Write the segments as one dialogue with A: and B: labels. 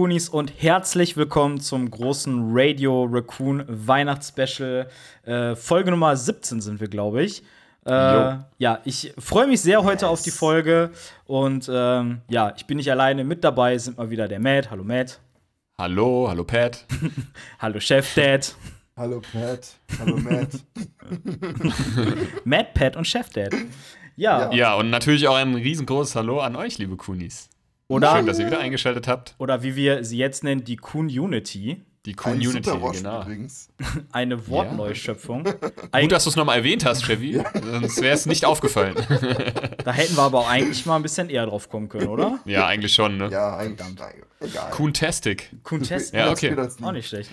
A: Kunis und herzlich willkommen zum großen Radio Raccoon Weihnachtsspecial. Äh, Folge Nummer 17 sind wir, glaube ich. Äh, ja, ich freue mich sehr heute auf die Folge und ähm, ja, ich bin nicht alleine mit dabei, sind mal wieder der Matt. Hallo Matt.
B: Hallo, hallo Pat.
A: Hallo Chef Dad.
C: Hallo Pat, hallo Matt.
A: Matt, Pat und Chef Dad. Ja,
C: Ja.
B: Ja, und natürlich auch ein riesengroßes Hallo an euch, liebe Kunis.
A: Oder,
B: Schön, dass ihr wieder eingeschaltet habt.
A: oder wie wir sie jetzt nennen, die Kuhn Unity.
B: Die
C: Ein
B: Community,
C: Superwash
B: genau.
C: übrigens.
A: Eine Wortneuschöpfung.
B: Gut, dass du es nochmal erwähnt hast, Chevy. Sonst wäre es nicht aufgefallen.
A: Da hätten wir aber auch eigentlich mal ein bisschen eher drauf kommen können, oder?
B: ja, eigentlich schon, ne?
C: Ja, eigentlich. Egal.
B: Kuhn-Tastic.
A: Kuhn-Test.
B: Ja, okay.
A: Auch nicht schlecht.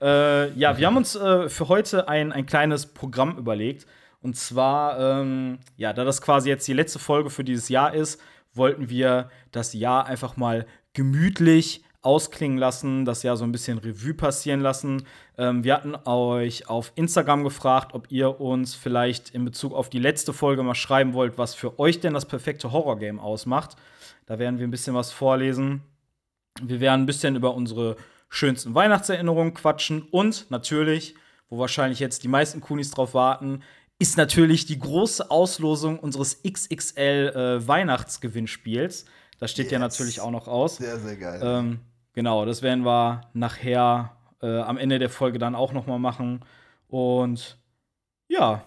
A: Äh, ja, wir haben uns äh, für heute ein, ein kleines Programm überlegt. Und zwar, ähm, ja, da das quasi jetzt die letzte Folge für dieses Jahr ist, wollten wir das Jahr einfach mal gemütlich ausklingen lassen, das Jahr so ein bisschen Revue passieren lassen. Ähm, wir hatten euch auf Instagram gefragt, ob ihr uns vielleicht in Bezug auf die letzte Folge mal schreiben wollt, was für euch denn das perfekte Horrorgame ausmacht. Da werden wir ein bisschen was vorlesen. Wir werden ein bisschen über unsere schönsten Weihnachtserinnerungen quatschen und natürlich, wo wahrscheinlich jetzt die meisten Kunis drauf warten, ist natürlich die große Auslosung unseres XXL äh, Weihnachtsgewinnspiels. Das steht ja
C: Yes.
A: natürlich auch noch aus.
C: Sehr, sehr geil.
A: Ähm, genau, das werden wir nachher äh, am Ende der Folge dann auch noch mal machen. Und ja,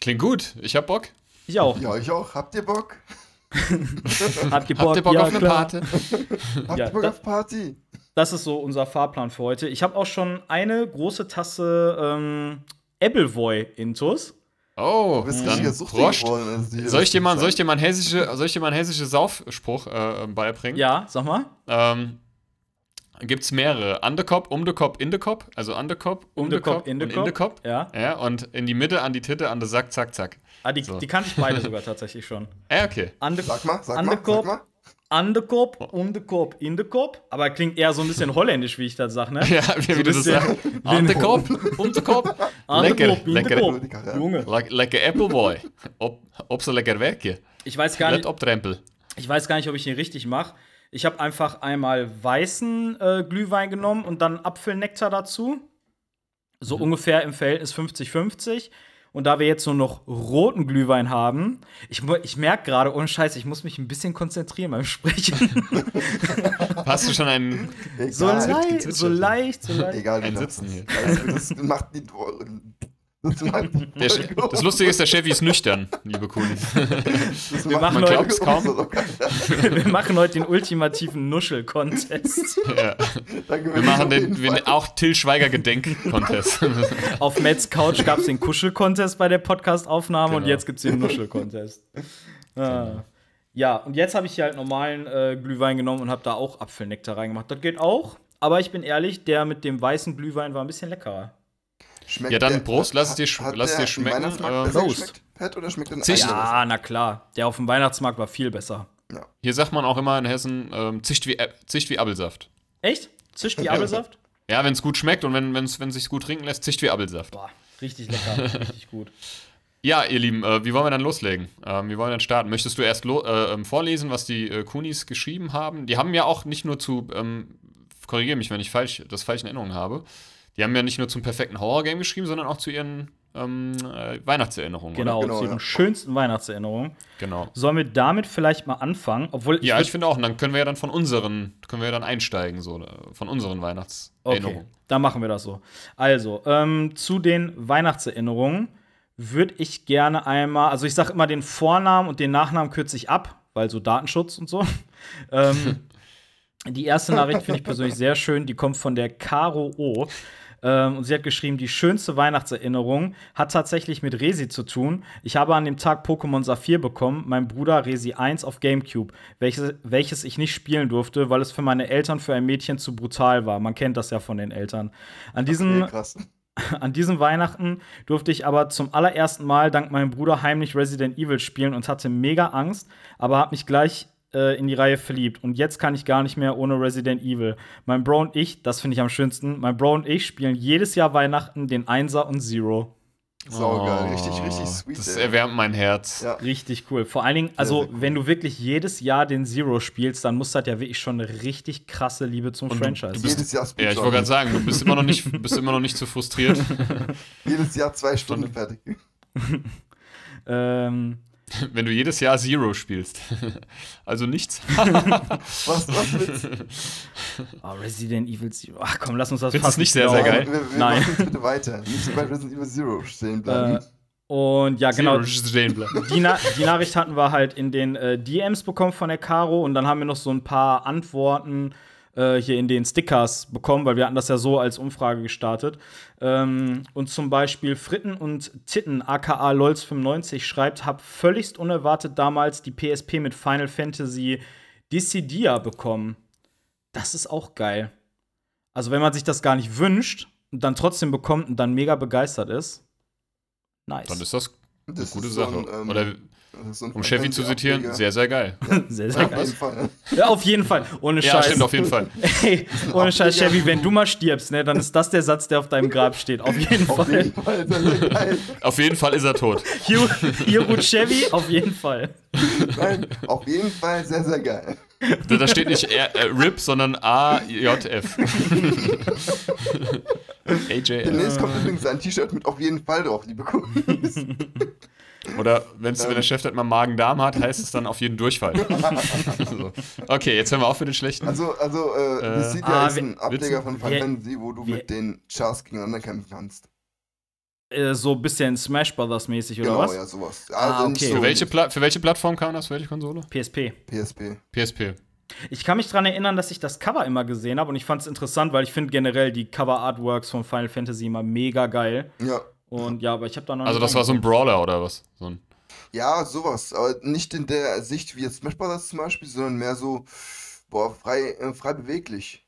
B: Klingt gut. Ich hab Bock.
A: ich auch.
C: ja, ich auch. Habt ihr Bock?
A: Habt ihr Bock,
B: Habt ihr Bock
A: Ja,
B: auf eine
A: klar.
B: Party?
C: Habt
A: Ja,
C: ihr Bock
A: da-
C: auf Party?
A: Das ist so unser Fahrplan für heute. Ich habe auch schon eine große Tasse ähm, Appleboy Intus.
B: Oh,
C: Du bist richtiger geworden. die-
B: Soll ich dir mal, soll ich dir mal einen hessische, soll ich dir mal einen hessische Saufspruch äh, beibringen?
A: Ja, sag mal.
B: Ähm, Gibt es mehrere. Underkop, um the Kopf, in the Kopf. Also Underkop, um the Kopf,
A: in the
B: und in the
A: Kopf.
B: Kopf.
A: Ja.
B: Ja, und in die Mitte, an die Titte, an den Sack, zack, zack.
A: Ah, die,
B: So.
A: die kannte ich beide sogar tatsächlich schon.
B: Ja, okay.
A: Ande
C: Sag mal, sag mal, sag mal.
A: An the Kopf, um the Kopf, in the Kopf. Aber klingt eher so ein bisschen holländisch, wie ich das sag, ne?
B: Ja, wie, wie du das sagst. An den Kopf, um den Kopf.
A: An the
B: Lecker,
A: Kopf, in the
B: lecker.
A: Junge.
B: Le lecker Appleboy. Ob, ob so lecker werke.
A: Ich weiß gar
B: Nicht obtrempel.
A: ich weiß gar nicht, ob ich ihn richtig mache. Ich habe einfach einmal weißen äh, Glühwein genommen und dann Apfelnektar dazu. So ungefähr im Verhältnis 50-50. Und da wir jetzt nur noch roten Glühwein haben, ich, ich merke gerade, ohne Scheiß, ich muss mich ein bisschen konzentrieren beim Sprechen.
B: Hast du schon einen.
A: so, leicht, so leicht, so leicht.
C: egal
B: Ein
C: das
B: Sitzen hier.
C: Das macht die. Das macht die
B: Der, Sch- das Lustige ist, der Chevy ist nüchtern, liebe Kunis.
C: das
A: wir machen
C: die
A: heute-
B: kaum.
A: Wir machen heute den ultimativen Nuschel-Contest.
B: ja. Wir machen den, wir, auch Till Schweiger Gedenk-Contest.
A: Auf Mets Couch gab es den Kuschel-Contest bei der Podcast-Aufnahme und
B: Genau.
A: jetzt gibt es den Nuschel-Contest. Ah. Ja, und jetzt habe ich hier halt normalen äh, Glühwein genommen und habe da auch Apfelnektar reingemacht. Das geht auch, aber ich bin ehrlich, der mit dem weißen Glühwein war ein bisschen leckerer.
C: Schmeckt
B: Ja, dann
C: der-
B: Prost, lass es dir sch-
C: hat
B: lass dir schmecken,
C: Weihnachtsmarkt
B: äh,
A: Prost.
C: geschmeckt, oder schmeckt
B: Sicher.
C: anderes?
A: Ja, na klar. Der auf dem Weihnachtsmarkt war viel besser.
B: Hier sagt man auch immer in Hessen, ähm, zischt, wie, Ä- zischt wie Appelsaft.
A: Echt? Zischt wie Apfelsaft?
B: Ja, wenn es gut schmeckt und wenn es wenn sich gut trinken lässt, zischt wie Appelsaft.
A: Boah, richtig lecker, richtig gut.
B: Ja, ihr Lieben, äh, wie wollen wir dann loslegen? Ähm, wie wollen wir dann starten? Möchtest du erst äh, ähm, vorlesen, was die äh, Kunis geschrieben haben? Die haben ja auch nicht nur zu, ähm, korrigiere mich, wenn ich falsch, das falsch in Erinnerung habe, Die haben ja nicht nur zum perfekten Horror-Game geschrieben, sondern auch zu ihren ähm, äh, Weihnachtserinnerungen.
A: Genau,
B: Oder?
C: Genau,
A: zu ihren
C: ja.
A: schönsten Weihnachtserinnerungen.
B: Genau.
A: Sollen wir damit vielleicht mal anfangen? Obwohl
B: Ja,
A: würd-
B: ich finde auch. Und dann können wir ja dann von unseren, können wir ja dann einsteigen, so von unseren Weihnachtserinnerungen.
A: Okay, dann machen wir das so. Also, ähm, zu den Weihnachtserinnerungen würde ich gerne einmal, also ich sage immer den Vornamen und den Nachnamen kürze ich ab, weil so Datenschutz und so. ähm, die erste Nachricht finde ich persönlich sehr schön, die kommt von der Caro O. Ähm, und sie hat geschrieben, die schönste Weihnachtserinnerung hat tatsächlich mit Resi zu tun. Ich habe an dem Tag Pokémon Saphir bekommen, mein Bruder Resi 1 auf Gamecube, welches, welches ich nicht spielen durfte, weil es für meine Eltern für ein Mädchen zu brutal war. Man kennt das ja von den Eltern. An diesem,
C: Okay, krass.
A: an diesem Weihnachten durfte ich aber zum allerersten Mal dank meinem Bruder heimlich Resident Evil spielen und hatte mega Angst, aber habe mich gleich äh, in die Reihe verliebt. Und jetzt kann ich gar nicht mehr ohne Resident Evil. Mein Bro und ich, das finde ich am schönsten, mein Bro und ich spielen jedes Jahr Weihnachten den Einser und Zero.
C: Saugeil. Richtig, richtig sweet.
B: Oh, Das
C: ey.
B: erwärmt mein Herz.
C: Ja.
A: Richtig cool. Vor allen Dingen, also,
C: sehr cool.
A: wenn du wirklich jedes Jahr den Zero spielst, dann muss das ja wirklich schon eine richtig krasse Liebe zum
B: Und
A: Franchise.
B: du bist-
C: Jedes Jahr
B: Ja, ich wollte gerade sagen, du bist immer noch nicht, bist immer noch nicht zu frustriert.
C: Jedes Jahr zwei Stunden fertig.
A: ähm,
B: wenn du jedes Jahr Zero spielst. also nichts.
C: Was, was willst du?
A: oh, Resident Evil Zero. Ach komm, lass uns das
B: Findest
A: fast
B: nicht sehr, sehr
A: glauben.
B: geil?
C: Wir, wir
A: Nein.
C: bitte weiter. Nicht bei Resident Evil Zero stehen bleiben.
A: Äh, Und ja, genau. Die, Na die Nachricht hatten wir halt in den äh, DMs bekommen von der Caro und dann haben wir noch so ein paar Antworten äh, hier in den Stickers bekommen, weil wir hatten das ja so als Umfrage gestartet. Ähm, und zum Beispiel Fritten und Titten, aka LOLs95, schreibt, hab völligst unerwartet damals die PSP mit Final Fantasy Dissidia bekommen. Das ist auch geil. Also, wenn man sich das gar nicht wünscht und dann trotzdem bekommt und dann mega begeistert ist. Nice.
B: Dann ist das eine
C: Das
B: gute
C: ist so
B: Sache.
C: ein, ähm,
B: Oder um Chevy zu zitieren, sehr, sehr geil.
A: sehr, sehr
C: Ja, auf
A: geil.
C: jeden Fall.
A: Ja, auf jeden Fall. Ohne
B: Ja,
A: Scheiß.
B: stimmt auf jeden Fall.
A: Ey, ohne Scheiß. Chevy, wenn du mal stirbst, ne, dann ist das der Satz, der auf deinem Grab steht. Auf jeden
C: Auf
A: Fall.
C: jeden Fall.
B: Auf jeden Fall ist er tot.
A: Hier, hier ruht Chevy, auf jeden Fall.
C: Nein, auf jeden Fall sehr, sehr geil.
B: Da da steht nicht R, äh, RIP, sondern AJF. AJF.
C: Demnächst kommt übrigens ein T-Shirt mit auf jeden Fall drauf, liebe Kunden.
B: Oder wenn's, wenn der Chef dann mal Magen-Darm hat, heißt es dann auf jeden Durchfall. so. Okay, jetzt hören wir auf mit den schlechten.
C: Also, also, äh,
B: Äh,
C: das sieht
A: ah,
C: ist ein Ableger von Final Fantasy, wo du
A: wir-
C: mit den Chars gegeneinander kämpfen kannst.
A: Äh, so ein bisschen Smash Brothers mäßig, oder
C: Genau,
A: was?
C: ja, sowas.
A: Ah,
C: nicht
A: okay.
C: so
B: für, welche Pla für welche Plattform kam das? Für welche Konsole?
A: PSP.
C: PSP.
B: PSP.
A: Ich kann mich daran erinnern, dass ich das Cover immer gesehen habe und ich fand es interessant, weil ich finde generell die Cover-Artworks von Final Fantasy immer mega geil.
C: Ja.
A: Und ja, aber ich habe da noch
B: Also das war so ein Brawler oder was? So ein
C: Ja, sowas. Aber nicht in der Sicht wie jetzt Smash Bros. zum Beispiel, sondern mehr so, boah, frei, äh, frei beweglich.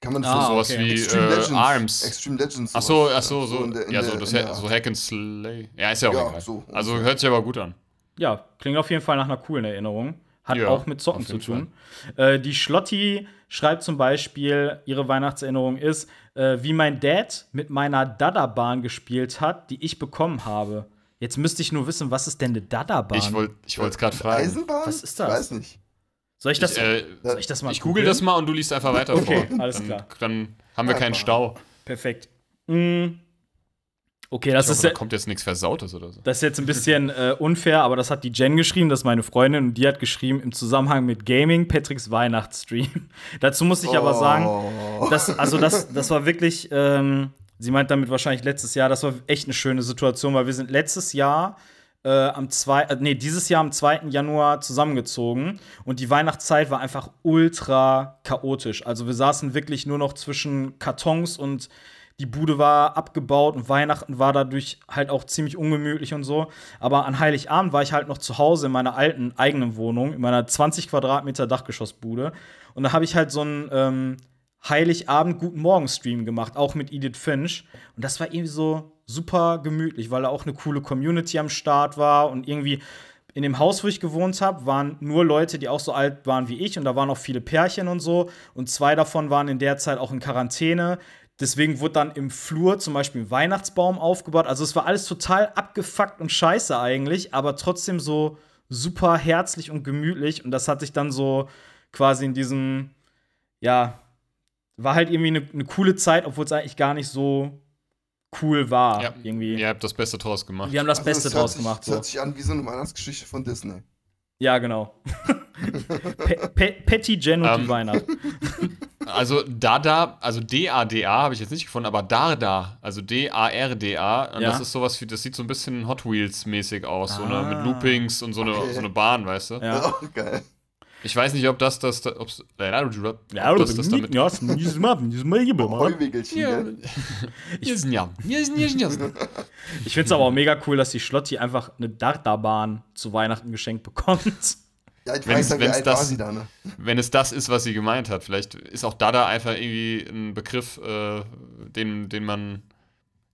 C: Kann man
A: Ah,
C: so
B: sowas
A: okay.
B: wie
C: Extreme
B: äh,
C: Legends.
B: Arms.
C: Extreme Legends.
B: Ach so,
C: sowas.
B: ach so, so.
C: in der- in
B: ja, so, das ha so. Hack and Slay. Ja, ist ja auch
C: Ja,
B: egal.
C: so
B: also hört sich aber gut an.
A: Ja, klingt auf jeden Fall nach einer coolen Erinnerung. Hat
B: Ja,
A: auch mit Zocken zu tun. Äh, die Schlotti schreibt zum Beispiel, ihre Weihnachtserinnerung ist, äh, wie mein Dad mit meiner Dada-Bahn gespielt hat, die ich bekommen habe. Jetzt müsste ich nur wissen, was ist denn eine Dada-Bahn?
B: Ich wollte ich es gerade fragen.
C: Eisenbahn?
A: Was ist das?
C: Ich weiß nicht.
A: Soll ich das?
B: Ich, äh,
A: soll ich das mal
B: ich google
A: googeln?
B: das mal und du liest einfach weiter
A: Okay,
B: vor.
A: alles
B: dann,
A: klar.
B: Dann haben wir keinen. Stau.
A: Perfekt. Mm. Okay, das ist
B: hoffe,
A: ja,
B: da kommt jetzt nichts Versautes oder so.
A: Das ist jetzt ein bisschen äh, unfair, aber das hat die Jen geschrieben, das ist meine Freundin, und die hat geschrieben im Zusammenhang mit Gaming Patricks Weihnachtsstream. Dazu muss ich aber sagen,
C: Oh.
A: das, also das, das war wirklich, ähm, sie meint damit wahrscheinlich letztes Jahr, das war echt eine schöne Situation, weil wir sind letztes Jahr äh, am zwei, äh, nee, dieses Jahr am 2. Januar zusammengezogen und die Weihnachtszeit war einfach ultra chaotisch. Also wir saßen wirklich nur noch zwischen Kartons und die Bude war abgebaut und Weihnachten war dadurch halt auch ziemlich ungemütlich und so. Aber an Heiligabend war ich halt noch zu Hause in meiner alten eigenen Wohnung, in meiner 20 Quadratmeter Dachgeschossbude. Und da habe ich halt so einen ähm, Heiligabend Guten Morgen Stream gemacht, auch mit Edith Finch. Und das war irgendwie so super gemütlich, weil da auch eine coole Community am Start war und irgendwie in dem Haus, wo ich gewohnt habe, waren nur Leute, die auch so alt waren wie ich und da waren auch viele Pärchen und so und zwei davon waren in der Zeit auch in Quarantäne. Deswegen wurde dann im Flur zum Beispiel ein Weihnachtsbaum aufgebaut. Also es war alles total abgefuckt und scheiße eigentlich, aber trotzdem so super herzlich und gemütlich. Und das hat sich dann so quasi in diesem, ja, war halt irgendwie eine, eine coole Zeit, obwohl es eigentlich gar nicht so cool war.
B: Ja,
A: irgendwie.
B: Ihr habt das Beste draus gemacht.
A: Wir haben das
C: Also,
A: Beste
C: es hört
A: draus
C: sich,
A: gemacht.
C: Es
A: So.
C: hört sich an wie so eine Weihnachtsgeschichte von Disney.
A: Ja, genau. Pe Pe Patty, Jen und die
B: Ähm,
A: Weihnacht.
B: Also Dada, also D-A-D-A habe ich jetzt nicht gefunden, aber Darda, also D-A-R-D-A, und
A: Ja.
B: das ist sowas wie, das sieht so ein bisschen Hot Wheels mäßig aus, so eine,
A: Ah.
B: mit Loopings und so eine,
C: Okay.
B: so eine Bahn, weißt du?
A: Ja.
C: Oh, geil.
B: Ich weiß nicht, ob das das, da- ob's, äh,
A: Ja,
B: ob das, das damit.
A: ja.
B: Ich
A: finde es aber auch mega cool, dass die Schlotti einfach eine Darterbahn zu Weihnachten geschenkt bekommt.
C: Ja, ich weiß ja, wie alt war
B: das-
C: sie da, ne?
B: Wenn es das ist, was sie gemeint hat. Vielleicht ist auch Dada einfach irgendwie ein Begriff, äh, den, den man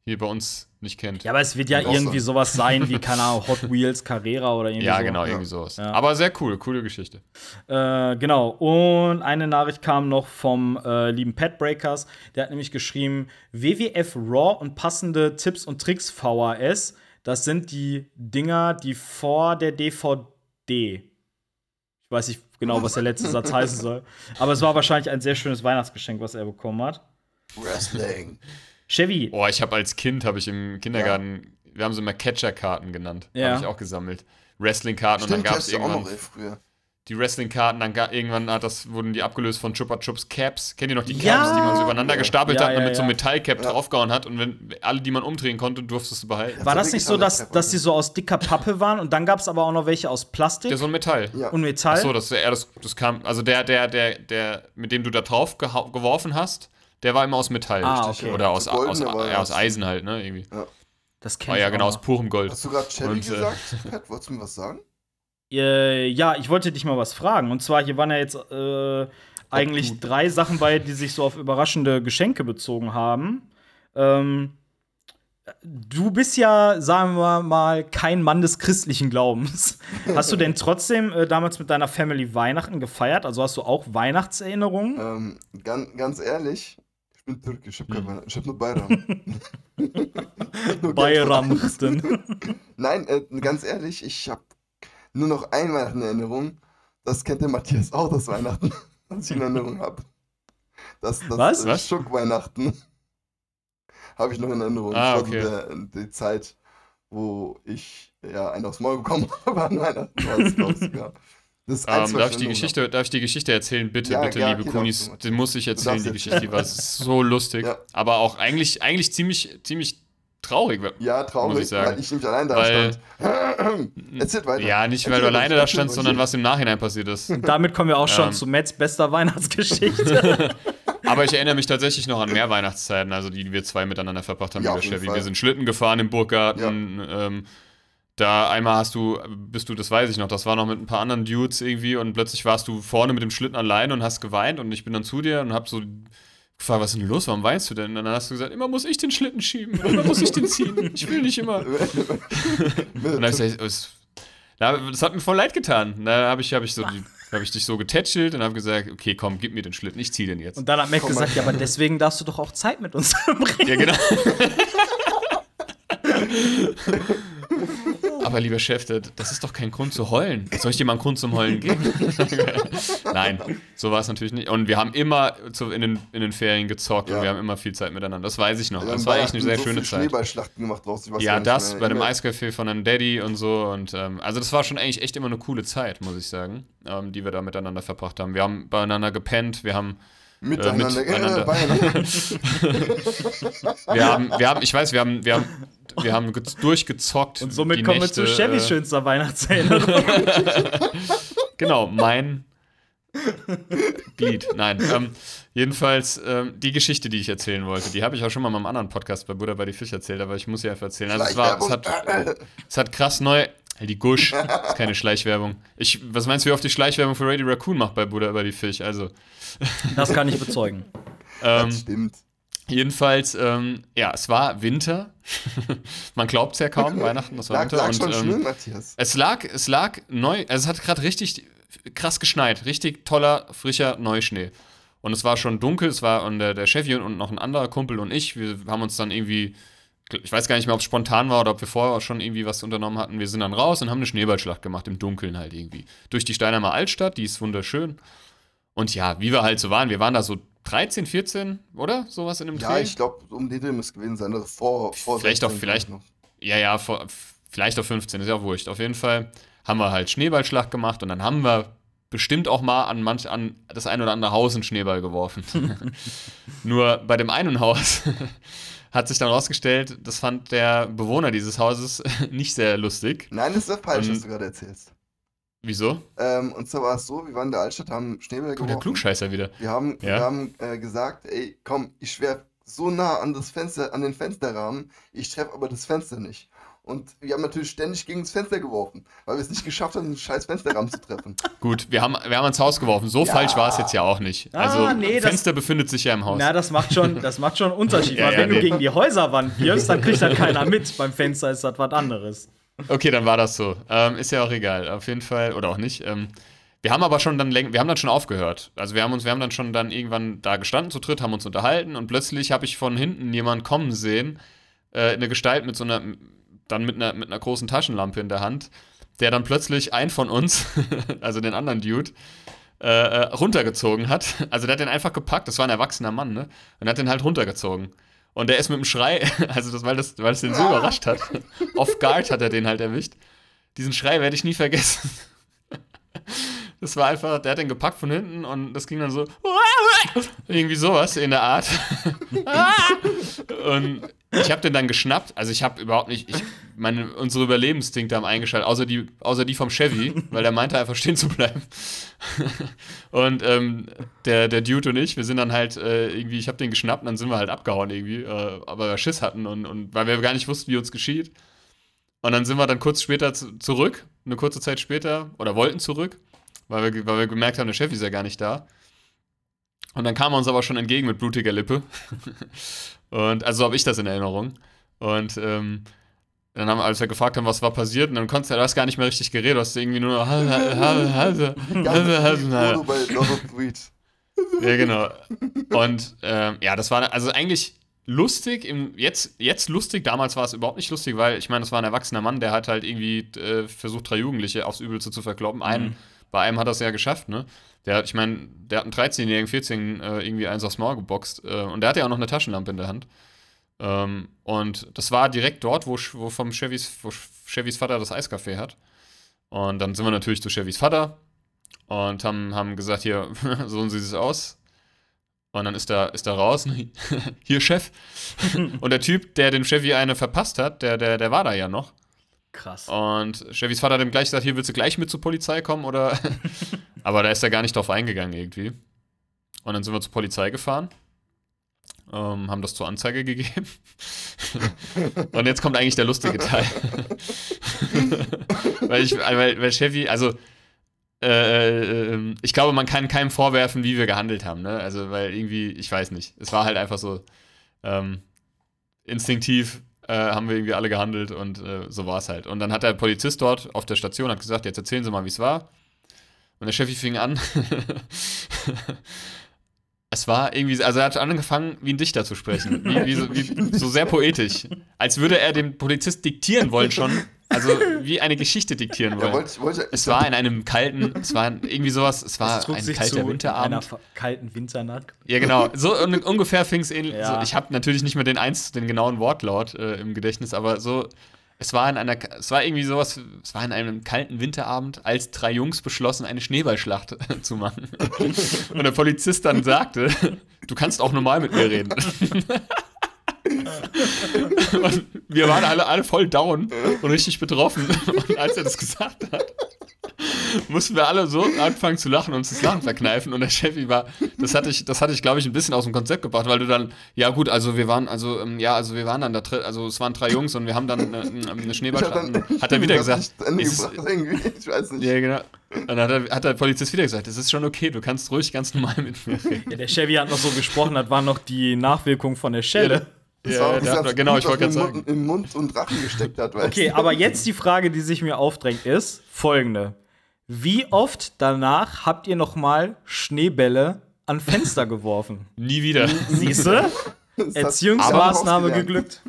B: hier bei uns nicht kennt.
A: Ja, aber es wird ja irgendwie sowas sein wie, keine Ahnung, Hot Wheels, Carrera oder irgendwie
B: Ja,
A: so.
B: genau,
C: Ja.
B: irgendwie sowas.
A: Ja.
B: Aber sehr cool, coole Geschichte.
A: Äh, genau. Und eine Nachricht kam noch vom äh, lieben Pat Breakers. Der hat nämlich geschrieben: WWF Raw und passende Tipps und Tricks VHS. Das sind die Dinger, die vor der DVD. Ich weiß nicht genau, was der letzte Satz heißen soll. Aber es war wahrscheinlich ein sehr schönes Weihnachtsgeschenk, was er bekommen hat.
C: Wrestling.
A: Chevy,
B: Oh, ich habe als Kind, habe ich im Kindergarten, wir haben sie immer Catcher-Karten genannt.
A: Ja.
B: Habe ich auch gesammelt. Wrestling-Karten und dann gab es
C: du auch
B: irgendwann
C: noch, ey, früher.
B: Die Wrestling-Karten, dann irgendwann hat das, wurden die abgelöst von Chupa Chups Caps. Kennt ihr noch die Caps,
A: Ja.
B: die man so übereinander gestapelt
A: Ja,
B: hat und
A: ja,
B: mit so einem
A: ja.
B: Metallcap
C: Ja.
B: draufgehauen hat und wenn alle, die man umdrehen konnte, durftest du behalten.
A: war das nicht so, dass, dass die so aus dicker Pappe waren und dann gab es aber auch noch welche aus Plastik
B: Der so ein Metall.
C: Ja.
A: und Metall?
B: Achso, das, ja, das, das kam, also der, der, der, der, mit dem du da drauf geworfen hast, der war immer aus Metall.
A: Ah, okay.
B: Oder aus, aus, ja, aus
C: ja.
B: Eisen halt, ne, irgendwie.
A: das
B: Oh
A: kenn ich
B: ja,
A: auch
B: genau, aus purem Gold.
C: Hast du gerade Chevy
B: Und, äh,
C: gesagt? Pat, wolltest du mir was sagen?
A: Äh, ja, ich wollte dich mal was fragen. Und zwar, hier waren ja jetzt äh, eigentlich drei Sachen bei, die sich so auf überraschende Geschenke bezogen haben. Ähm, du bist ja, sagen wir mal, kein Mann des christlichen Glaubens. Hast du denn trotzdem äh, damals mit deiner Family Weihnachten gefeiert? Also hast du auch Weihnachtserinnerungen?
C: Ähm, ganz, ganz ehrlich, ich bin türkisch, ich
B: Hm.
C: hab, nur Bayram. Nur
A: Bayramchten.
C: Nein, äh, ganz ehrlich, ich habe nur noch ein Weihnachten in Erinnerung. Das kennt der Matthias auch, das Weihnachten, was ich in Erinnerung habe. Das, das
A: Was?
B: Was?
C: Schuck-Weihnachten habe ich noch in Erinnerung.
B: Ah, okay.
C: so der, die Zeit, wo ich ja einen aufs Maul bekommen habe an Weihnachten. war es, glaub sogar. Das ist eins,
B: Ähm, darf, ich die Geschichte, darf ich die Geschichte erzählen? Bitte,
C: Ja,
B: bitte,
C: ja,
B: liebe
C: okay,
B: Kunis. Die muss ich erzählen, die Geschichte. Die war so lustig.
C: Ja.
B: Aber auch eigentlich, eigentlich ziemlich, ziemlich traurig.
C: Ja, traurig,
B: Muss ich sagen.
C: weil ich nämlich allein da
B: Weil-
C: stand. Erzählt weiter.
B: Ja, nicht weil
C: Erzähl
B: du alleine da standst, sondern was im Nachhinein passiert ist.
A: Damit kommen wir auch schon
B: Ähm.
A: zu Mets bester Weihnachtsgeschichte.
B: Aber ich erinnere mich tatsächlich noch an mehr Weihnachtszeiten, also die wir zwei miteinander verbracht haben,
C: Ja,
B: lieber Chevy. Wir sind Schlitten gefahren im Burggarten. Ähm, da einmal hast du, bist du, das weiß ich noch, das war noch mit ein paar anderen Dudes irgendwie und plötzlich warst du vorne mit dem Schlitten allein und hast geweint und ich bin dann zu dir und hab so gefragt, was ist denn los, warum weinst du denn? Und dann hast du gesagt, immer muss ich den Schlitten schieben, immer muss ich den ziehen, ich will nicht immer. Und dann ich gesagt, es- das hat mir voll leid getan. Da habe ich, hab ich, so hab ich dich so getätschelt und habe gesagt, okay, komm, gib mir den Schlitten, ich zieh den jetzt.
A: Und dann hat Mac
C: Komm
A: gesagt, ja, aber deswegen darfst du doch auch Zeit mit uns verbringen.
B: Ja, genau. Aber lieber Chef, das ist doch kein Grund zu heulen. Soll ich dir mal einen Grund zum Heulen geben? Nein, so war es natürlich nicht. Und wir haben immer zu, in, den, in den Ferien gezockt und
C: Ja.
B: wir haben immer viel Zeit miteinander. Das weiß ich noch. Das war echt eine sehr
C: so
B: schöne Zeit.
C: Schneeballschlachten gemacht draus.
B: Ja, das bei dem Eiscafé von einem Daddy und so. Und ähm, also das war schon eigentlich echt immer eine coole Zeit, muss ich sagen, ähm, die wir da miteinander verbracht haben. Wir haben beieinander gepennt, wir haben
C: Miteinander,
B: miteinander.
C: äh, beieinander.
B: wir haben, wir haben, ich weiß, wir haben, wir haben, wir haben ge- durchgezockt.
A: Und somit
B: die
A: kommen
B: Nächte,
A: wir zu Chevys
B: äh,
A: schönster Weihnachtserinnerung.
B: Genau, mein Glied. Nein. Ähm, jedenfalls ähm, die Geschichte, die ich erzählen wollte, die habe ich auch schon mal in meinem anderen Podcast bei Buddha bei die Fisch erzählt, aber ich muss sie einfach erzählen. Also es war, es hat, es hat krass neu. Die Gusch, ist keine Schleichwerbung. Ich, was meinst du, wie oft die Schleichwerbung für Radio Raccoon macht bei Buddha über die Fisch? Also,
A: Das kann ich bezeugen.
B: ähm,
C: Das stimmt.
B: Jedenfalls, ähm, ja, es war Winter. Man glaubt es ja kaum, Weihnachten, das war
C: Lag,
B: Winter.
C: lag
B: und,
C: schon
B: ähm,
C: schlimm, Matthias.
B: Es lag, es lag neu, also es hat gerade richtig krass geschneit, richtig toller, frischer Neuschnee. Und es war schon dunkel, es war und der, der Chevy und noch ein anderer Kumpel und ich, wir haben uns dann irgendwie, ich weiß gar nicht mehr, ob es spontan war oder ob wir vorher schon irgendwie was unternommen hatten. Wir sind dann raus und haben eine Schneeballschlacht gemacht, im Dunkeln halt irgendwie. Durch die Steinheimer Altstadt, die ist wunderschön. Und ja, wie wir halt so waren, wir waren da so 13, 14, oder? Sowas in dem
C: Ja,
B: Dreh.
C: ich glaube, um den Dreh muss es gewesen sein. Oder vor, vor
B: Vielleicht auch-
C: 16
B: vielleicht-
C: noch.
B: Ja, ja, vor, vielleicht auf 15, ist ja auch wurscht. Auf jeden Fall haben wir halt Schneeballschlacht gemacht und dann haben wir bestimmt auch mal an manch an das ein oder andere Haus einen Schneeball geworfen. Nur bei dem einen Haus hat sich dann rausgestellt, das fand der Bewohner dieses Hauses nicht sehr lustig.
C: Nein, das ist ja falsch,
B: Ähm,
C: was du gerade erzählst.
B: Wieso?
C: Ähm, und zwar war es so, wir waren in der Altstadt, haben Schneeball
B: Oh, der
C: geworfen.
B: Klugscheißer wieder.
C: Wir haben,
B: Ja.
C: wir haben äh, gesagt, ey, komm, ich werf so nah an das Fenster, an den Fensterrahmen, ich treffe aber das Fenster nicht. Und wir haben natürlich ständig gegen das Fenster geworfen, weil wir es nicht geschafft haben, den scheiß Fensterrahmen zu treffen.
B: Gut, wir haben, wir haben ans Haus geworfen. So
C: Ja.
B: falsch war es jetzt ja auch nicht.
A: Ah,
B: Also,
A: nee, das-
B: Fenster befindet sich ja im Haus.
A: Na, das macht schon, das macht schon einen Unterschied.
B: Ja,
A: weil
B: ja,
A: wenn
B: nee.
A: du gegen die Häuserwand wirfst, dann kriegt das keiner mit. Beim Fenster ist das was anderes.
B: Okay, dann war das so. Ähm, ist ja auch egal. Auf jeden Fall, oder auch nicht. Ähm, wir haben aber schon dann wir haben dann schon aufgehört. Also wir haben uns, wir haben dann schon dann irgendwann da gestanden zu dritt, haben uns unterhalten und plötzlich habe ich von hinten jemanden kommen sehen, äh, eine Gestalt mit so einer, dann mit einer, mit einer großen Taschenlampe in der Hand, der dann plötzlich einen von uns, also den anderen Dude, äh, äh, runtergezogen hat. Also der hat den einfach gepackt, das war ein erwachsener Mann, ne? Und hat den halt runtergezogen. Und der ist mit dem Schrei, also das, weil das, weil es den so überrascht hat, off guard hat er den halt erwischt. Diesen Schrei werde ich nie vergessen. Das war einfach, der hat den gepackt von hinten und das ging dann so, irgendwie sowas in der Art. und ich habe den dann geschnappt, also ich habe überhaupt nicht, ich, meine, unsere Überlebensinstinkte haben eingeschaltet, außer die, außer die vom Chevy, weil der meinte einfach stehen zu bleiben. und ähm, der, der Dude und ich, wir sind dann halt äh, irgendwie, ich habe den geschnappt und dann sind wir halt abgehauen irgendwie, äh, aber wir Schiss hatten und, und weil wir gar nicht wussten, wie uns geschieht. Und dann sind wir dann kurz später zu, zurück, eine kurze Zeit später, oder wollten zurück, weil wir, weil wir gemerkt haben, der Chef ist ja gar nicht da. Und dann kam er uns aber schon entgegen mit blutiger Lippe. und also habe ich das in Erinnerung. Und ähm, dann haben wir, als wir gefragt haben, was war passiert, und dann konntest du, du hast gar nicht mehr richtig geredet, du hast irgendwie nur ja, genau. Und ähm, ja, das war also eigentlich lustig, im, jetzt, jetzt lustig, damals war es überhaupt nicht lustig, weil ich meine, das war ein erwachsener Mann, der hat halt irgendwie äh, versucht, drei Jugendliche aufs Übelste zu verkloppen. Einen, Bei einem hat er es ja geschafft, ne? Der hat, ich meine, der hat einen 13-Jährigen, 14 äh, irgendwie eins aufs Maul geboxt äh, und der hatte ja auch noch eine Taschenlampe in der Hand. Ähm, und das war direkt dort, wo, wo vom Chevys, wo Chevys Vater das Eiscafé hat. Und dann sind wir natürlich zu Chevys Vater und haben, haben gesagt, hier, so sieht es aus. Und dann ist er, ist er raus, hier Chef. und der Typ, der dem Chevy eine verpasst hat, der, der, der war da ja noch.
A: Krass.
B: Und Chevys Vater hat ihm gleich gesagt, hier willst du gleich mit zur Polizei kommen oder. Aber da ist er gar nicht drauf eingegangen irgendwie. Und dann sind wir zur Polizei gefahren. Ähm, haben das zur Anzeige gegeben. Und jetzt kommt eigentlich der lustige Teil. weil ich, weil, weil Chevy, also äh, ähm, ich glaube, man kann keinem vorwerfen, wie wir gehandelt haben, ne? Also, weil irgendwie, ich weiß nicht. Es war halt einfach so ähm, instinktiv äh, haben wir irgendwie alle gehandelt und äh, so war es halt. Und dann hat der Polizist dort auf der Station hat gesagt, jetzt erzählen Sie mal, wie es war. Und der Chefi fing an. es war irgendwie, also er hat angefangen, wie ein Dichter zu sprechen. Wie, wie, so, wie so sehr poetisch. Als würde er dem Polizist diktieren wollen schon. Also wie eine Geschichte diktieren
C: Ja,
B: wollen.
C: wollte, wollte,
B: Es war in einem kalten, es war irgendwie sowas, es war
A: Es
B: ein kalter
A: einer
B: Winterabend.
A: fa- kalten Winternacht.
B: Ja, genau. So un ungefähr fing es ähnlich.
A: Ja.
B: So, ich habe natürlich nicht mehr den eins, den genauen Wortlaut äh, im Gedächtnis, aber so, es war in einer, es war irgendwie sowas, es war in einem kalten Winterabend, als drei Jungs beschlossen, eine Schneeballschlacht zu machen. Und der Polizist dann sagte, du kannst auch normal mit mir reden. Und wir waren alle, alle voll down und richtig betroffen. Und als er das gesagt hat, mussten wir alle so anfangen zu lachen und uns das Lachen verkneifen. Und der Chevy war, das hatte ich, das hatte ich, glaube ich, ein bisschen aus dem Konzept gebracht, weil du dann, ja gut, also wir waren, also, ähm, ja, also wir waren dann da drin, also es waren drei Jungs und wir haben dann eine, eine Schneeballschlacht. Hat er wieder gesagt. ist-.
C: Ich weiß nicht.
B: ja, genau. Und dann hat, er, hat der Polizist wieder gesagt, es ist schon okay, du kannst ruhig ganz normal mit mir reden.
A: Ja, der Chevy hat noch so gesprochen, das war noch die Nachwirkung von der Schelle.
C: Das
B: Ja,
C: war
B: der
C: das
B: hat, genau, ich wollte gerade sagen.
C: in Mund und Rachen gesteckt hat, weißt
A: Okay,
C: du?
A: aber jetzt die Frage, die sich mir aufdrängt, ist folgende. Wie oft danach habt ihr noch mal Schneebälle an Fenster geworfen?
B: Nie wieder.
A: Siehst du?
C: Das hat-
A: Erziehungsmaßnahme geglückt.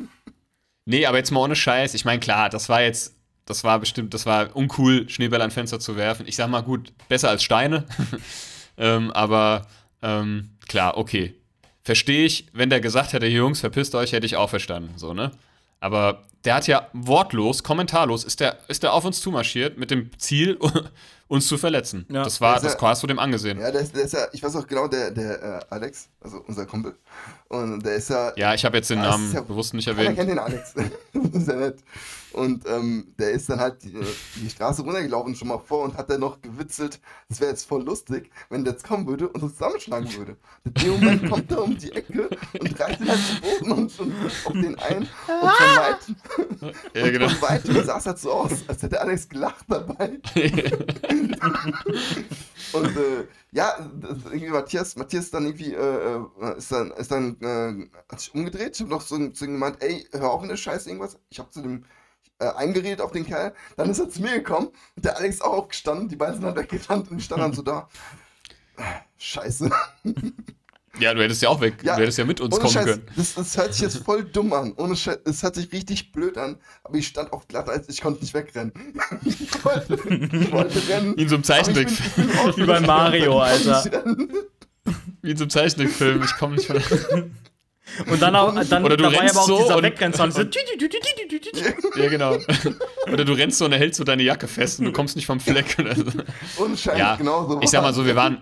B: Nee, aber jetzt mal ohne Scheiß. Ich meine, klar, das war jetzt, das war bestimmt, das war uncool, Schneebälle an Fenster zu werfen. Ich sag mal, gut, besser als Steine. ähm, aber Ähm, klar, okay. Verstehe ich, wenn der gesagt hätte, Jungs, verpisst euch, hätte ich auch verstanden, so, ne? Aber der hat ja wortlos, kommentarlos, ist der, ist der auf uns zumarschiert mit dem Ziel, uns zu verletzen.
A: Ja.
B: Das war, das
C: ja-
B: hast du dem angesehen. Ja,
C: Ja, der ist, der ist ja, ich weiß auch genau, der, der äh, Alex, also unser Kumpel. Und der ist ja.
B: ich habe jetzt den
C: Ja, das
B: Namen
C: ja-
B: bewusst nicht erwähnt.
C: kennt den Alex. das ist ja nett. Und ähm, der ist dann halt die, die Straße runtergelaufen schon mal vor und hat dann noch gewitzelt, es wäre jetzt voll lustig, wenn der jetzt kommen würde und uns zusammenschlagen würde. In dem Moment kommt er um die Ecke und reißt ihn halt zu Boden und, und auf den ein. Und weitem,
B: Ja, genau.
C: von weitem sah es halt so aus, als hätte Alex gelacht dabei. Und äh, ja, irgendwie Matthias, Matthias dann irgendwie, äh, äh, ist dann, ist dann, äh, hat sich umgedreht. Ich habe noch so zu ihm gemeint, ey, hör auf in der Scheiße irgendwas. Ich habe zu dem äh, eingeredet auf den Kerl. Dann ist er zu mir gekommen und der Alex auch aufgestanden. Die beiden sind dann weggerannt und ich stand dann so da. Scheiße.
B: Ja, du hättest ja auch weg,
C: Ja,
B: du hättest ja mit uns kommen
C: Scheiß,
B: können.
C: das, das hört sich jetzt voll dumm an. Ohne Scheiß, es hört sich richtig blöd an. Aber ich stand auf glatt, als ich konnte nicht wegrennen. Ich wollte, ich wollte rennen.
B: Wie in so einem Zeichentrick,
A: Wie bei Mario, Alter.
B: wie in so einem Zeichentrickfilm. Ich komme nicht von.
A: Und dann, auch, dann
B: Oder du
A: dabei
B: rennst
A: aber auch
B: so
A: dieser
B: und-
A: Weggrenzsound. So,
B: ja, genau. Oder du rennst so und hältst so deine Jacke fest und du kommst nicht vom Fleck. Oder so.
C: Ohne Scheiß,
B: Ja,
C: genau so.
B: ich sag mal so, wir waren.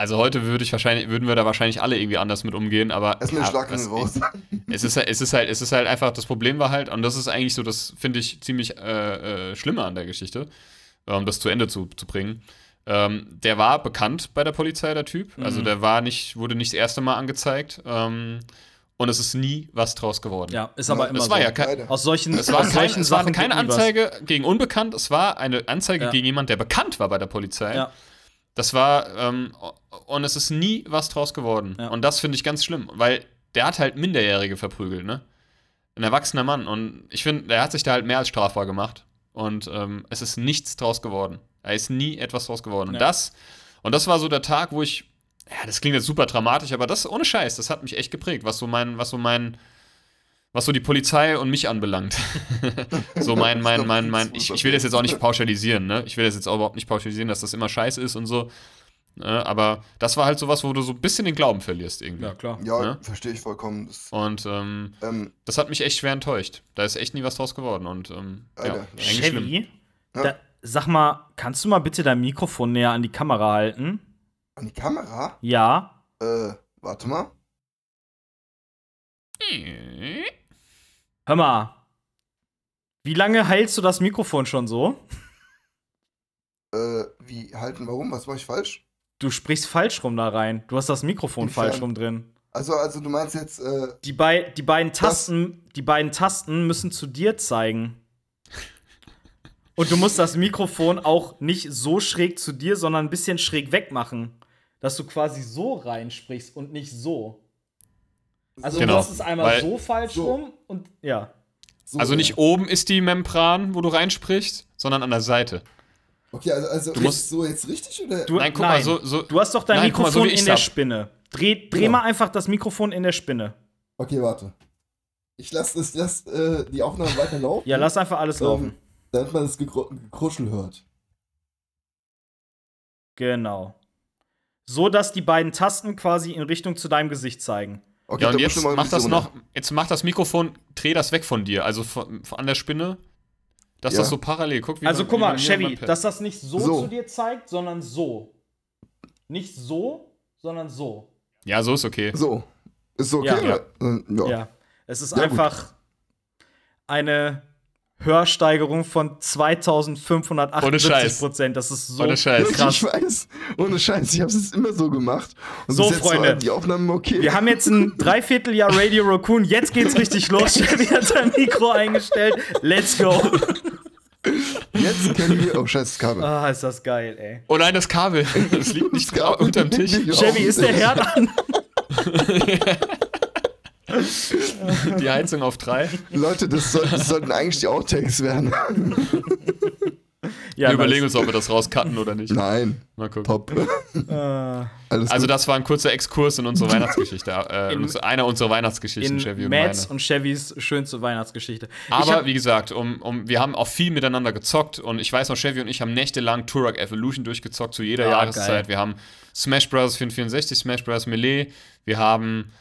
B: Also heute würde ich wahrscheinlich, würden wir da wahrscheinlich alle irgendwie anders mit umgehen, aber
C: Erstmal den
B: ja, das-
C: raus.
B: es ist, halt- es ist halt, es ist halt einfach, das Problem war halt, und das ist eigentlich so, das finde ich ziemlich äh, äh, schlimmer an der Geschichte, um das zu Ende zu, zu bringen. Ähm, der war bekannt bei der Polizei, der Typ.
A: Mhm.
B: Also der war nicht, wurde nicht das erste Mal angezeigt. Ähm, und es ist nie was draus geworden.
A: Ja, ist aber immer
B: Das war
A: so.
B: ja kein.
A: Aus solchen,
B: es war,
A: aus
B: kein,
A: solchen
B: es war
A: Sachen
B: keine
A: nie was.
B: Anzeige gegen Unbekannt, es war eine Anzeige
A: Ja.
B: gegen jemand, der bekannt war bei der Polizei.
A: Ja.
B: Das war, ähm, und es ist nie was draus geworden.
A: Ja.
B: Und das finde ich ganz schlimm, weil der hat halt Minderjährige verprügelt, ne? Ein erwachsener Mann. Und ich finde, der hat sich da halt mehr als strafbar gemacht. Und ähm, es ist nichts draus geworden. Da ist nie etwas draus geworden. Und
A: Ja.
B: das, und das war so der Tag, wo ich, ja, das klingt jetzt super dramatisch, aber das ohne Scheiß, das hat mich echt geprägt, was so mein, was so mein, was so die Polizei und mich anbelangt. so mein, mein, mein, mein, ich, ich will das jetzt auch nicht pauschalisieren, ne? Ich will das jetzt auch überhaupt nicht pauschalisieren, dass das immer scheiße ist und so. Ne? Aber das war halt sowas, wo du so ein bisschen den Glauben verlierst irgendwie.
A: Ja, klar.
C: Ja,
B: Ne?
C: verstehe ich vollkommen. Das,
B: Und ähm,
C: ähm,
B: das hat mich echt schwer enttäuscht. Da ist echt nie was draus geworden. Und ähm, ja,
C: Alter.
B: eigentlich schlimm.
A: Chevy,
C: Ja.
A: da, sag mal, kannst du mal bitte dein Mikrofon näher an die Kamera halten?
C: an die Kamera?
A: Ja.
C: Äh, warte mal.
A: Hör mal. Wie lange heilst du das Mikrofon schon so?
C: Äh, wie halten, warum? Was mache ich falsch?
A: Du sprichst falsch rum da rein. Du hast das Mikrofon
C: Inwiefern?
A: falsch rum drin.
C: Also, also du meinst jetzt, äh,
A: Die, bei, die, beiden Tasten, die beiden Tasten müssen zu dir zeigen. Und du musst das Mikrofon auch nicht so schräg zu dir, sondern ein bisschen schräg weg machen. Dass du quasi so reinsprichst und nicht so. Also
B: Genau,
A: du hast es einmal
B: weil-
A: so falsch
C: So.
A: rum und ja.
C: so,
B: Also nicht oben ist die Membran, wo du reinsprichst, sondern an der Seite.
C: Okay, also, also
B: Du
C: ist
B: musst-
C: so jetzt richtig oder?
A: Du,
B: Nein, guck mal, so- so-
A: du hast doch dein
B: Nein, guck mal,
A: Mikrofon
B: so
A: in der
B: hab.
A: Spinne. Dreh, dreh
C: Genau.
A: mal einfach das Mikrofon in der Spinne.
C: Okay, warte. Ich lasse ich lass, äh, die Aufnahme weiterlaufen.
A: Ja, lass einfach alles
C: ähm,
A: laufen.
C: Damit man das Gekru- Gekruschel hört.
A: Genau. So, dass die beiden Tasten quasi in Richtung zu deinem Gesicht zeigen.
C: Okay,
B: Ja, und jetzt mach das noch, jetzt mach das Mikrofon, dreh das weg von dir, also von, von an der Spinne, dass
C: Ja.
B: das so parallel, guck wie
A: Also
B: bei-
A: guck mal, Chevy, dass das nicht so,
C: So.
A: zu dir zeigt, sondern so. Nicht so, sondern so.
B: Ja, so ist okay.
C: So. Ist so okay?
A: Ja.
C: ja.
A: Ja. Es ist
C: Ja, gut.
A: einfach eine Hörsteigerung von 2578
B: Ohne Scheiß.
A: Prozent. Das ist so
B: Ohne Scheiß.
A: krass.
C: Ich weiß, ohne Scheiß, ich habe es immer so gemacht. Und
A: So, Freunde.
C: war die Aufnahmen okay.
A: Wir haben jetzt ein Dreivierteljahr Radio Raccoon. Jetzt geht's richtig los. Chevy hat sein Mikro eingestellt. Let's go.
C: Jetzt können wir. Oh, scheiße, das Kabel.
A: Ah, ist das geil, ey.
B: Oh nein, das Kabel, das liegt nicht
C: Das Kabel
B: unterm Tisch.
A: Chevy, ist der Herd an?
B: Die Heizung auf drei.
C: Leute, das, soll, das sollten eigentlich die Outtakes werden.
A: Ja,
B: wir überlegen uns, ob wir das rauscutten oder nicht.
C: Nein,
B: Mal gucken.
C: top. Alles
B: Also
C: gut.
B: das war ein kurzer Exkurs in unsere Weihnachtsgeschichte. Äh,
A: In-
B: in, einer unserer Weihnachtsgeschichten,
A: in
B: Chevy und
A: Mads
B: meine.
A: und Chevys schönste Weihnachtsgeschichte. ich
B: Aber
A: hab,
B: wie gesagt, um, um, wir haben auch viel miteinander gezockt und ich weiß noch, Chevy und ich haben nächtelang Turok Evolution durchgezockt zu jeder
A: Ah,
B: Jahreszeit.
A: geil.
B: Wir haben Smash Bros. 64, Smash Bros. Melee, wir haben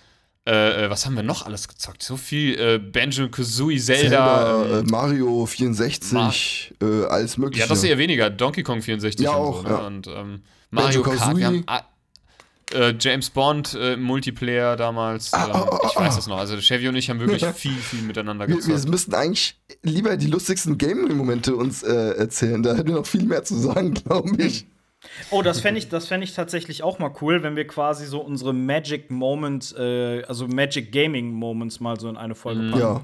B: äh, äh, was haben wir noch alles gezockt? So viel äh, Banjo Kazooie, Zelda.
C: Zelda, äh,
B: ähm,
C: Mario 64, äh, alles mögliche.
B: ja, das ist eher weniger. Donkey Kong 64
C: Ja,
B: und
C: auch,
B: so. Ne?
C: ja.
B: Und ähm, Mario. Wir haben, ah, äh, James Bond Multiplayer damals.
C: Ah,
B: ähm,
C: ah, ah,
B: ich weiß
C: ah.
B: das noch. Also Chevy und ich haben wirklich viel, viel miteinander
C: wir,
B: gezockt.
C: wir müssten eigentlich lieber die lustigsten Gaming-Momente uns äh, erzählen. Da hätten wir noch viel mehr zu sagen, glaube ich.
A: Oh, das fände ich, das fänd ich tatsächlich auch mal cool, wenn wir quasi so unsere Magic Moment, äh, also Magic Gaming Moments mal so in eine Folge packen.
C: Ja,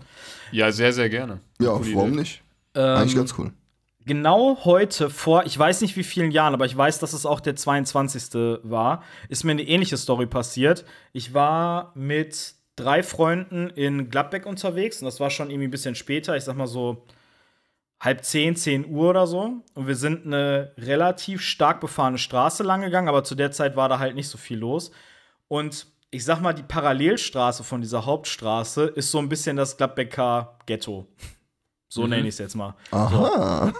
B: ja, sehr, sehr gerne.
C: ja,
B: Coole
C: warum
B: Idee.
C: nicht?
A: Ähm,
C: Eigentlich ganz cool.
A: Genau heute vor, ich weiß nicht wie vielen Jahren, aber ich weiß, dass es auch der 22. war, ist mir eine ähnliche Story passiert. Ich war mit drei Freunden in Gladbeck unterwegs und das war schon irgendwie ein bisschen später, ich sag mal so halb zehn, zehn Uhr oder so. Und wir sind eine relativ stark befahrene Straße lang gegangen, aber zu der Zeit war da halt nicht so viel los. Und ich sag mal, die Parallelstraße von dieser Hauptstraße ist so ein bisschen das Gladbecker Ghetto. So nenne ich es jetzt mal.
C: Aha.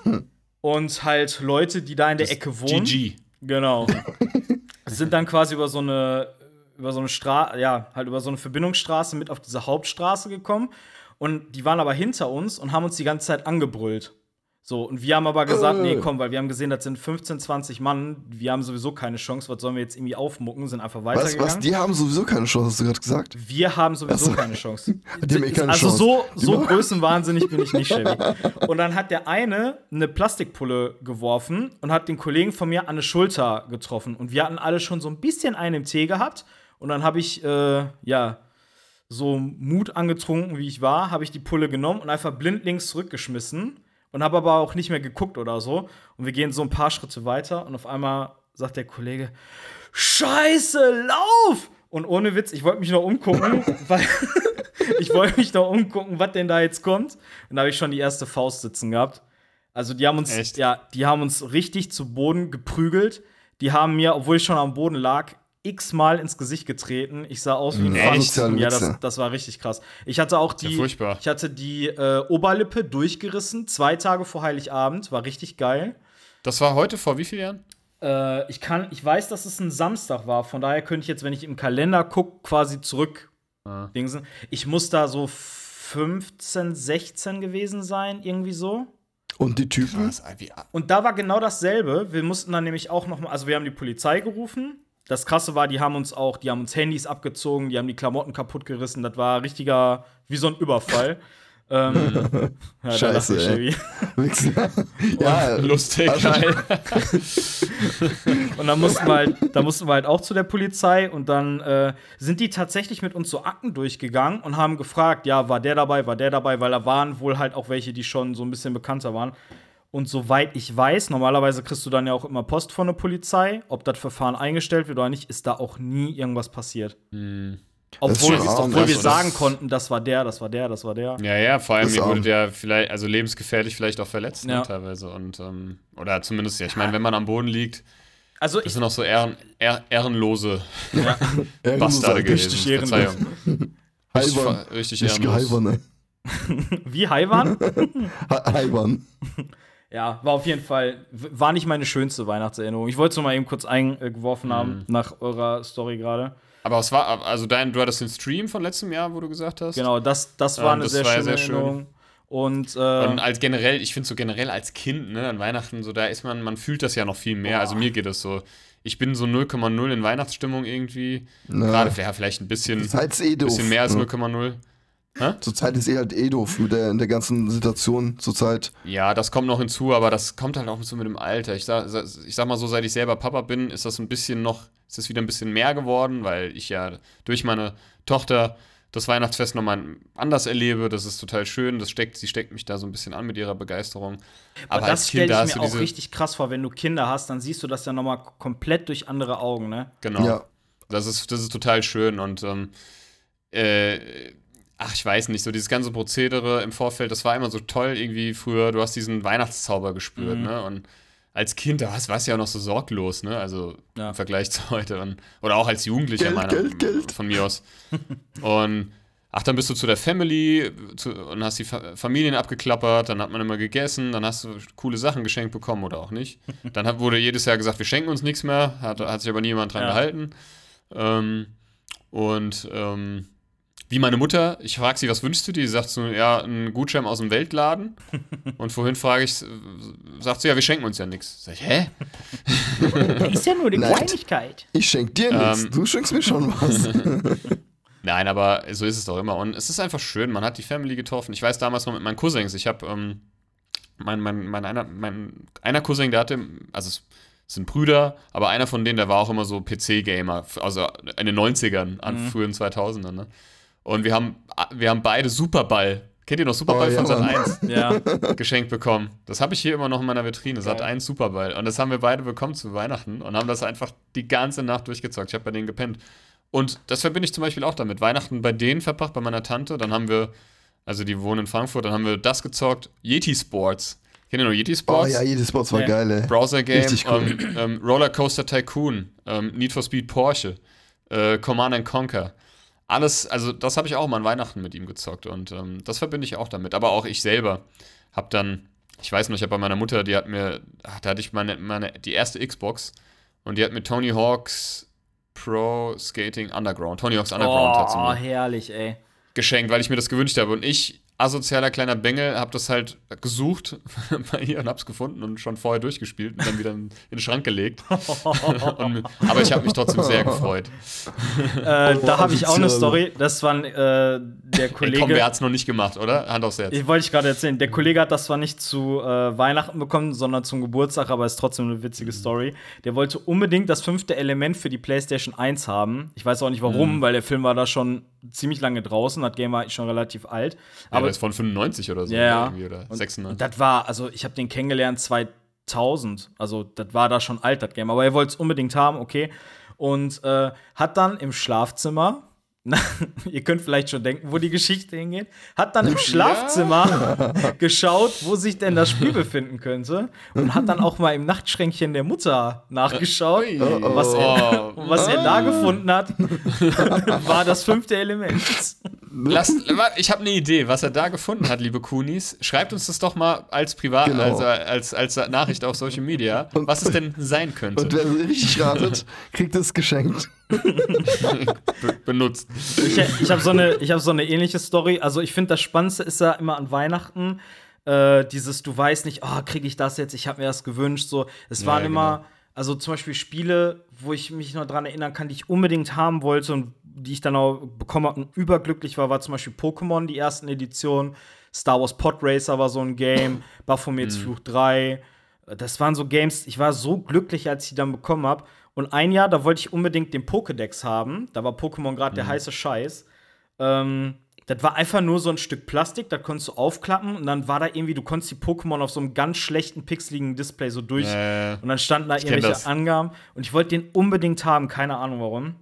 A: Und halt Leute, die da in der Ecke wohnen.
B: GG.
A: Genau. sind dann quasi über so eine, über so eine Straße, ja, halt über so eine Verbindungsstraße mit auf diese Hauptstraße gekommen. Und die waren aber hinter uns und haben uns die ganze Zeit angebrüllt. So, und wir haben aber gesagt,
C: Äh.
A: nee, komm, weil wir haben gesehen, das sind 15, 20 Mann, wir haben sowieso keine Chance, was sollen wir jetzt irgendwie aufmucken, sind einfach
C: Was,
A: weitergegangen.
C: was? Die haben sowieso keine Chance, hast du gerade gesagt.
A: Wir haben sowieso
C: Ach so.
A: keine Chance.
C: Die haben eh keine
A: also
C: Chance.
A: so, so größenwahnsinnig bin ich nicht, Chevy. Und dann hat der eine eine Plastikpulle geworfen und hat den Kollegen von mir an die Schulter getroffen. Und wir hatten alle schon so ein bisschen einen im Tee gehabt. Und dann habe ich, äh, ja, so Mut angetrunken, wie ich war, habe ich die Pulle genommen und einfach blindlings zurückgeschmissen. Und habe aber auch nicht mehr geguckt oder so. Und wir gehen so ein paar Schritte weiter und auf einmal sagt der Kollege, Scheiße, lauf! Und ohne Witz, ich wollte mich noch umgucken, weil ich wollte mich noch umgucken, was denn da jetzt kommt. Und da habe ich schon die erste Faust sitzen gehabt. Also die haben uns,
B: Echt?
A: ja, die haben uns richtig zu Boden geprügelt. Die haben mir, obwohl ich schon am Boden lag, x-mal ins Gesicht getreten. Ich sah aus wie ein
B: Echt?
A: Pfannkuchen. Ja, das, das war richtig krass. Ich hatte auch
B: ja
A: die,
B: furchtbar.
A: ich hatte die äh, Oberlippe durchgerissen, zwei Tage vor Heiligabend, war richtig geil.
B: Das war heute vor wie vielen Jahren?
A: Äh, ich kann, ich weiß, dass es ein Samstag war. Von daher könnte ich jetzt, wenn ich im Kalender gucke, quasi zurück.
B: Ah.
A: Ich muss da so 15, 16 gewesen sein, irgendwie so.
C: Und die Typen?
B: Krass,
A: Und da war genau dasselbe. Wir mussten dann nämlich auch noch mal, also wir haben die Polizei gerufen. Das Krasse war, die haben uns auch, die haben uns Handys abgezogen, die haben die Klamotten kaputt gerissen. Das war richtiger, wie so ein Überfall. ähm, ja, da
C: Scheiße, ey. Ja,
B: lustig,
C: Also-.
A: Und dann mussten wir halt, da mussten wir halt auch zu der Polizei und dann äh, sind die tatsächlich mit uns so Akten durchgegangen und haben gefragt, ja, war der dabei, war der dabei, weil da waren wohl halt auch welche, die schon so ein bisschen bekannter waren. Und soweit ich weiß, normalerweise kriegst du dann ja auch immer Post von der Polizei, ob das Verfahren eingestellt wird oder nicht, ist da auch nie irgendwas passiert.
C: ist
A: Obwohl,
C: arm,
A: obwohl wir
C: also
A: sagen
B: das-
A: konnten, das war der, das war der, das war der.
B: Ja, ja, vor allem, ihr wurdet ja vielleicht, also lebensgefährlich vielleicht auch verletzt, ne,
A: Ja.
B: teilweise. Und, ähm, oder zumindest, ja, ich meine, wenn man am Boden liegt,
A: Also
B: das
A: ich,
B: sind auch so ehren, ehr, ehrenlose
C: Ja,
B: Bastarde
A: richtig
B: gewesen.
A: ehrenlos.
B: Richtig, ver- richtig
C: Nicht
B: ehrenlos.
A: wie Haiwan?
C: Ha- Halbern
A: ja, war auf jeden Fall, war nicht meine schönste Weihnachtserinnerung. Ich wollte es nur mal eben kurz eingeworfen haben mhm. nach eurer Story gerade.
B: Aber es war, also dein, du hattest den Stream von letztem Jahr, wo du gesagt hast.
A: Genau, das, das war
B: ähm,
A: eine
B: das
A: sehr,
B: war
A: schöne
B: sehr schön.
A: Erinnerung. Und, äh,
B: und, als generell, ich finde so generell als Kind, ne, an Weihnachten, so da ist man, man fühlt das ja noch viel mehr. Oh. Also mir geht das so. Ich bin so 0,0 in Weihnachtsstimmung irgendwie. Gerade ja, vielleicht ein bisschen,
C: eh
B: bisschen mehr als
C: ne?
B: 0,0.
C: Zurzeit ist eh halt eh doof mit der, in der ganzen Situation zurzeit.
B: Ja, das kommt noch hinzu, aber das kommt halt auch so mit dem Alter. Ich sag, ich sag mal so, seit ich selber Papa bin, ist das ein bisschen noch, ist das wieder ein bisschen mehr geworden, weil ich ja durch meine Tochter das Weihnachtsfest nochmal anders erlebe. Das ist total schön. Das steckt, sie steckt mich da so ein bisschen an mit ihrer Begeisterung. Aber,
A: Aber
B: das
A: stelle ich mir auch richtig krass vor, wenn du Kinder hast, dann siehst du das ja nochmal komplett durch andere Augen, ne?
B: Genau.
C: Ja.
B: Das ist, das ist total schön und ähm, äh, ach, ich weiß nicht, so dieses ganze Prozedere im Vorfeld, das war immer so toll irgendwie früher. Du hast diesen Weihnachtszauber gespürt,
A: Mhm.
B: ne? Und als Kind, da warst du ja auch noch so sorglos, ne? Also
A: Ja.
B: im Vergleich zu heute. Und, oder auch als Jugendlicher
C: Geld,
B: meiner,
C: Geld, Geld.
B: von mir aus. Und ach, dann bist du zu der Family zu, und hast die Fa Familien abgeklappert, dann hat man immer gegessen, dann hast du coole Sachen geschenkt bekommen oder auch nicht. Dann hat, wurde jedes Jahr gesagt, wir schenken uns nichts mehr, hat, hat sich aber niemand dran
A: Ja.
B: gehalten. Ähm, und ähm, wie meine Mutter, ich frage sie, was wünschst du dir? Sie sagt so, ja, einen Gutschein aus dem Weltladen. Und vorhin frage ich, sagt sie, ja, wir schenken uns ja nichts. Sag ich, hä?
A: Ist ja nur die
C: Nein.
A: Kleinigkeit.
C: Ich schenk dir nichts,
B: Ähm.
C: du schenkst mir schon was.
B: Nein, aber so ist es doch immer. Und es ist einfach schön, man hat die Family getroffen. Ich weiß damals noch mit meinen Cousins, ich habe, ähm, mein, mein, mein, einer, mein einer Cousin, der hatte, also es sind Brüder, aber einer von denen, der war auch immer so PC-Gamer, also in den 90ern, an
C: Mhm.
B: frühen 2000ern. Ne? Und wir haben, wir haben beide Superball. Kennt ihr noch Superball
C: Oh, ja,
B: von Sat
C: Mann.
B: 1?
A: Ja.
B: geschenkt bekommen. Das habe ich hier immer noch in meiner Vitrine. Sat 1 Superball. Und das haben wir beide bekommen zu Weihnachten und haben das einfach die ganze Nacht durchgezockt. Ich habe bei denen gepennt. Und das verbinde ich zum Beispiel auch damit. Weihnachten bei denen verbracht, bei meiner Tante. Dann haben wir, also die wohnen in Frankfurt, dann haben wir das gezockt. Yeti Sports. Kennt ihr noch Yeti
C: Oh
B: Sports?
C: ja, jedes Spots war
A: Ja.
C: geil, ey.
B: Browser-Game,
C: Richtig cool.
B: ähm, ähm, Rollercoaster Tycoon, ähm, Need for Speed Porsche, äh, Command and Conquer. Alles, also das habe ich auch mal an Weihnachten mit ihm gezockt und ähm, das verbinde ich auch damit. Aber auch ich selber habe dann, ich weiß noch, ich habe bei meiner Mutter, die hat mir, ach, da hatte ich meine, meine, die erste Xbox und die hat mir Tony Hawk's Pro Skating Underground, Tony Hawk's Underground hat sie
A: Oh,
B: mir
A: herrlich, ey.
B: geschenkt, weil ich mir das gewünscht habe. Und ich, asozialer kleiner Bengel, habe das halt gesucht bei ihr und hab's gefunden und schon vorher durchgespielt und dann wieder in, den Schrank gelegt. und, aber ich habe mich trotzdem sehr gefreut.
A: Äh, da habe ich auch eine. Story. Das war äh, der
B: Ey,
A: Kollege.
B: komm, wer hat's noch nicht gemacht, oder? Hand aufs Herz.
A: Ich wollte ich gerade erzählen, der Kollege hat das zwar nicht zu äh, Weihnachten bekommen, sondern zum Geburtstag, aber ist trotzdem eine witzige Story. Der wollte unbedingt das fünfte Element für die PlayStation 1 haben. Ich weiß auch nicht warum, weil der Film war da schon ziemlich lange draußen, das Game war schon relativ alt.
B: ja,
A: Aber
B: aber ist von 95 oder so.
A: Ja, ja.
B: Irgendwie, oder
A: Und
B: 96.
A: Das war, also ich habe den kennengelernt 2000. Also das war da schon alt, das Game. Aber er wollte es unbedingt haben, okay. Und äh, hat dann im Schlafzimmer, ihr könnt vielleicht schon denken, wo die Geschichte hingeht, hat dann im Schlafzimmer geschaut, wo sich denn das Spiel befinden könnte. Und hat dann auch mal im Nachtschränkchen der Mutter nachgeschaut. Was, er,
B: Oh.
A: was er da gefunden hat, war das fünfte Element.
B: Lass, warte, ich habe eine Idee, was er da gefunden hat, liebe Kunis. Schreibt uns das doch mal als Privat,
C: Genau.
B: also als, als Nachricht auf Social Media, was es denn sein könnte.
C: Und wer richtig ratet, kriegt es geschenkt.
B: Be benutzt.
A: Ich, ich habe so, eine- ich hab so eine ähnliche Story. Also, ich finde, das Spannendste ist ja immer an Weihnachten. Äh, dieses, du weißt nicht, oh, kriege ich das jetzt? Ich habe mir das gewünscht. So, es
B: Ja,
A: waren
B: genau.
A: immer, also zum Beispiel Spiele, wo ich mich noch dran erinnern kann, die ich unbedingt haben wollte und die ich dann auch bekommen habe und überglücklich war, war zum Beispiel Pokémon, die ersten Editionen. Star Wars Pod Racer war so ein Game. Baphomets Fluch 3. Das waren so Games, ich war so glücklich, als ich die dann bekommen habe. Und ein Jahr, da wollte ich unbedingt den Pokédex haben. Da war Pokémon gerade der heiße Scheiß. Ähm, das war einfach nur so ein Stück Plastik, das konntest du aufklappen und dann war da irgendwie, du konntest die Pokémon auf so einem ganz schlechten, pixeligen Display so durch.
B: Äh,
A: und dann standen da irgendwelche. Angaben. Und ich wollte den unbedingt haben, keine Ahnung warum.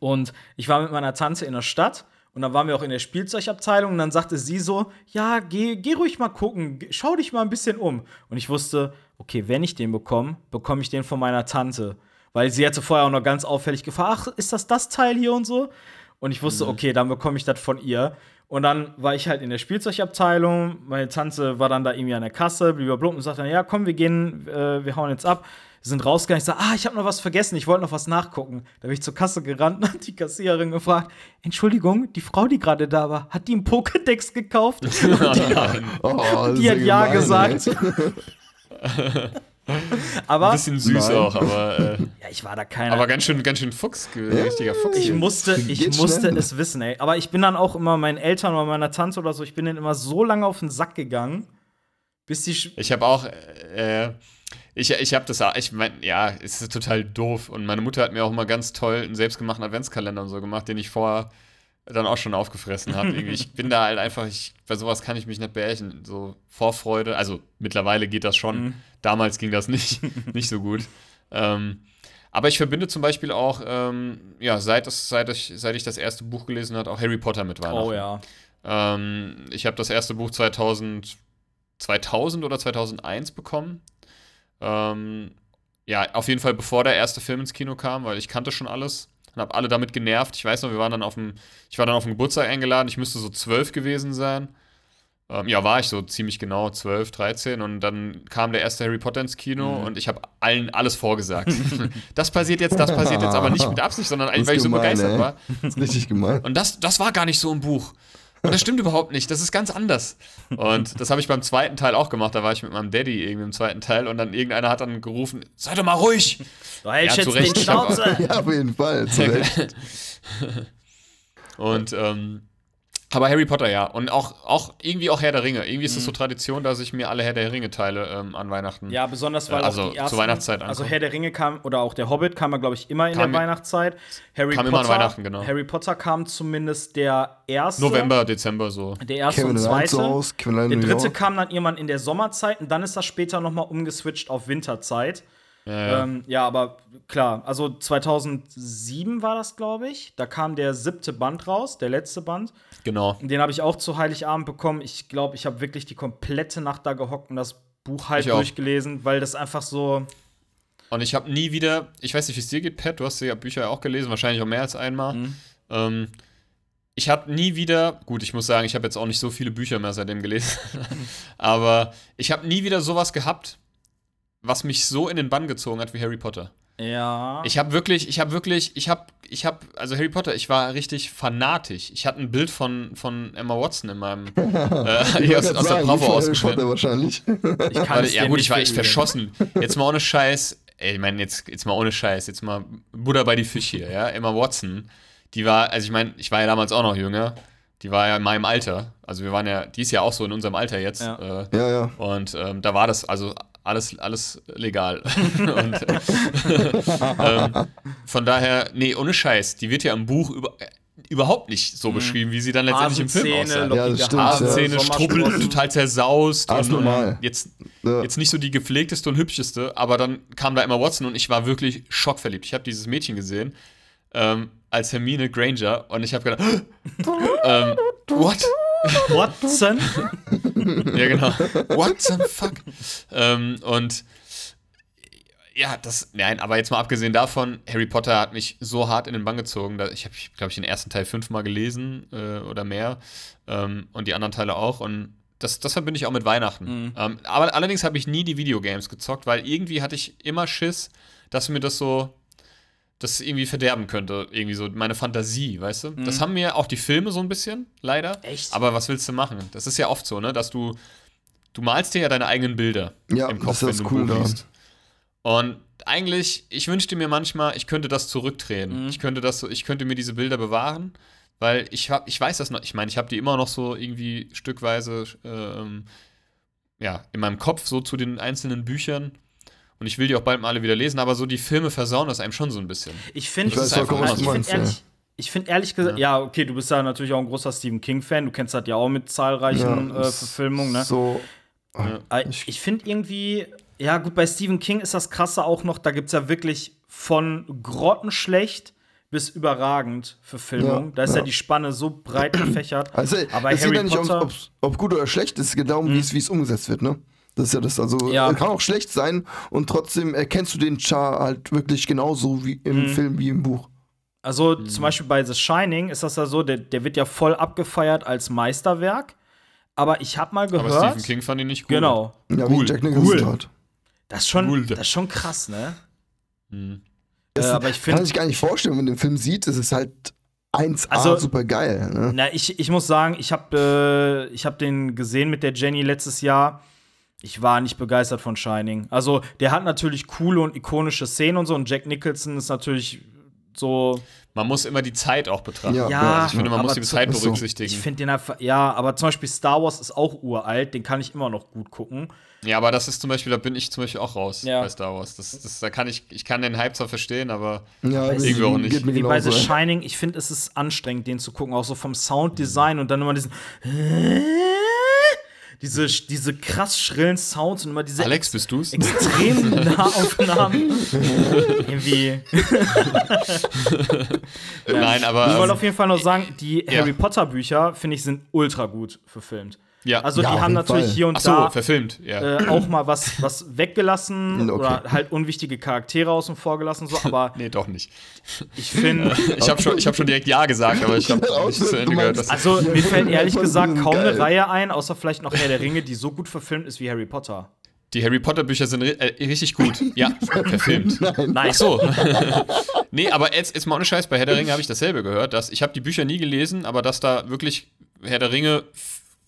A: Und ich war mit meiner Tante in der Stadt und dann waren wir auch in der Spielzeugabteilung und dann sagte sie so: Ja, geh, geh ruhig mal gucken, schau dich mal ein bisschen um. Und ich wusste, okay, wenn ich den bekomme, bekomme ich den von meiner Tante. Weil sie hatte vorher auch noch ganz auffällig gefragt: Ach, ist das das Teil hier und so? Und ich wusste, okay, dann bekomme ich das von ihr. Und dann war ich halt in der Spielzeugabteilung. Meine Tante war dann da irgendwie an der Kasse, blablabla, und sagte dann: Ja, komm, wir gehen, äh, wir hauen jetzt ab. Wir sind rausgegangen. Ich sage, ah, ich habe noch was vergessen. Ich wollte noch was nachgucken. Da bin ich zur Kasse gerannt und hat die Kassiererin gefragt: Entschuldigung, die Frau, die gerade da war, hat die einen Pokédex gekauft?
B: nein.
C: Oh,
A: die hat ja gesagt. aber
B: Ein bisschen süß
C: Nein.
B: auch, aber, äh,
A: ja, ich war da keiner.
B: aber ganz schön, ganz schön Fuchs, richtiger Fuchs.
A: ich musste, ich
C: Geht
A: musste
C: schnell.
A: es wissen, ey. Aber ich bin dann auch immer meinen Eltern oder meiner Tante oder so, ich bin denen immer so lange auf den Sack gegangen, bis die. Sch-
B: Ich habe auch, äh, ich, ich habe das, ich meine, ja, es ist total doof. Und meine Mutter hat mir auch immer ganz toll einen selbstgemachten Adventskalender und so gemacht, den ich vorher dann auch schon aufgefressen habe. Ich bin da halt einfach, ich, bei sowas kann ich mich nicht beherrschen. So Vorfreude, also mittlerweile geht das schon. Damals ging das nicht, nicht so gut. Ähm, aber ich verbinde zum Beispiel auch, ähm, ja, seit, es, seit, ich, seit ich das erste Buch gelesen habe, auch Harry Potter mit Weihnachten.
A: oh ja.
B: Ähm, ich habe das erste Buch 2000, 2000 oder 2001 bekommen. Ähm, ja, auf jeden Fall bevor der erste Film ins Kino kam, weil ich kannte schon alles und habe alle damit genervt. Ich weiß noch, wir waren dann auf dem, ich war dann auf dem Geburtstag eingeladen, ich müsste so zwölf gewesen sein. Ähm, ja, war ich so ziemlich genau, 12, 13 und dann kam der erste Harry Potter ins Kino
C: Mhm.
B: und ich habe allen alles vorgesagt. das passiert jetzt, das passiert jetzt, aber nicht mit Absicht, sondern eigentlich, weil ich so
C: gemein,
B: begeistert
C: ey.
B: war.
C: Das ist richtig gemein.
B: Und das, das war gar nicht so im Buch. Und das stimmt überhaupt nicht. Das ist ganz anders. Und das habe ich beim zweiten Teil auch gemacht. Da war ich mit meinem Daddy irgendwie im zweiten Teil und dann irgendeiner hat dann gerufen: Sei doch mal ruhig!
A: Du hältst
B: Ja, zu
A: jetzt den
B: Recht, hab-
A: Schnauze.
C: Ja, auf jeden Fall. Zu Recht.
B: Und, ähm, aber Harry Potter, ja. Und auch, auch irgendwie auch Herr der Ringe. Irgendwie ist es so Tradition, dass ich mir alle Herr der Ringe-Teile ähm, an Weihnachten.
A: Ja, besonders weil
B: Also
A: auch die
B: zur
A: ersten,
B: Weihnachtszeit
A: Also
B: ankommen.
A: Herr der Ringe kam, oder auch der Hobbit kam ja, glaube ich, immer in
B: Kam-
A: der Weihnachtszeit. Harry
B: kam
A: Potter,
B: immer an Weihnachten, genau.
A: Harry Potter kam zumindest der erste.
B: November, Dezember so.
A: Der erste
C: Kevin
A: und zweite.
C: allein
A: Der dritte
C: York.
A: kam dann irgendwann in der Sommerzeit und dann ist das später nochmal umgeswitcht auf Winterzeit.
B: Ja.
A: Ähm, ja, aber klar, also 2007 war das, glaube ich. Da kam der siebte Band raus, der letzte Band.
B: Genau.
A: Den habe ich auch zu Heiligabend bekommen. Ich glaube, ich habe wirklich die komplette Nacht da gehockt und das Buch halt
B: Ich auch.
A: durchgelesen, weil das einfach so.
B: Und ich habe nie wieder, ich weiß nicht, wie es dir geht, Pat, du hast ja Bücher auch gelesen, wahrscheinlich auch mehr als einmal.
A: Mhm.
B: Ähm, ich habe nie wieder, gut, ich muss sagen, ich habe jetzt auch nicht so viele Bücher mehr seitdem gelesen, aber ich habe nie wieder sowas gehabt, was mich so in den Bann gezogen hat wie Harry Potter.
A: Ja.
B: Ich habe wirklich, ich habe wirklich, ich habe, ich habe, also Harry Potter, ich war richtig fanatisch. Ich hatte ein Bild von, von Emma Watson in meinem, äh, aus, aus der Bravo
C: von Harry
B: ausgeschnitten.
C: Potter wahrscheinlich.
A: ich kann
B: ja gut, ich war echt verschossen. Jetzt mal ohne Scheiß. Ey, ich meine, jetzt, jetzt mal ohne Scheiß. Jetzt mal Buddha bei die Fisch hier, ja. Emma Watson, die war, also ich meine, ich war ja damals auch noch jünger. Die war ja in meinem Alter. Also wir waren ja, die ist ja auch so in unserem Alter jetzt.
A: Ja.
B: Äh,
C: Ja, ja.
B: und ähm, da war das also alles, alles legal. und, ähm, von daher, nee, ohne Scheiß. Die wird ja im Buch über, äh, überhaupt nicht so beschrieben, wie sie dann letztendlich im Film
A: Hasenzähne,
B: aussah.
C: Ja, das
A: lockige
C: stimmt,
A: Haare,
C: ja.
A: Sommersprossen.
B: total zersaust.
C: Alles
B: und,
C: normal.
B: ähm, Jetzt,
C: Ja.
B: jetzt nicht so die gepflegteste und hübscheste, aber dann kam da Emma Watson und ich war wirklich schockverliebt. Ich habe dieses Mädchen gesehen ähm, als Hermine Granger und ich habe gedacht, ähm, what?
A: Watson?
B: Ja, genau. What the fuck? ähm, und ja, das, nein, aber jetzt mal abgesehen davon, Harry Potter hat mich so hart in den Bann gezogen, dass ich habe, glaube ich, den ersten Teil fünfmal gelesen äh, oder mehr ähm, und die anderen Teile auch und das, das verbinde ich auch mit Weihnachten. Ähm, aber allerdings habe ich nie die Videogames gezockt, weil irgendwie hatte ich immer Schiss, dass mir das so, das irgendwie verderben könnte, irgendwie so meine Fantasie, weißt du? Das haben mir auch die Filme so ein bisschen, leider.
A: Echt?
B: Aber was willst du machen? Das ist ja oft so, ne, dass du, du malst dir ja deine eigenen Bilder
C: Ja,
B: im
C: das
B: Kopf,
C: ist
B: wenn
C: das
B: du ein
C: Coole
B: Buch liest. Und eigentlich, ich wünschte mir manchmal, ich könnte das zurückdrehen.
A: Mhm.
B: Ich könnte das so, ich könnte mir diese Bilder bewahren, weil ich hab, ich weiß das noch, ich meine, ich habe die immer noch so irgendwie stückweise ähm, ja, in meinem Kopf so zu den einzelnen Büchern. Und ich will die auch bald mal alle wieder lesen, aber so die Filme versauen das einem schon so ein bisschen.
A: Ich finde,
C: Ich
A: ich finde ehrlich, ich finde ehrlich gesagt, ja. okay, du bist ja natürlich auch ein großer Stephen King-Fan, du kennst das ja auch mit zahlreichen äh,
C: das
A: Verfilmungen, ne?
C: So.
A: Aber ich ich finde irgendwie, ja gut, bei Stephen King ist das krasse auch noch, da gibt es ja wirklich von grottenschlecht bis überragend Verfilmung.
C: Ja,
A: da ist ja.
C: ja.
A: die Spanne so breit gefächert.
C: Also,
A: Aber
C: es geht
A: Harry
C: ja nicht,
A: Potter-
C: ob, ob, ob gut oder schlecht ist, es geht darum, wie es wie es umgesetzt wird, ne? Das ist ja das, also
A: Ja.
C: äh, kann auch schlecht sein und trotzdem erkennst du den Char halt wirklich genauso wie im
A: Mhm.
C: Film wie im Buch.
A: Also
C: Mhm.
A: zum Beispiel bei The Shining ist das ja so, der, der wird ja voll abgefeiert als Meisterwerk. Aber ich habe mal
B: Aber
A: gehört,
B: Stephen King fand ihn nicht gut.
A: genau,
C: Ja,
B: Cool.
C: wie Jack Nicholson
A: Cool.
C: tat.
A: das ist schon,
B: Cool.
A: das ist schon krass, ne?
B: Hm.
C: Das
A: Äh, aber ich
C: kann
A: finde,
C: man sich gar nicht vorstellen, wenn man den Film sieht, es ist halt 1A
A: Also-
C: super geil. Ne?
A: Na, ich, ich muss sagen, ich habe äh, ich hab den gesehen mit der Jenny letztes Jahr. Ich war nicht begeistert von Shining. Also, der hat natürlich coole und ikonische Szenen und so. Und Jack Nicholson ist natürlich so.
B: Man muss immer die Zeit auch betrachten.
C: Ja,
A: Ja,
B: Also ich finde, man
A: aber
B: muss die Zeit
C: ist so.
B: berücksichtigen.
A: Ich finde den einfach. Ja, aber zum Beispiel Star Wars ist auch uralt. Den kann ich immer noch gut gucken.
B: Ja, aber das ist zum Beispiel, da bin ich zum Beispiel auch raus
A: Ja.
B: bei Star Wars. Das, das, da kann ich, ich kann den Hype zwar verstehen, aber
C: Ja,
B: irgendwie auch nicht.
A: Wie bei The. Shining, ich finde, es ist anstrengend, den zu gucken. Auch so vom Sounddesign und dann immer diesen. Diese, diese krass schrillen Sounds und immer diese
B: Alex, bist du's?
A: extrem Nahaufnahmen. Irgendwie.
B: Nein, aber
A: Ich wollte
B: ähm,
A: auf jeden Fall noch sagen, die
B: Ja.
A: Harry Potter Bücher, finde ich, sind ultra gut verfilmt.
B: Ja.
A: Also
C: Ja,
A: die haben natürlich
C: Fall.
A: hier und
B: Ach so,
A: da
B: verfilmt, ja.
A: äh, auch mal was, was weggelassen
C: Okay.
A: oder halt unwichtige Charaktere außen vor gelassen, so, aber
B: nee, doch nicht.
A: ich finde,
B: Ich habe schon, ich hab schon direkt Ja gesagt, aber ich habe nicht zu Ende gehört.
A: also
C: Ja,
A: mir fällt ehrlich gesagt kaum
C: sind
A: eine
C: geil.
A: Reihe ein, außer vielleicht noch Herr der Ringe, die so gut verfilmt ist wie Harry Potter.
B: Die Harry Potter Bücher sind ri äh, richtig gut. Ja, verfilmt.
C: Nein.
B: Ach so. nee, aber jetzt, jetzt mal ohne Scheiß, bei Herr der Ringe habe ich dasselbe gehört. Dass, ich habe die Bücher nie gelesen, aber dass da wirklich Herr der Ringe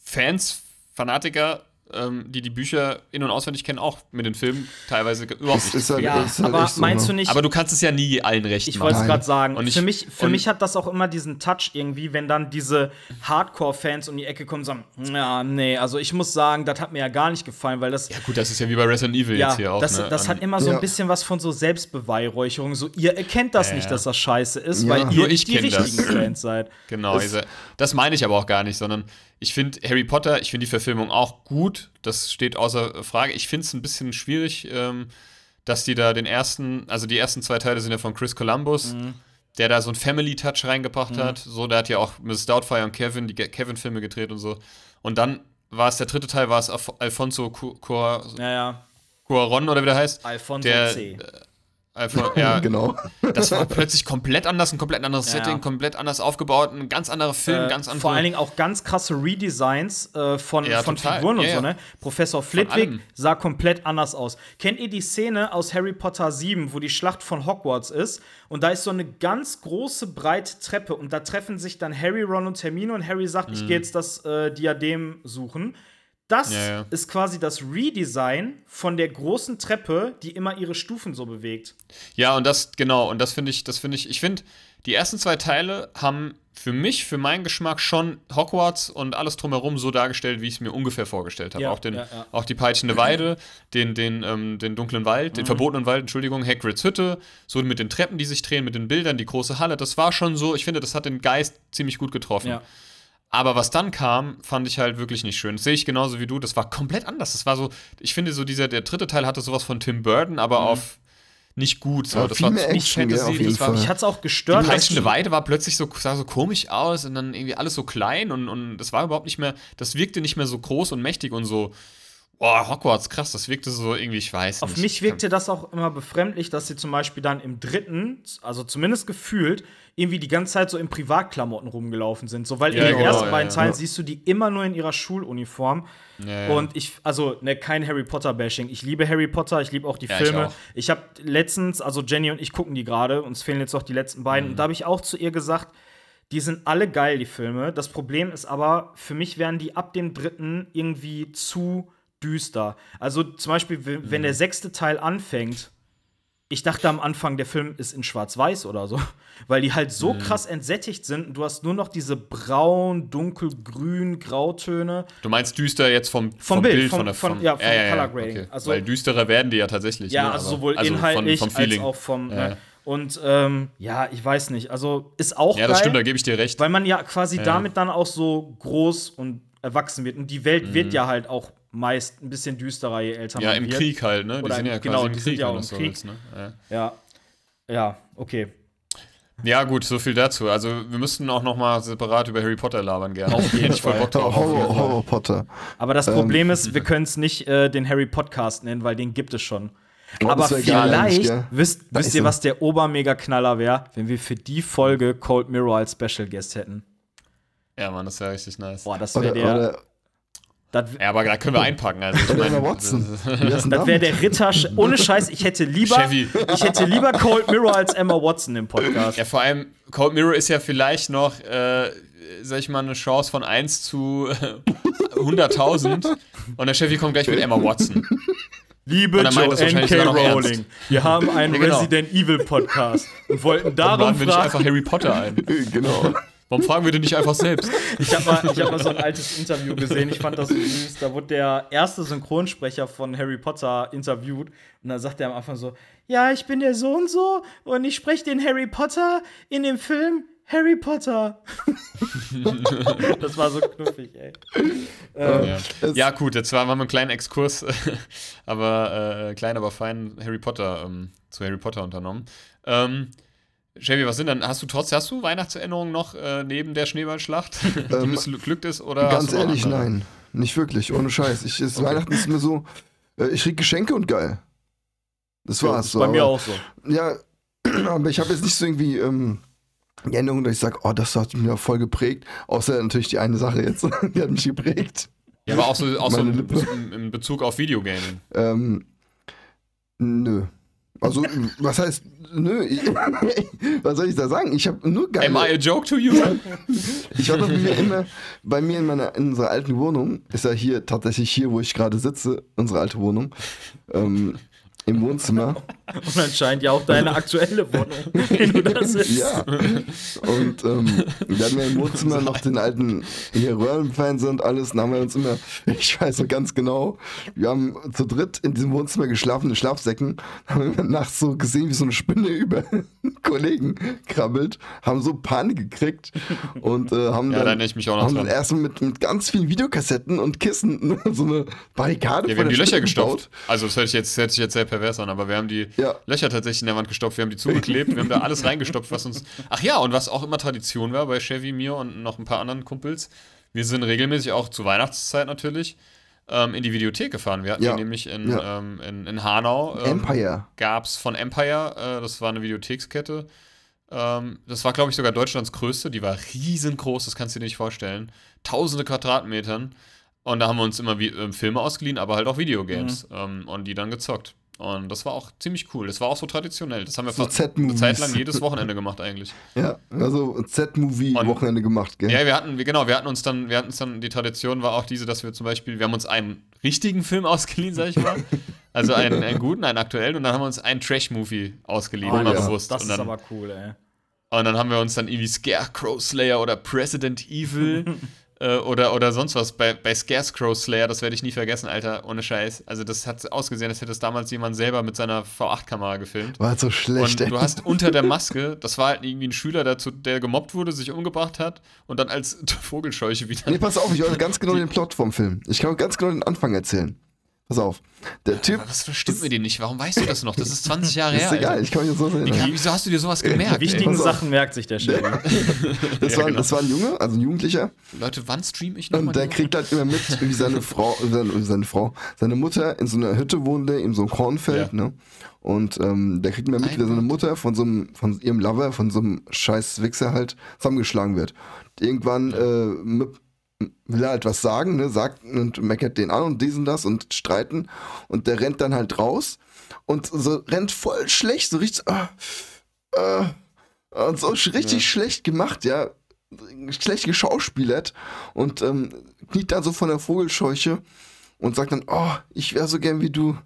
B: Fans, Fanatiker, ähm, die die Bücher in- und auswendig kennen, auch mit den Filmen teilweise überhaupt nicht.
C: ist halt,
A: Ja,
C: ist halt
A: aber
C: so,
A: meinst
C: ne?
A: du nicht,
B: aber du kannst es ja nie allen recht
A: Ich
B: machen.
A: wollte es gerade sagen.
B: Und ich-
A: für mich, für
B: und-
A: mich hat das auch immer diesen Touch irgendwie, wenn dann diese Hardcore-Fans um die Ecke kommen und sagen, ja, nee, also ich muss sagen, das hat mir ja gar nicht gefallen, weil das
B: Ja, gut, das ist ja wie bei Resident Evil
A: ja,
B: jetzt hier auch.
A: das,
B: ne?
A: das hat immer so ein
C: Ja.
A: bisschen was von so Selbstbeweihräucherung. So, ihr erkennt das
B: Ja,
A: nicht, dass das scheiße ist,
C: Ja.
A: weil ihr
B: Nur
A: nicht
B: ich
A: die
B: kenn das.
A: richtigen Fans seid.
B: Genau, diese, das meine ich aber auch gar nicht, sondern ich finde Harry Potter, ich finde die Verfilmung auch gut, das steht außer Frage. Ich finde es ein bisschen schwierig, ähm, dass die da den ersten, also die ersten zwei Teile sind ja von Chris Columbus,
A: Mhm.
B: der da so einen Family-Touch reingebracht hat. So, der hat ja auch Miss Doubtfire und Kevin, die Kevin-Filme gedreht und so. Und dann war es der dritte Teil, war es Alf Alfonso Cu- Cua-
A: Ja, ja.
B: Cuaron oder wie der heißt.
A: Alfonso
B: der,
A: C.
B: Alfon ja,
C: Genau.
B: das war plötzlich komplett anders, ein komplett anderes
A: Ja.
B: Setting, komplett anders aufgebaut, ein ganz anderer Film,
A: Äh,
B: ganz andere.
A: vor allen Dingen auch ganz krasse Redesigns äh, von,
B: Ja,
A: von
B: total.
A: Figuren und
B: Ja,
A: so,
B: ja.
A: ne? Professor Flitwick sah komplett anders aus. Kennt ihr die Szene aus Harry Potter 7, wo die Schlacht von Hogwarts ist? Und da ist so eine ganz große, breite Treppe und da treffen sich dann Harry, Ron und Hermine und Harry sagt, ich gehe jetzt das äh, Diadem suchen. Das.
B: Ja, ja.
A: ist quasi das Redesign von der großen Treppe, die immer ihre Stufen so bewegt.
B: Ja, und das, genau, und das finde ich, das finde ich, ich finde, die ersten zwei Teile haben für mich, für meinen Geschmack schon Hogwarts und alles drumherum so dargestellt, wie ich es mir ungefähr vorgestellt habe.
A: Ja,
B: auch, den,
A: ja, ja.
B: auch die peitschende Weide, den, den, ähm, den dunklen Wald,
A: Mhm.
B: den verbotenen Wald, Entschuldigung, Hagrids Hütte, so mit den Treppen, die sich drehen, mit den Bildern, die große Halle, das war schon so, ich finde, das hat den Geist ziemlich gut getroffen.
A: Ja.
B: Aber was dann kam, fand ich halt wirklich nicht schön. Das sehe ich genauso wie du. Das war komplett anders. Das war so, ich finde so dieser, der dritte Teil hatte sowas von Tim Burton, aber auf nicht gut. So.
C: Ja,
B: das
C: viel
B: war
C: mehr
B: zu
C: Action, auf jeden
B: das war,
C: Fall.
A: Mich hat's auch
B: die
A: gestört. dass-
B: peitschende Weide war plötzlich so, sah so komisch aus und dann irgendwie alles so klein und, und das war überhaupt nicht mehr, das wirkte nicht mehr so groß und mächtig und so, oh, Hogwarts, krass, das wirkte so irgendwie, ich weiß
A: Auf
B: nicht.
A: mich wirkte das auch immer befremdlich, dass sie zum Beispiel dann im dritten, also zumindest gefühlt, irgendwie die ganze Zeit so in Privatklamotten rumgelaufen sind. So, weil
B: Ja,
A: in den
B: genau,
A: ersten
B: ja,
A: beiden
B: ja.
A: Teilen siehst du die immer nur in ihrer Schuluniform.
B: Ja, ja.
A: Und ich, also, ne, kein Harry Potter-Bashing. Ich liebe Harry Potter, ich liebe auch die
B: Ja, ich
A: Filme.
B: auch.
A: Ich, habe letztens, also Jenny und ich gucken die gerade, uns fehlen jetzt noch die letzten beiden.
B: Mhm.
A: Und da habe ich auch zu ihr gesagt, die sind alle geil, die Filme. Das Problem ist aber, für mich werden die ab dem dritten irgendwie zu düster. Also zum Beispiel, wenn wenn
B: Mhm.
A: der sechste Teil anfängt, ich dachte am Anfang, der Film ist in Schwarz-Weiß oder so, weil die halt
B: Mhm.
A: so krass entsättigt sind. und Du hast nur noch diese braun, dunkelgrün, Grautöne.
B: Du meinst düster jetzt vom,
A: Vom Bild, vom-
B: von der
A: von-
B: vom,
A: ja, vom Color Grading. Also-
B: Weil düsterer werden die ja tatsächlich.
A: Ja,
B: ne,
A: also sowohl
B: also von-
A: inhaltlich
B: vom
A: als auch vom.
B: Ja.
A: Ne? Und ähm, ja, ich weiß nicht. Also ist auch
B: Ja,
A: geil,
B: das stimmt, da gebe ich dir recht.
A: weil man ja quasi damit dann auch so groß und erwachsen wird. Und die Welt wird ja halt auch meist ein bisschen düsterer, je älter
B: ja,
A: man
B: im
A: wird.
B: Krieg halt, ne? Die
A: Oder
B: sind ja
A: im-
B: quasi
A: genau,
B: im
A: die
B: Krieg,
A: sind ja
B: wenn
A: auch
B: du
A: im
B: so
A: Krieg.
B: willst, ne? Ja.
A: Ja. Ja, okay.
B: Ja, gut, so viel dazu. Also, wir müssten auch noch mal separat über Harry Potter labern gerne.
A: Auf jeden
B: ich voll
A: Fall.
B: Bock drauf.
C: Horror, Horror Potter.
A: Aber das
C: Ähm,
A: Problem ist, wir können es nicht äh, den Harry Podcast nennen, weil den gibt es schon.
C: Oh,
A: Aber vielleicht wisst, wisst ihr, was der Obermega-Knaller wäre, wenn wir für die Folge Cold Mirror als Special Guest hätten.
B: Ja, Mann, das wäre richtig nice.
A: Boah, das wäre der.
C: oder,
A: Das,
B: Ja, aber da können wir einpacken. Also, ich meine,
C: Emma Watson.
A: Das wäre der Ritter. Ohne Scheiß, ich hätte lieber.
B: Chevy.
A: Ich hätte lieber Cold Mirror als Emma Watson im Podcast.
B: Ja, vor allem, Cold Mirror ist ja vielleicht noch, äh, sag ich mal, eine Chance von 1 zu äh, 100.000. Und der Chevy kommt gleich mit Emma Watson.
A: Liebe
B: Und meint das
A: Joanne
B: wahrscheinlich
A: K.
B: sogar noch ernst.
A: Rowling, wir haben einen
B: Ja, genau.
A: Resident Evil Podcast und wollten darum
B: laden wir nicht
A: fragen.
B: einfach Harry Potter ein?
C: Genau.
B: Warum fragen wir den nicht einfach selbst?
A: Ich habe mal, ich hab mal so ein altes Interview gesehen, ich fand das so süß. Da wurde der erste Synchronsprecher von Harry Potter interviewt und da sagt er am Anfang so: Ja, ich bin der so und so und ich spreche den Harry Potter in dem Film Harry Potter. das war so knuffig, ey.
B: Ja. ja, gut, jetzt waren wir einen kleinen Exkurs, aber äh, klein, aber fein Harry Potter ähm, zu Harry Potter unternommen. Ähm, Chevy, was sind denn? Hast du trotz, hast du Weihnachtserinnerungen noch äh, neben der Schneeballschlacht, die
C: Ähm,
B: missglückt ist? Oder
C: Ganz ehrlich,
B: andere?
C: nein. nicht wirklich, ohne Scheiß. Ich, ist, Weihnachten ist mir so, äh, ich krieg Geschenke und geil. Das
A: Ja,
C: war's.
A: ist
C: so,
A: bei mir
C: aber-
A: auch so.
C: Ja, aber ich habe jetzt nicht so irgendwie ähm, die Änderung, dass ich sage, oh, das hat mich auch voll geprägt. Außer natürlich die eine Sache jetzt, die hat mich geprägt.
B: Ja, aber auch so, auch so in,
C: Lippe.
B: in Bezug auf Videogaming.
C: Ähm, nö. Also, was heißt, nö, ich, was soll ich da sagen? Ich habe nur geile...
B: Am I a joke to you?
C: Ich war doch mir immer, bei mir in meiner, in unserer alten Wohnung, ist ja hier, tatsächlich hier, wo ich gerade sitze, unsere alte Wohnung, ähm, im Wohnzimmer.
A: Und anscheinend ja auch deine aktuelle Wohnung, in du da sitzt.
C: Ja. Und ähm, wir hatten ja im Wohnzimmer noch den alten hier Röhrenfernseher und alles. Dann haben wir uns immer, ich weiß noch ganz genau, wir haben zu dritt in diesem Wohnzimmer geschlafen, in Schlafsäcken, haben wir nachts so gesehen, wie so eine Spinne über einen Kollegen krabbelt, haben so Panik gekriegt und äh, haben
B: Ja, da
C: dann,
B: erinnere ich mich auch noch
C: haben dann
B: dran.
C: erstmal mit, mit ganz vielen Videokassetten und Kissen so eine Barrikade
B: Ja, wir haben die Löcher
C: gebaut.
B: Also, das hört sich, jetzt, hört sich jetzt sehr pervers an, aber wir haben die
C: Ja.
B: Löcher tatsächlich in der Wand gestopft. Wir haben die zugeklebt. wir haben da alles reingestopft, was uns. Ach ja, und was auch immer Tradition war bei Chevy, mir und noch ein paar anderen Kumpels. Wir sind regelmäßig auch zur Weihnachtszeit natürlich ähm, in die Videothek gefahren. Wir hatten
C: Ja.
B: die nämlich in,
C: Ja.
B: ähm, in, in Hanau. Ähm,
C: Empire.
B: Gab es von Empire, äh, das war eine Videothekskette. Ähm, das war, glaube ich, sogar Deutschlands größte. Die war riesengroß, das kannst du dir nicht vorstellen. Tausende Quadratmetern. Und da haben wir uns immer wie, ähm, Filme ausgeliehen, aber halt auch Videogames. Ähm, und die dann gezockt. Und das war auch ziemlich cool. Das war auch so traditionell. Das haben wir
C: So
B: fast eine. Zeit lang jedes Wochenende gemacht eigentlich.
C: Ja, also Z-Movie-Wochenende gemacht, gell?
B: Ja, wir hatten, wir, genau, wir hatten uns dann, wir hatten uns dann, die Tradition war auch diese, dass wir zum Beispiel, wir haben uns einen richtigen Film ausgeliehen, sag ich mal. Also einen, einen guten, einen aktuellen, und dann haben wir uns einen Trash-Movie ausgeliehen,
A: Oh,
B: immer
C: ja.
B: bewusst.
A: Das
B: und
A: ist
B: dann,
A: aber cool, ey.
B: Und dann haben wir uns dann irgendwie Scarecrow Slayer oder President Evil äh, oder, oder sonst was. Bei, bei Scarecrow Slayer, das werde ich nie vergessen, Alter, ohne Scheiß. Also das hat ausgesehen, als hätte es damals jemand selber mit seiner V8-Kamera gefilmt.
C: War halt so schlecht,
B: Und
C: ey.
B: du hast unter der Maske, das war halt irgendwie ein Schüler, der, zu, der gemobbt wurde, sich umgebracht hat und dann als Vogelscheuche wieder.
C: Nee, pass auf, ich weiß ganz genau den Plot vom Film. Ich kann ganz genau den Anfang erzählen. Pass auf. Der Typ.
B: Was verstimmt mir dir nicht? Warum weißt du das noch? Das ist 20 Jahre
C: Ist
B: her.
C: egal,
B: Alter.
C: ich kann mich jetzt so
B: Wie,
C: erinnern.
B: wieso hast du dir sowas gemerkt?
A: Die wichtigen. Sachen merkt sich der Chevy.
C: Das,
B: Ja,
C: war,
B: genau.
C: das war ein Junge, also ein Jugendlicher.
B: Leute, wann stream ich nochmal?
C: Und der kriegt halt immer mit, wie seine Frau, seine, seine Frau, seine Mutter in so einer Hütte wohnte, in so einem Kornfeld,
B: Ja.
C: ne? Und ähm, der kriegt immer mit, wie seine Mutter von so einem, von ihrem Lover, von so einem scheiß Wichser halt zusammengeschlagen wird. Irgendwann äh, will er halt was sagen, ne? Sagt und meckert den an und diesen das und streiten. Und der rennt dann halt raus und so rennt voll schlecht, so richtig, ah, äh, und so richtig schlecht gemacht, ja. Schlecht geschauspielert und ähm, kniet dann so von der Vogelscheuche und sagt dann, oh, ich wäre so gern wie du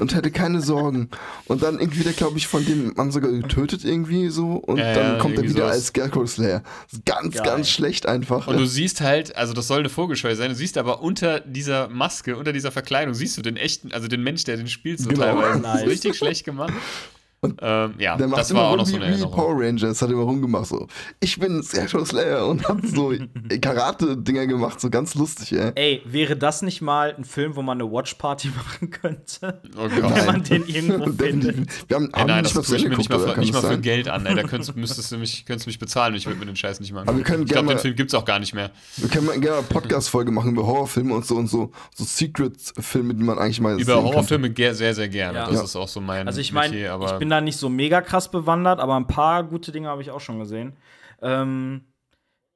C: und hätte keine Sorgen. Und dann irgendwie wird er, glaube ich, von dem Mann sogar getötet irgendwie so und
B: Ja,
C: dann
B: ja,
C: kommt er wieder
B: sowas.
C: als Scarecrow Slayer. Ganz,
A: Geil.
C: ganz schlecht einfach.
B: Und du siehst halt, also das soll eine Vogelscheu sein, du siehst aber unter dieser Maske, unter dieser Verkleidung, siehst du den echten, also den Mensch, der den spielt so
C: Genau.
B: teilweise.
A: Nice.
B: richtig schlecht gemacht. Ähm, ja,
C: der macht
B: das
C: immer
B: war auch noch so eine
C: wie
B: Erinnerung.
C: Power Rangers, hat immer rumgemacht so. Ich bin Scarecrow Slayer und hat so Karate-Dinger gemacht, so ganz lustig, ey.
A: Ey, wäre das nicht mal ein Film, wo man eine Watchparty machen könnte?
B: Oh
A: Wenn
B: Gott.
A: man den irgendwo findet.
C: Wir haben,
B: Ey,
C: haben
B: nein,
C: nicht
B: das tue ich mir nicht mal, für, nicht mal für? Geld an. Ey. Da könntest, müsstest du mich, könntest mich bezahlen und ich würde mir den Scheiß nicht mal
C: Aber wir können
B: Ich glaube, den Film gibt es auch gar nicht mehr.
C: Wir können mal gerne eine Podcast-Folge machen über Horrorfilme und so und so, so Secret-Filme, die man eigentlich mal
B: Über
C: sehen
B: Horrorfilme sehr, sehr gerne.
A: Ja.
B: Das
C: Ja.
B: ist auch so mein
A: Also ich meine,
B: Metier, aber
A: ich bin da nicht so mega krass bewandert, aber ein paar gute Dinge habe ich auch schon gesehen. Ähm,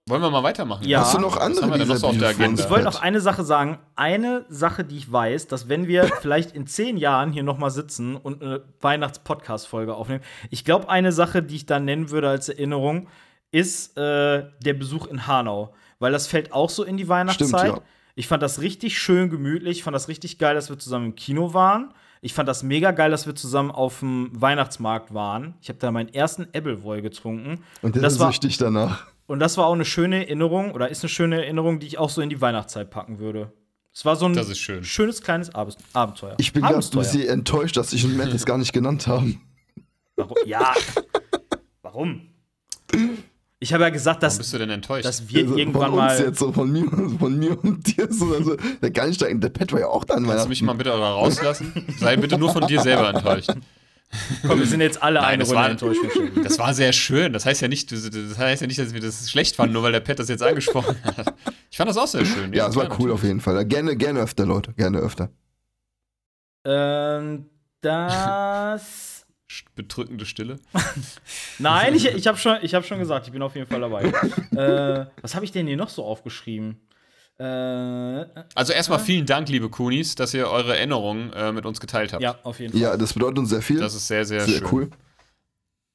B: Wollen wir mal weitermachen?
A: Ja.
C: Hast du noch andere
B: haben wir denn noch so auf der? Agenda?
A: ich wollte noch eine Sache sagen. Eine Sache, die ich weiß, dass wenn wir vielleicht in zehn Jahren hier noch mal sitzen und eine Weihnachts-Podcast-Folge aufnehmen, ich glaube, eine Sache, die ich da nennen würde als Erinnerung, ist äh, der Besuch in Hanau. Weil das fällt auch so in die Weihnachtszeit.
C: Stimmt, ja.
A: Ich fand das richtig schön gemütlich. Ich fand das richtig geil, dass wir zusammen im Kino waren. Ich fand das mega geil, dass wir zusammen auf dem Weihnachtsmarkt waren. Ich habe da meinen ersten Appleboy getrunken.
C: Und der
A: das war,
C: süchtig danach.
A: und das war auch eine schöne Erinnerung oder ist eine schöne Erinnerung, die ich auch so in die Weihnachtszeit packen würde. Es war so ein
B: Das ist schön.
A: schönes kleines Abend Abenteuer.
C: Ich bin
A: Abenteuer.
C: bisschen enttäuscht, dass ich und Matt das gar nicht genannt haben.
A: Warum? Ja. Warum? Ich habe ja gesagt,
B: Warum
A: dass,
B: bist du denn enttäuscht?
A: dass wir
C: Also
A: irgendwann
C: von uns
A: mal.
C: jetzt, so von mir, von mir und dir. So, also, der Garnstein, der Pet war ja auch dann
B: Kannst du mich mal bitte da rauslassen? Sei bitte nur von dir selber enttäuscht.
A: Komm, wir sind jetzt alle
B: Nein,
A: eine
B: das
A: Runde
B: war-
A: enttäuscht.
B: Das war sehr schön. Das heißt ja nicht, das heißt ja nicht, dass wir das schlecht fanden, nur weil der Pet das jetzt angesprochen hat. Ich fand das auch sehr schön.
C: Ja, es war cool auf jeden Fall. Gerne, gerne öfter, Leute. Gerne öfter.
A: Ähm, das.
B: Bedrückende Stille.
A: Nein, ich, ich habe schon, ich hab schon gesagt, ich bin auf jeden Fall dabei. äh, was habe ich denn hier noch so aufgeschrieben? Äh,
B: Also erstmal vielen Dank, liebe Kunis, dass ihr eure Erinnerungen äh, mit uns geteilt habt.
A: ja, auf jeden Fall.
C: Ja, das bedeutet uns sehr viel.
B: Das ist sehr, sehr,
C: sehr
B: schön.
C: cool.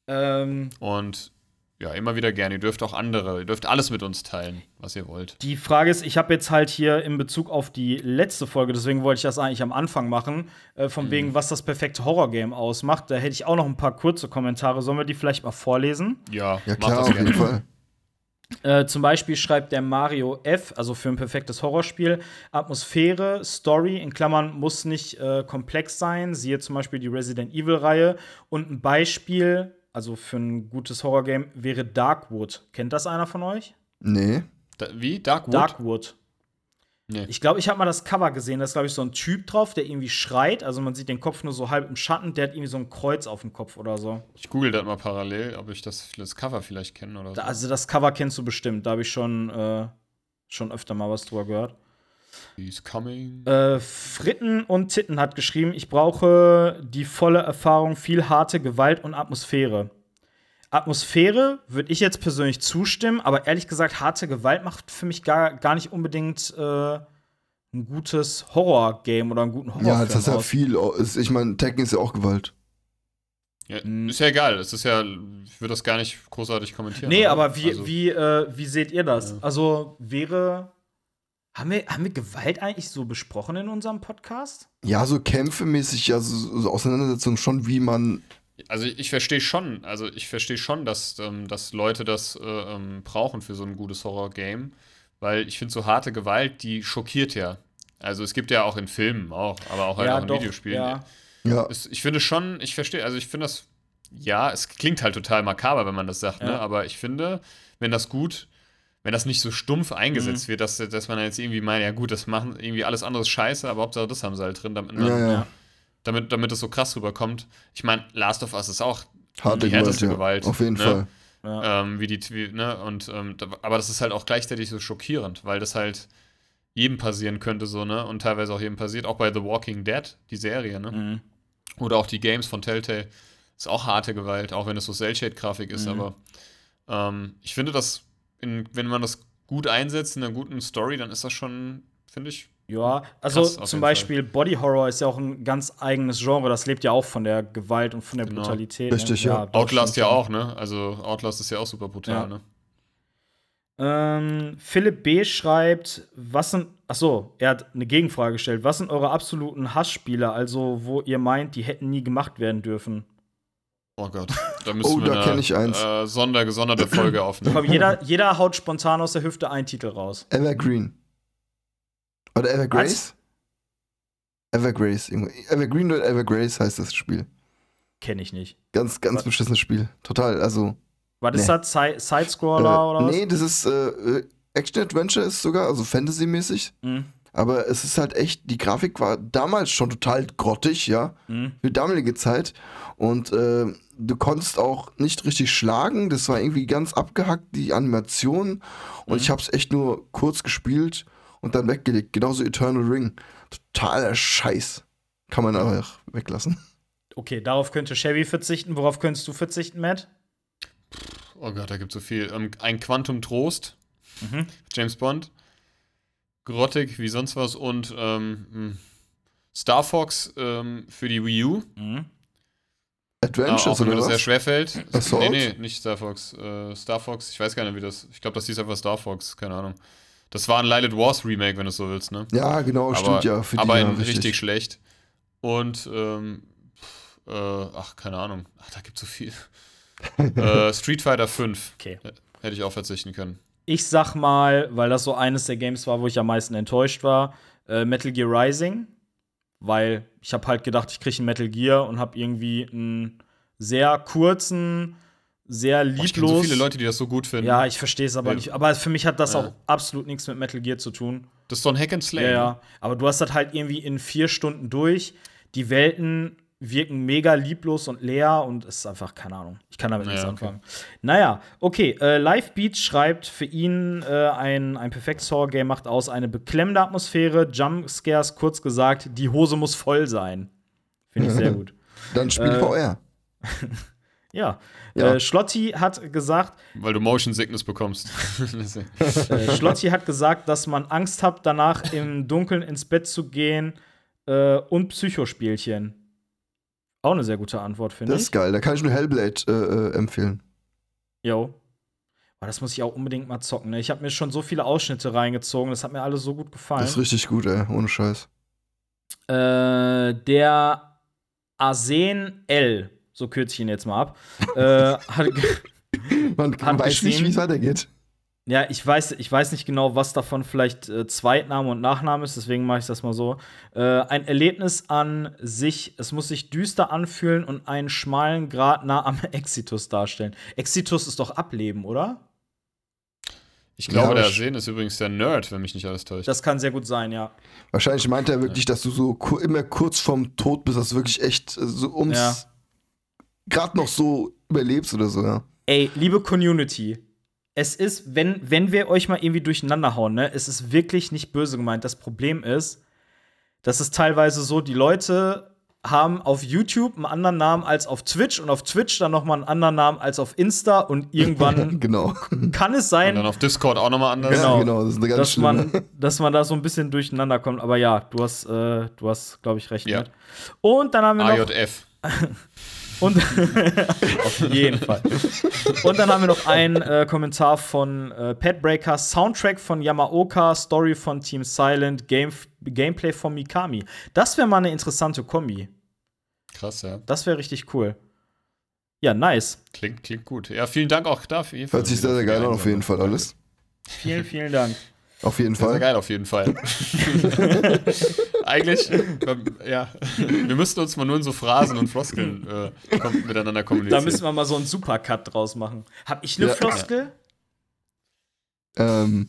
A: Ähm,
B: Und ja, immer wieder gerne. Ihr dürft auch andere, ihr dürft alles mit uns teilen, was ihr wollt.
A: Die Frage ist, ich habe jetzt halt hier in Bezug auf die letzte Folge, deswegen wollte ich das eigentlich am Anfang machen, äh, von wegen, was das perfekte Horrorgame ausmacht. Da hätte ich auch noch ein paar kurze Kommentare. Sollen wir die vielleicht mal vorlesen?
B: Ja,
C: Ja, klar,
B: das
C: auf
B: gerne.
C: jeden Fall.
A: Äh, zum Beispiel schreibt der Mario F., also für ein perfektes Horrorspiel, Atmosphäre, Story, in Klammern muss nicht äh, komplex sein, siehe zum Beispiel die Resident Evil-Reihe. Und ein Beispiel, also für ein gutes Horrorgame, wäre Darkwood. Kennt das einer von euch?
C: Nee.
B: Da, wie? Darkwood?
A: Darkwood.
B: Nee.
A: Ich glaube, ich habe mal das Cover gesehen. Da ist, glaube ich, so ein Typ drauf, der irgendwie schreit. Also man sieht den Kopf nur so halb im Schatten. Der hat irgendwie so ein Kreuz auf dem Kopf oder so.
B: Ich google das mal parallel, ob ich das, das Cover vielleicht kenne oder so.
A: Da, also das Cover kennst du bestimmt. Da habe ich schon, äh, schon öfter mal was drüber gehört.
B: He's coming.
A: Äh, Fritten und Titten hat geschrieben, ich brauche die volle Erfahrung, viel harte Gewalt und Atmosphäre. Atmosphäre würde ich jetzt persönlich zustimmen, aber ehrlich gesagt, harte Gewalt macht für mich gar, gar nicht unbedingt äh, ein gutes Horror-Game oder einen guten Horrorfilm
C: Ja, das ist ja viel. Ich meine, Tekken ist ja auch Gewalt.
B: Ja,
A: Hm.
B: ist ja egal. Es ist ja, ich würde das gar nicht großartig kommentieren.
A: Nee,
B: oder?
A: aber wie,
B: Also,
A: wie, äh, wie seht ihr das?
B: Ja.
A: Also wäre. Haben wir, haben wir Gewalt eigentlich so besprochen in unserem Podcast?
C: Ja, so kämpfemäßig, ja, so, so Auseinandersetzungen schon, wie man.
B: Also ich verstehe schon, also ich verstehe schon, dass, ähm, dass Leute das äh, ähm, brauchen für so ein gutes Horror-Game. Weil ich finde, so harte Gewalt, die schockiert ja. Also es gibt ja auch in Filmen auch, aber auch halt auch in Videospielen.
A: Ja.
C: Ja,
B: Es, ich finde schon, ich verstehe, also ich finde das, ja, es klingt halt total makaber, wenn man das sagt, ne?
A: Ja.
B: Aber ich finde, wenn das gut, wenn das nicht so stumpf eingesetzt
A: Mhm.
B: wird, dass, dass man jetzt irgendwie meint, ja gut, das machen irgendwie alles andere ist scheiße, aber Hauptsache das haben sie halt drin, damit,
C: ja, ja.
A: Ja.
B: damit, damit es so krass rüberkommt. Ich meine, Last of Us ist auch
C: Harte
B: die
C: Gewalt,
B: härteste
C: ja.
B: Gewalt.
C: Auf jeden
B: ne?
C: Fall.
A: Ja.
B: Ähm, wie die, wie, ne? Und, ähm, da, aber das ist halt auch gleichzeitig so schockierend, weil das halt jedem passieren könnte, so, ne? Und teilweise auch jedem passiert, auch bei The Walking Dead, die Serie, ne?
A: Mhm.
B: Oder auch die Games von Telltale. Ist auch harte Gewalt, auch wenn es so Cell-Shade-Grafik ist,
A: Mhm.
B: aber ähm, ich finde das, in, wenn man das gut einsetzt in einer guten Story, dann ist das schon, finde ich,
A: Ja, also
B: Krass,
A: zum Beispiel Body Horror ist ja auch ein ganz eigenes Genre. Das lebt ja auch von der Gewalt und von der
B: Genau.
A: Brutalität.
C: Richtig, ja.
A: das
B: Outlast ja auch, ne? Also Outlast ist ja auch super brutal,
A: Ja.
B: ne?
A: Ähm, Philipp B. schreibt, was sind, ach so, er hat eine Gegenfrage gestellt. Was sind eure absoluten Hassspiele, also wo ihr meint, die hätten nie gemacht werden dürfen?
B: Oh Gott, da müssen
C: Oh,
B: wir
C: da kenn ich eins.
B: Äh, sonder, gesonderte Folge aufnehmen.
A: Komm, jeder, jeder haut spontan aus der Hüfte einen Titel raus.
C: Evergreen. Oder Evergrace? Evergrace. Evergreen oder Evergrace heißt das Spiel.
A: Kenne ich nicht.
C: Ganz, ganz
A: Was?
C: beschissenes Spiel. Total. Also.
A: Was ist
C: Nee.
A: das? Si- Sidescroller
C: äh,
A: oder was?
C: nee, das ist äh, äh, Action-Adventure ist sogar, also Fantasy-mäßig.
A: Mhm.
C: Aber es ist halt echt, die Grafik war damals schon total grottig, ja,
A: Mhm.
C: für damalige Zeit. Und äh, du konntest auch nicht richtig schlagen. Das war irgendwie ganz abgehackt, die Animation. Und
A: Mhm.
C: ich habe es echt nur kurz gespielt und dann weggelegt. Genauso Eternal Ring. Totaler Scheiß. Kann man aber auch weglassen.
A: Okay, darauf könnte Chevy verzichten. Worauf könntest du verzichten, Matt?
B: Oh Gott, da gibt so viel. Ähm, ein Quantum Trost,
A: Mhm.
B: James Bond. Grottig wie sonst was und ähm, mh, Star Fox ähm, für die Wii U.
A: Mhm.
B: Äh,
C: Adventures
B: auch wenn mir
C: oder
B: das sehr
C: was?
B: schwer fällt.
C: Assault?
B: Nee, nee, nicht Star Fox. Äh, Star Fox, ich weiß gar nicht, wie das. Ich glaube, das hieß einfach Star Fox, keine Ahnung. Das war ein Lilith Wars Remake, wenn du es so willst, ne?
C: Ja, genau,
B: aber,
C: stimmt ja. Für die,
B: aber
C: ja,
B: in richtig. schlecht. Und, ähm, pff, äh, ach, keine Ahnung. Ach, da gibt's so viel. äh, Street Fighter 5.
A: Okay.
B: Hätte ich auch verzichten können.
A: Ich sag mal, weil das so eines der Games war, wo ich am meisten enttäuscht war, äh, Metal Gear Rising. Weil ich habe halt gedacht, ich kriege ein Metal Gear und habe irgendwie einen sehr kurzen, sehr
B: Boah, ich
A: lieblos.
B: so viele Leute, die das so gut finden.
A: ja, ich verstehe es aber
B: Ja.
A: nicht. Aber für mich hat das
B: Ja.
A: auch absolut nichts mit Metal Gear zu tun.
B: Das ist so ein Hack and Slay.
A: Ja,
B: ne?
A: ja. Aber du hast das halt irgendwie in vier Stunden durch. Die Welten wirken mega lieblos und leer und es ist einfach, keine Ahnung. Ich kann damit
B: Ja,
A: nichts
B: okay.
A: anfangen. Naja, okay. Äh, Live Beat schreibt für ihn äh, ein, ein perfektes Horror-Game macht aus eine beklemmende Atmosphäre, Jumpscares, kurz gesagt, die Hose muss voll sein. Finde ich sehr gut.
C: Dann spiel
A: Äh,
C: VR.
A: Ja.
C: Ja.
A: Äh, Schlotti hat gesagt,
B: Weil du Motion Sickness bekommst.
A: äh, Schlotti hat gesagt, dass man Angst hat, danach im Dunkeln ins Bett zu gehen äh, und Psychospielchen. Auch eine sehr gute Antwort, finde
C: Das
A: ich.
C: ist geil. Da kann ich nur Hellblade äh, äh, empfehlen.
A: Jo. Aber das muss ich auch unbedingt mal zocken. Ne? Ich habe mir schon so viele Ausschnitte reingezogen. Das hat mir alles so gut gefallen.
C: Das ist richtig gut, ey. Ohne Scheiß.
A: Äh, der Arsen L, so kürze ich ihn jetzt mal ab, äh, hat, ge-
C: Man
A: Hat
C: weiß nicht,
A: geschrieben-
C: wie es weitergeht.
A: Ja, ich weiß, ich weiß nicht genau, was davon vielleicht äh, Zweitname und Nachname ist, deswegen mache ich das mal so. Äh, ein Erlebnis an sich, es muss sich düster anfühlen und einen schmalen Grad nah am Exitus darstellen. Exitus ist doch Ableben, oder?
B: Ich glaube,
C: Ja,
B: der Sehen ist übrigens der Nerd, wenn mich nicht alles täuscht.
A: Das kann sehr gut sein, ja.
C: Wahrscheinlich meint er wirklich, dass du so ku immer kurz vorm Tod bist, dass du wirklich echt äh, so ums
A: Ja.
C: gerade noch so überlebst oder so, ja.
A: Ey, liebe Community, es ist, wenn, wenn wir euch mal irgendwie durcheinander hauen, ne, es ist wirklich nicht böse gemeint. Das Problem ist, das ist teilweise so, die Leute haben auf YouTube einen anderen Namen als auf Twitch und auf Twitch dann noch mal einen anderen Namen als auf Insta und irgendwann
C: genau.
A: kann es
B: Und dann
A: sein,
B: auf Discord auch nochmal anders.
A: Genau.
C: Ja, genau, das ist eine ganz
A: dass
C: schlimme.
A: man, dass man da so ein bisschen durcheinander kommt. Aber ja, du hast, äh, du hast, glaube ich, recht
B: Ja.
A: mit. Und dann haben wir noch
B: AJF.
A: Und auf jeden Fall. Und dann haben wir noch einen äh, Kommentar von äh, Pat Breaker, Soundtrack von Yamaoka, Story von Team Silent, Game Gameplay von Mikami. Das wäre mal eine interessante Kombi.
B: Krass, ja.
A: Das wäre richtig cool. Ja, nice.
B: Klingt, klingt gut. Ja, vielen Dank auch dafür.
C: Hört sich sehr, sehr geil an, auf jeden Fall alles.
A: Vielen, vielen Dank.
C: Auf jeden
B: Sehr, sehr
C: Fall.
B: geil auf jeden Fall. Eigentlich, ja, wir müssten uns mal nur in so Phrasen und Floskeln äh, miteinander kommunizieren.
A: Da müssen wir mal so einen Supercut draus machen. Hab ich eine
C: Ja.
A: Floskel?
C: Ähm,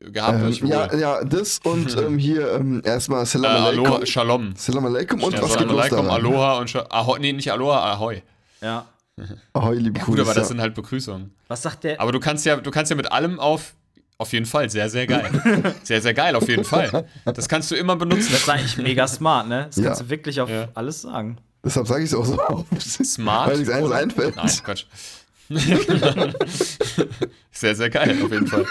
B: gehabt,
C: ähm,
B: ich
C: ja, ja, das und ähm, hier ähm, erstmal
B: äh,
C: Salam
B: Aloha,
C: alaikum.
B: Shalom.
C: Salam alaikum und
B: Ja,
C: was
B: alaikum,
C: da?
B: Aloha und Sha Ahoi, nee, nicht Aloha, Ahoi.
A: Ja.
C: Ahoi, liebe
B: Ja, gut, aber das sind halt Begrüßungen.
A: Was sagt der?
B: Aber du kannst ja, du kannst ja mit allem auf, auf jeden Fall, sehr, sehr geil. Sehr, sehr geil, auf jeden Fall. Das kannst du immer benutzen.
A: Das ist eigentlich mega smart, ne? Das
C: Ja.
A: kannst du wirklich auf
B: Ja.
A: alles sagen.
C: Deshalb sage ich es auch so oft.
B: Smart.
C: Weil nichts anderes einfällt.
B: Nein, Quatsch. sehr, sehr geil, auf jeden Fall.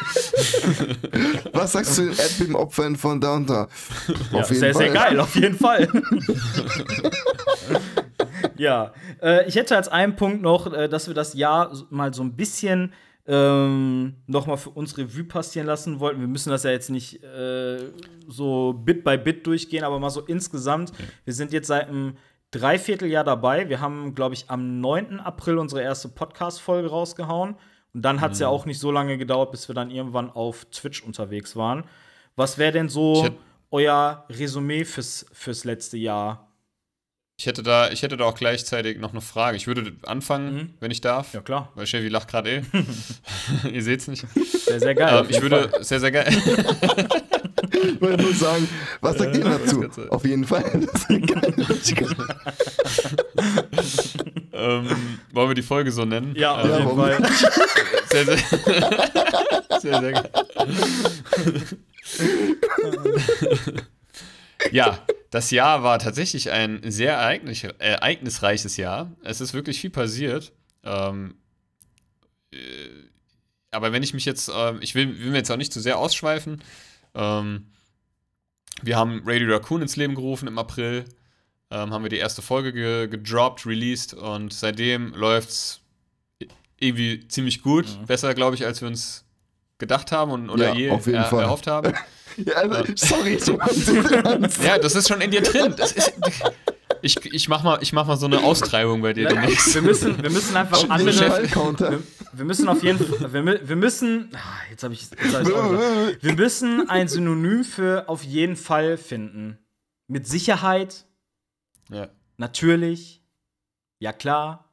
C: Was sagst du den Erdbeben-Opfern von da?
A: Ja, sehr, sehr geil, auf jeden Fall. ja, äh, ich hätte als einen Punkt noch, äh, dass wir das Jahr mal so ein bisschen ähm, noch mal für uns Revue passieren lassen wollten. Wir müssen das ja jetzt nicht äh, so Bit by Bit durchgehen, aber mal so insgesamt. Wir sind jetzt seit einem Dreivierteljahr dabei. Wir haben, glaube ich, am 9. April unsere erste Podcast-Folge rausgehauen. Und dann hat es ja auch nicht so lange gedauert, bis wir dann irgendwann auf Twitch unterwegs waren. Was wäre denn so euer Resümee fürs, fürs letzte Jahr?
B: Ich hätte, da, ich hätte da auch gleichzeitig noch eine Frage. Ich würde anfangen,
A: Mhm.
B: wenn ich darf.
A: Ja, klar.
B: Weil Chevy lacht gerade eh. Ihr seht's nicht.
A: Sehr, sehr geil.
B: Ähm, ich würde
A: Fall.
B: sehr, sehr geil.
C: Ich wollte nur sagen, was sagt ihr dazu? Auf jeden Fall. Das ist geil.
B: ähm, wollen wir die Folge so nennen?
A: Ja, auf
B: Ähm,
A: jeden
C: warum
A: Fall.
B: Sehr, sehr, sehr, sehr geil. ja, das Jahr war tatsächlich ein sehr ereignis ereignisreiches Jahr. Es ist wirklich viel passiert. Ähm, äh, aber wenn ich mich jetzt, äh, ich will, will mir jetzt auch nicht zu sehr ausschweifen. Ähm, wir haben Radio Raccoon ins Leben gerufen im April. Ähm, haben wir die erste Folge ge gedroppt, released und seitdem läuft's irgendwie ziemlich gut. Besser, glaube ich, als wir uns gedacht haben und, oder
C: Ja,
B: je er, erhofft haben.
C: Ja, also, sorry, so
B: ja, das ist schon in dir drin. Das ist, ich, ich, mach mal, ich mach mal so eine Austreibung bei dir demnächst.
A: Wir müssen, wir müssen einfach
C: Chef.
A: andere.
C: Counter.
A: Wir, wir müssen auf jeden Fall. Wir, wir müssen. Ah, Jetzt habe ich. Jetzt hab gesagt. wir müssen ein Synonym für auf jeden Fall finden. Mit Sicherheit,
B: Ja.
A: natürlich. Ja, klar.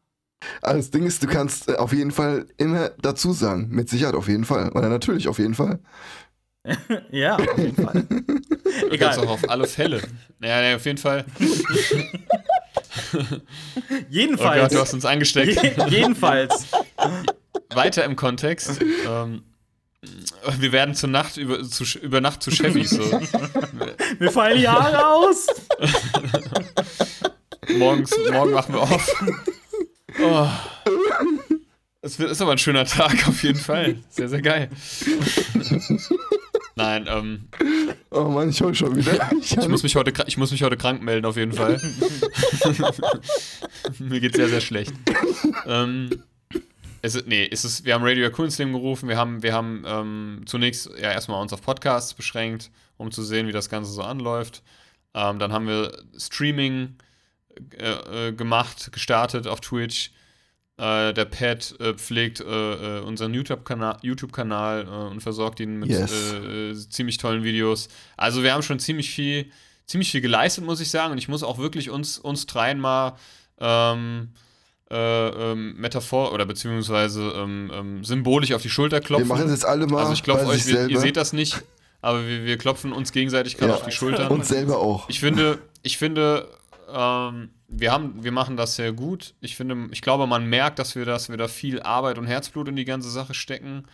C: Das Ding ist, du kannst äh, auf jeden Fall immer dazu sagen. Mit Sicherheit auf jeden Fall. Oder natürlich auf jeden Fall.
A: Ja, auf jeden Fall.
B: Egal. Auch auf alle Fälle. Ja, nee, auf jeden Fall. Oh
A: Jedenfalls.
B: Gott, du hast uns angesteckt.
A: Je jedenfalls.
B: Weiter im Kontext. Ähm, wir werden zur Nacht über, zu, über Nacht zu Chevys. So.
A: Mir fallen die Haare aus.
B: Morgens, morgen machen wir auf. Oh. Es ist aber ein schöner Tag auf jeden Fall. Sehr, sehr geil. Nein, ähm,
C: Oh Mann, ich heul schon wieder. Ich
B: ich muss, mich heute, ich muss mich heute krank melden auf jeden Fall. Mir geht sehr, sehr schlecht. ähm, es ist, nee, es ist, wir haben Radio Raccoon ins Leben gerufen. Wir haben, wir haben ähm, zunächst ja erstmal uns auf Podcasts beschränkt, um zu sehen, wie das Ganze so anläuft. Ähm, dann haben wir Streaming äh, äh, gemacht, gestartet auf Twitch. Äh, der Pat äh, pflegt äh, äh, unseren YouTube-Kanal YouTube äh, und versorgt ihn mit
C: Yes.
B: äh, ziemlich tollen Videos. Also wir haben schon ziemlich viel, ziemlich viel geleistet, muss ich sagen. Und ich muss auch wirklich uns, uns dreien mal ähm, äh, ähm, Metaphor oder beziehungsweise ähm, ähm, symbolisch auf die Schulter
C: Wir
B: klopfen.
C: machen es jetzt alle mal.
B: also ich klopfe euch, wir, ihr seht das nicht, aber wir, wir klopfen uns gegenseitig gerade
C: Ja.
B: auf die Schultern.
C: Und selber auch.
B: Ich finde, ich finde, ähm, wir haben, wir machen das sehr gut. Ich finde, ich glaube, man merkt, dass wir, dass wir da viel Arbeit und Herzblut in die ganze Sache stecken.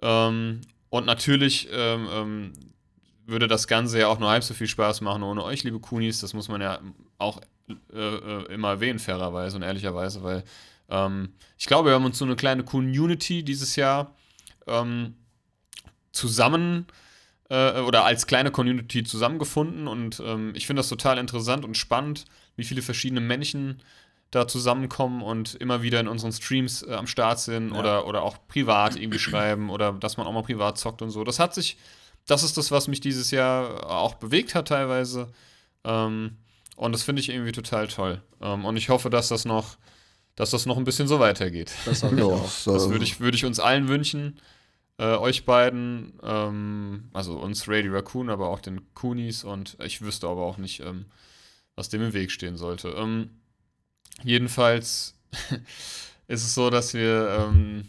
B: Ähm, und natürlich ähm, ähm, würde das Ganze ja auch nur halb so viel Spaß machen ohne euch, liebe Kunis. Das muss man ja auch äh, äh, immer erwähnen, fairerweise und ehrlicherweise, weil ähm, ich glaube, wir haben uns so eine kleine Community dieses Jahr zusammen äh, oder als kleine Community zusammengefunden und ähm, ich finde das total interessant und spannend, wie viele verschiedene Menschen da zusammenkommen und immer wieder in unseren Streams äh, am Start sind
A: Ja.
B: oder, oder auch privat irgendwie schreiben oder dass man auch mal privat zockt und so. Das hat sich, das ist das, was mich dieses Jahr auch bewegt hat teilweise. Ähm, und das finde ich irgendwie total toll. Ähm, und ich hoffe, dass das noch, dass das noch ein bisschen so weitergeht.
A: Das
C: Ja.
B: Das würde ich, würde ich uns allen wünschen. Äh, euch beiden, ähm, also uns Radio Raccoon, aber auch den Kunis und ich wüsste aber auch nicht, ähm, was dem im Weg stehen sollte. Ähm, jedenfalls ist es so, dass wir ähm,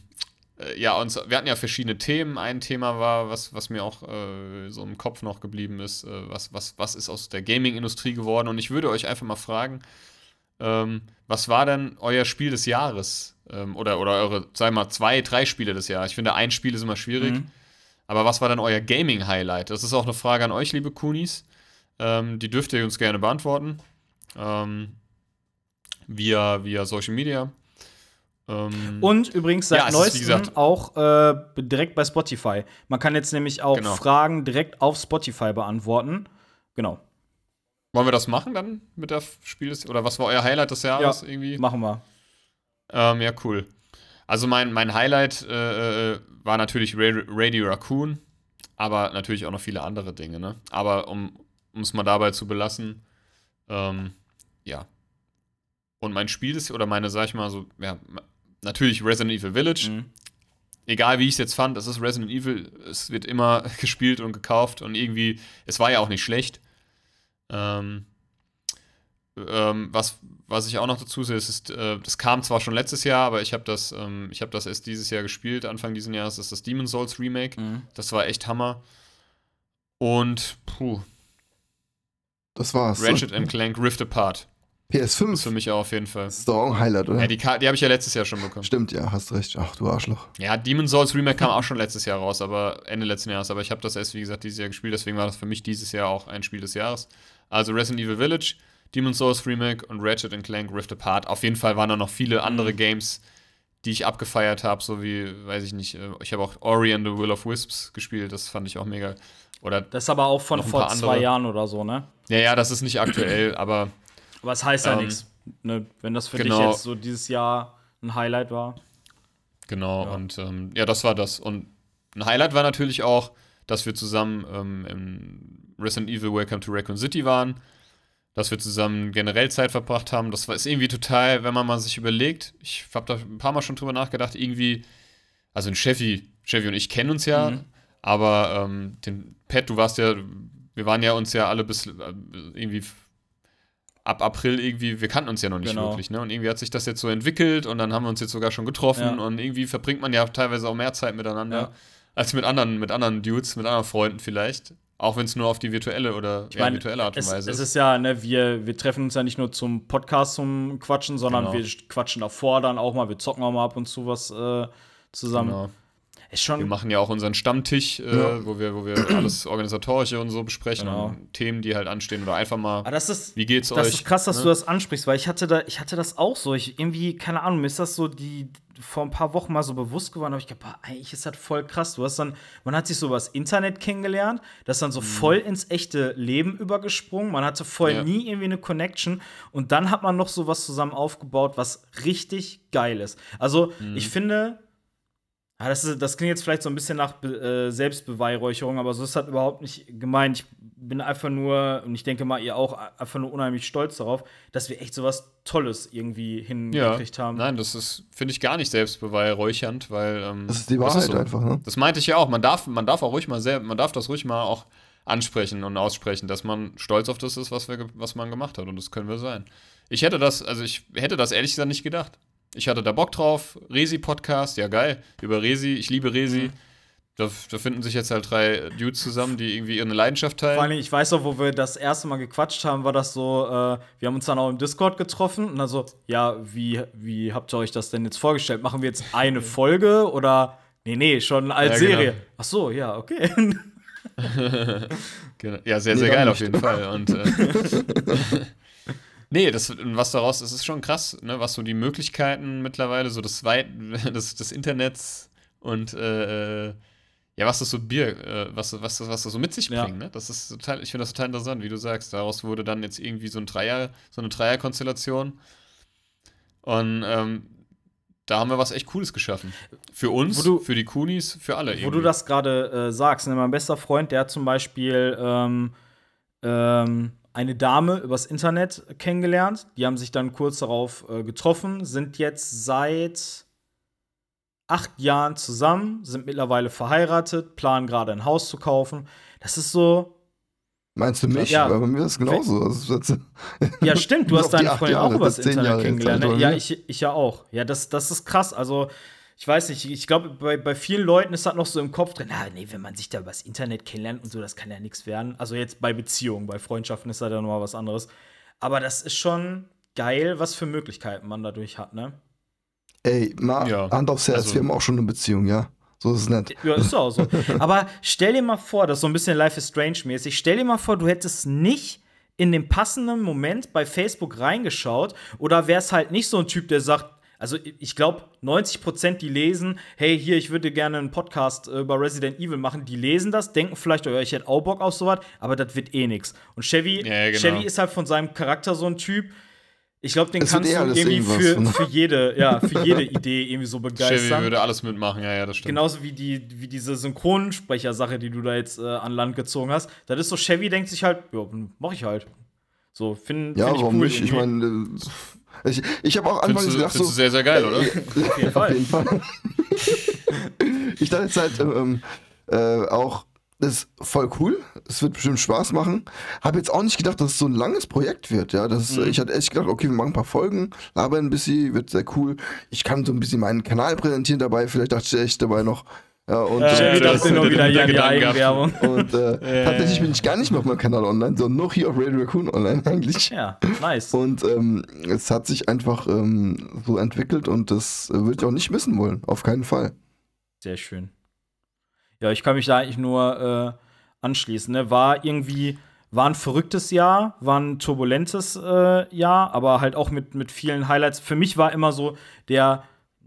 B: äh, ja uns, wir hatten ja verschiedene Themen. Ein Thema war, was, was mir auch äh, so im Kopf noch geblieben ist, äh, was, was, was ist aus der Gaming-Industrie geworden? Und ich würde euch einfach mal fragen, ähm, was war denn euer Spiel des Jahres? Ähm, oder, oder eure, sagen wir mal, zwei, drei Spiele des Jahres. Ich finde, ein Spiel ist immer schwierig.
A: Mhm.
B: Aber was war denn euer Gaming-Highlight? Das ist auch eine Frage an euch, liebe Kunis. Ähm, die dürft ihr uns gerne beantworten. Ähm, via, via Social Media. Ähm,
A: Und übrigens seit
B: Ja,
A: neuestem auch äh, direkt bei Spotify. Man kann jetzt nämlich auch
B: Genau.
A: Fragen direkt auf Spotify beantworten. Genau.
B: wollen wir das machen dann mit der Spiel Oder was war euer Highlight des Jahres irgendwie?
A: Machen wir.
B: Ähm, ja, cool. Also mein, mein Highlight äh, äh, war natürlich Ra- Radio Raccoon, aber natürlich auch noch viele andere Dinge, ne? Aber um es mal dabei zu belassen, ähm, ja. Und mein Spiel ist, oder meine, sag ich mal, so, ja, natürlich Resident Evil Village.
A: Mhm.
B: Egal wie ich es jetzt fand, es ist Resident Evil, es wird immer gespielt und gekauft und irgendwie, es war ja auch nicht schlecht. Ähm, ähm, was, was ich auch noch dazu sehe, ist, ist äh, das kam zwar schon letztes Jahr, aber ich habe das, ähm, ich habe das erst dieses Jahr gespielt, Anfang dieses Jahres, das ist das Demon's Souls Remake.
A: Mhm.
B: Das war echt Hammer. Und puh,
C: Das war's.
B: Ratchet and Clank Rift Apart. Ist für
C: PS5.
B: mich auch auf jeden Fall.
C: Das ist doch auch ein Highlight, oder?
B: Ja, die, Ka- die habe ich ja letztes Jahr schon bekommen.
C: Stimmt, ja, hast recht. Ach, du Arschloch.
B: Ja, Demon's Souls Remake kam auch schon letztes Jahr raus, aber Ende letzten Jahres. Aber ich habe das erst, wie gesagt, dieses Jahr gespielt, deswegen war das für mich dieses Jahr auch ein Spiel des Jahres. Also Resident Evil Village, Demon's Souls Remake und Ratchet Clank Rift Apart. Auf jeden Fall waren da noch viele andere Games, die ich abgefeiert habe, so wie, weiß ich nicht, äh, ich habe auch Ori and the Will of Wisps gespielt, das fand ich auch mega. Oder,
A: Das ist aber auch von vor zwei
B: andere.
A: Jahren oder so, ne?
B: ja, ja, das ist nicht aktuell, aber
A: Aber es heißt ja
B: Ähm,
A: nichts. Ne? Wenn das für
B: genau.
A: dich jetzt so dieses Jahr ein Highlight war.
B: Genau,
A: Ja.
B: und ähm, ja, das war das. Und ein Highlight war natürlich auch, dass wir zusammen ähm, im Resident Evil Welcome to Raccoon City waren, dass wir zusammen generell Zeit verbracht haben. Das war ist irgendwie total, wenn man mal sich überlegt, ich habe da ein paar Mal schon drüber nachgedacht, irgendwie, also ein Chevy, Chevy und ich kennen uns ja,
A: Mhm.
B: aber ähm, den Pat, du warst ja, wir waren ja uns ja alle bis äh, irgendwie ab April irgendwie, wir kannten uns ja noch nicht
A: Genau.
B: wirklich, ne? Und irgendwie hat sich das jetzt so entwickelt und dann haben wir uns jetzt sogar schon getroffen
A: Ja.
B: und irgendwie verbringt man ja teilweise auch mehr Zeit miteinander. als mit anderen, mit anderen Dudes, mit anderen Freunden vielleicht. Auch wenn es nur auf die virtuelle oder
A: Ich
B: ja,
A: meine,
B: virtuelle Art und Weise
A: es ist ja, ne, wir, wir treffen uns ja nicht nur zum Podcast zum Quatschen, sondern
B: Genau.
A: wir quatschen davor dann auch mal, wir zocken auch mal ab und zu was äh, zusammen.
B: Genau.
A: Ist schon
B: Wir machen ja auch unseren Stammtisch, äh,
C: Ja.
B: wo wir, wo wir alles Organisatorische und so besprechen
A: Genau.
B: und Themen, die halt anstehen oder einfach mal,
A: Aber das ist,
B: wie geht's
A: das
B: euch?
A: ist krass, dass
B: ne?
A: du das ansprichst, weil ich hatte da, ich hatte das auch so. Ich irgendwie, keine Ahnung, mir ist das so die vor ein paar Wochen mal so bewusst geworden, aber ich gedacht, boah, eigentlich ist das voll krass. Du hast dann, man hat sich so übers Internet kennengelernt, das ist dann so voll ins echte Leben übergesprungen. Man hatte voll
B: Mhm. Ja.
A: nie irgendwie eine Connection und dann hat man noch so was zusammen aufgebaut, was richtig geil ist. Also,
B: Mhm.
A: ich finde, ja, das, ist, das klingt jetzt vielleicht so ein bisschen nach äh, Selbstbeweihräucherung, aber so ist das überhaupt nicht gemeint. Ich bin einfach nur, und ich denke mal, ihr auch, einfach nur unheimlich stolz darauf, dass wir echt so was Tolles irgendwie
B: ja,
A: hingekriegt haben.
B: nein, das ist, finde ich, gar nicht selbstbeweihräuchernd, weil ähm,
C: Das ist die Wahrheit
B: so.
C: einfach, ne?
B: Das meinte ich ja auch. Man darf, man darf auch ruhig mal selber, man darf das ruhig mal auch ansprechen und aussprechen, dass man stolz auf das ist, was, wir, was man gemacht hat. Und das können wir sein. Ich hätte das, also ich hätte das ehrlich gesagt nicht gedacht. Ich hatte da Bock drauf. Resi-Podcast, ja geil. Über Resi, ich liebe Resi.
A: Mhm.
B: Da, da finden sich jetzt halt drei Dudes zusammen, die irgendwie ihre Leidenschaft teilen.
A: Vor allem, ich weiß auch, wo wir das erste Mal gequatscht haben, war das so, äh, wir haben uns dann auch im Discord getroffen und dann so, ja, wie, wie habt ihr euch das denn jetzt vorgestellt? Machen wir jetzt eine Folge oder, nee, nee, schon als
B: Ja, genau.
A: Serie? Ach so, ja, okay.
B: Genau. Ja, sehr,
C: Nee,
B: sehr
C: dann
B: geil auf jeden Fall. Und, äh, nee, das, was daraus, das ist schon krass, ne, was so die Möglichkeiten mittlerweile, so das Weit, des, des Internets und äh, äh, ja, was das so Bier, äh, was, was, das- was das so mit sich
A: Ja.
B: bringt, ne? Das ist total, ich finde das total interessant, wie du sagst. Daraus wurde dann jetzt irgendwie so ein Dreier, so eine Dreierkonstellation. Und ähm, da haben wir was echt Cooles geschaffen. Für uns,
A: du-
B: für die Kunis, für alle.
A: Wo du das gerade äh, sagst, ne, mein bester Freund, der hat zum Beispiel ähm, ähm, eine Dame übers Internet kennengelernt. Die haben sich dann kurz darauf äh, getroffen, sind jetzt seit acht Jahren zusammen, sind mittlerweile verheiratet, planen gerade ein Haus zu kaufen. Das ist so,
C: Meinst du mich?
A: Ja.
C: Weil bei mir ist es genauso.
A: Ja stimmt, du hast deine Freundin auch übers Internet kennengelernt. Ne? Ja, ich, ich ja auch. Ja, das, das ist krass. Also, ich weiß nicht, ich glaube, bei, bei vielen Leuten ist das noch so im Kopf drin, na, nee, wenn man sich da übers Internet kennenlernt und so, das kann ja nichts werden. Also jetzt bei Beziehungen, bei Freundschaften ist das ja nochmal was anderes. Aber das ist schon geil, was für Möglichkeiten man dadurch hat, ne?
C: ey, mal
B: Ja,
C: Hand aufs Herz,
B: also-
C: wir haben auch schon eine Beziehung, ja? So ist es nicht.
A: Ja, ist auch so. Aber stell dir mal vor, das ist so ein bisschen Life is Strange-mäßig. Stell dir mal vor, du hättest nicht in dem passenden Moment bei Facebook reingeschaut oder wärst halt nicht so ein Typ, der sagt, also ich glaube, 90% die lesen, hey, hier, ich würde gerne einen Podcast äh, über Resident Evil machen, die lesen das, denken vielleicht, oh, ja, ich hätte auch Bock auf sowas, aber das wird eh nix. Und Chevy,
B: Ja, genau.
A: Chevy ist halt von seinem Charakter so ein Typ, ich glaube, den
C: Es
A: kannst
C: eh
A: du irgendwie für,
C: ne?
A: für, jede, ja, für jede Idee irgendwie so
B: Chevy
A: begeistern.
B: würde alles mitmachen, ja, ja, das stimmt.
A: Genauso wie, die, wie diese Synchronsprecher-Sache, die du da jetzt äh, an Land gezogen hast. Das ist so, Chevy denkt sich halt, ja, mach ich halt. So, finde
C: Ja,
A: find ich
C: warum
A: cool.
C: nicht? Ich meine, äh, ich, ich habe auch anfangs gedacht,
B: findest
C: so,
B: sehr, sehr geil, oder?
A: Auf jeden Fall.
C: Auf jeden Fall. ich dachte jetzt halt ähm, äh, auch, das ist voll cool. Es wird bestimmt Spaß machen. Habe jetzt auch nicht gedacht, dass es so ein langes Projekt wird. Ja, das,
A: Mhm.
C: ich hatte echt gedacht, okay, wir machen ein paar Folgen, labern ein bisschen, wird sehr cool. Ich kann so ein bisschen meinen Kanal präsentieren dabei. Vielleicht dachte ich echt dabei noch. Ja, und,
A: Äh,
B: Chevy
A: ich
B: das-
A: dachte nur
B: der-
A: wieder
B: der
A: hier die. Eigenwerbung.
C: und äh, tatsächlich bin ich gar nicht mehr auf meinem Kanal online, sondern noch hier auf Radio Raccoon online eigentlich.
A: Ja, nice.
C: Und ähm, es hat sich einfach ähm, so entwickelt und das äh, würde ich auch nicht missen wollen. Auf keinen Fall.
A: Sehr schön. Ja, ich kann mich da eigentlich nur äh, anschließen. Ne? War irgendwie, war ein verrücktes Jahr, war ein turbulentes äh, Jahr, aber halt auch mit, mit vielen Highlights. Für mich war immer so der,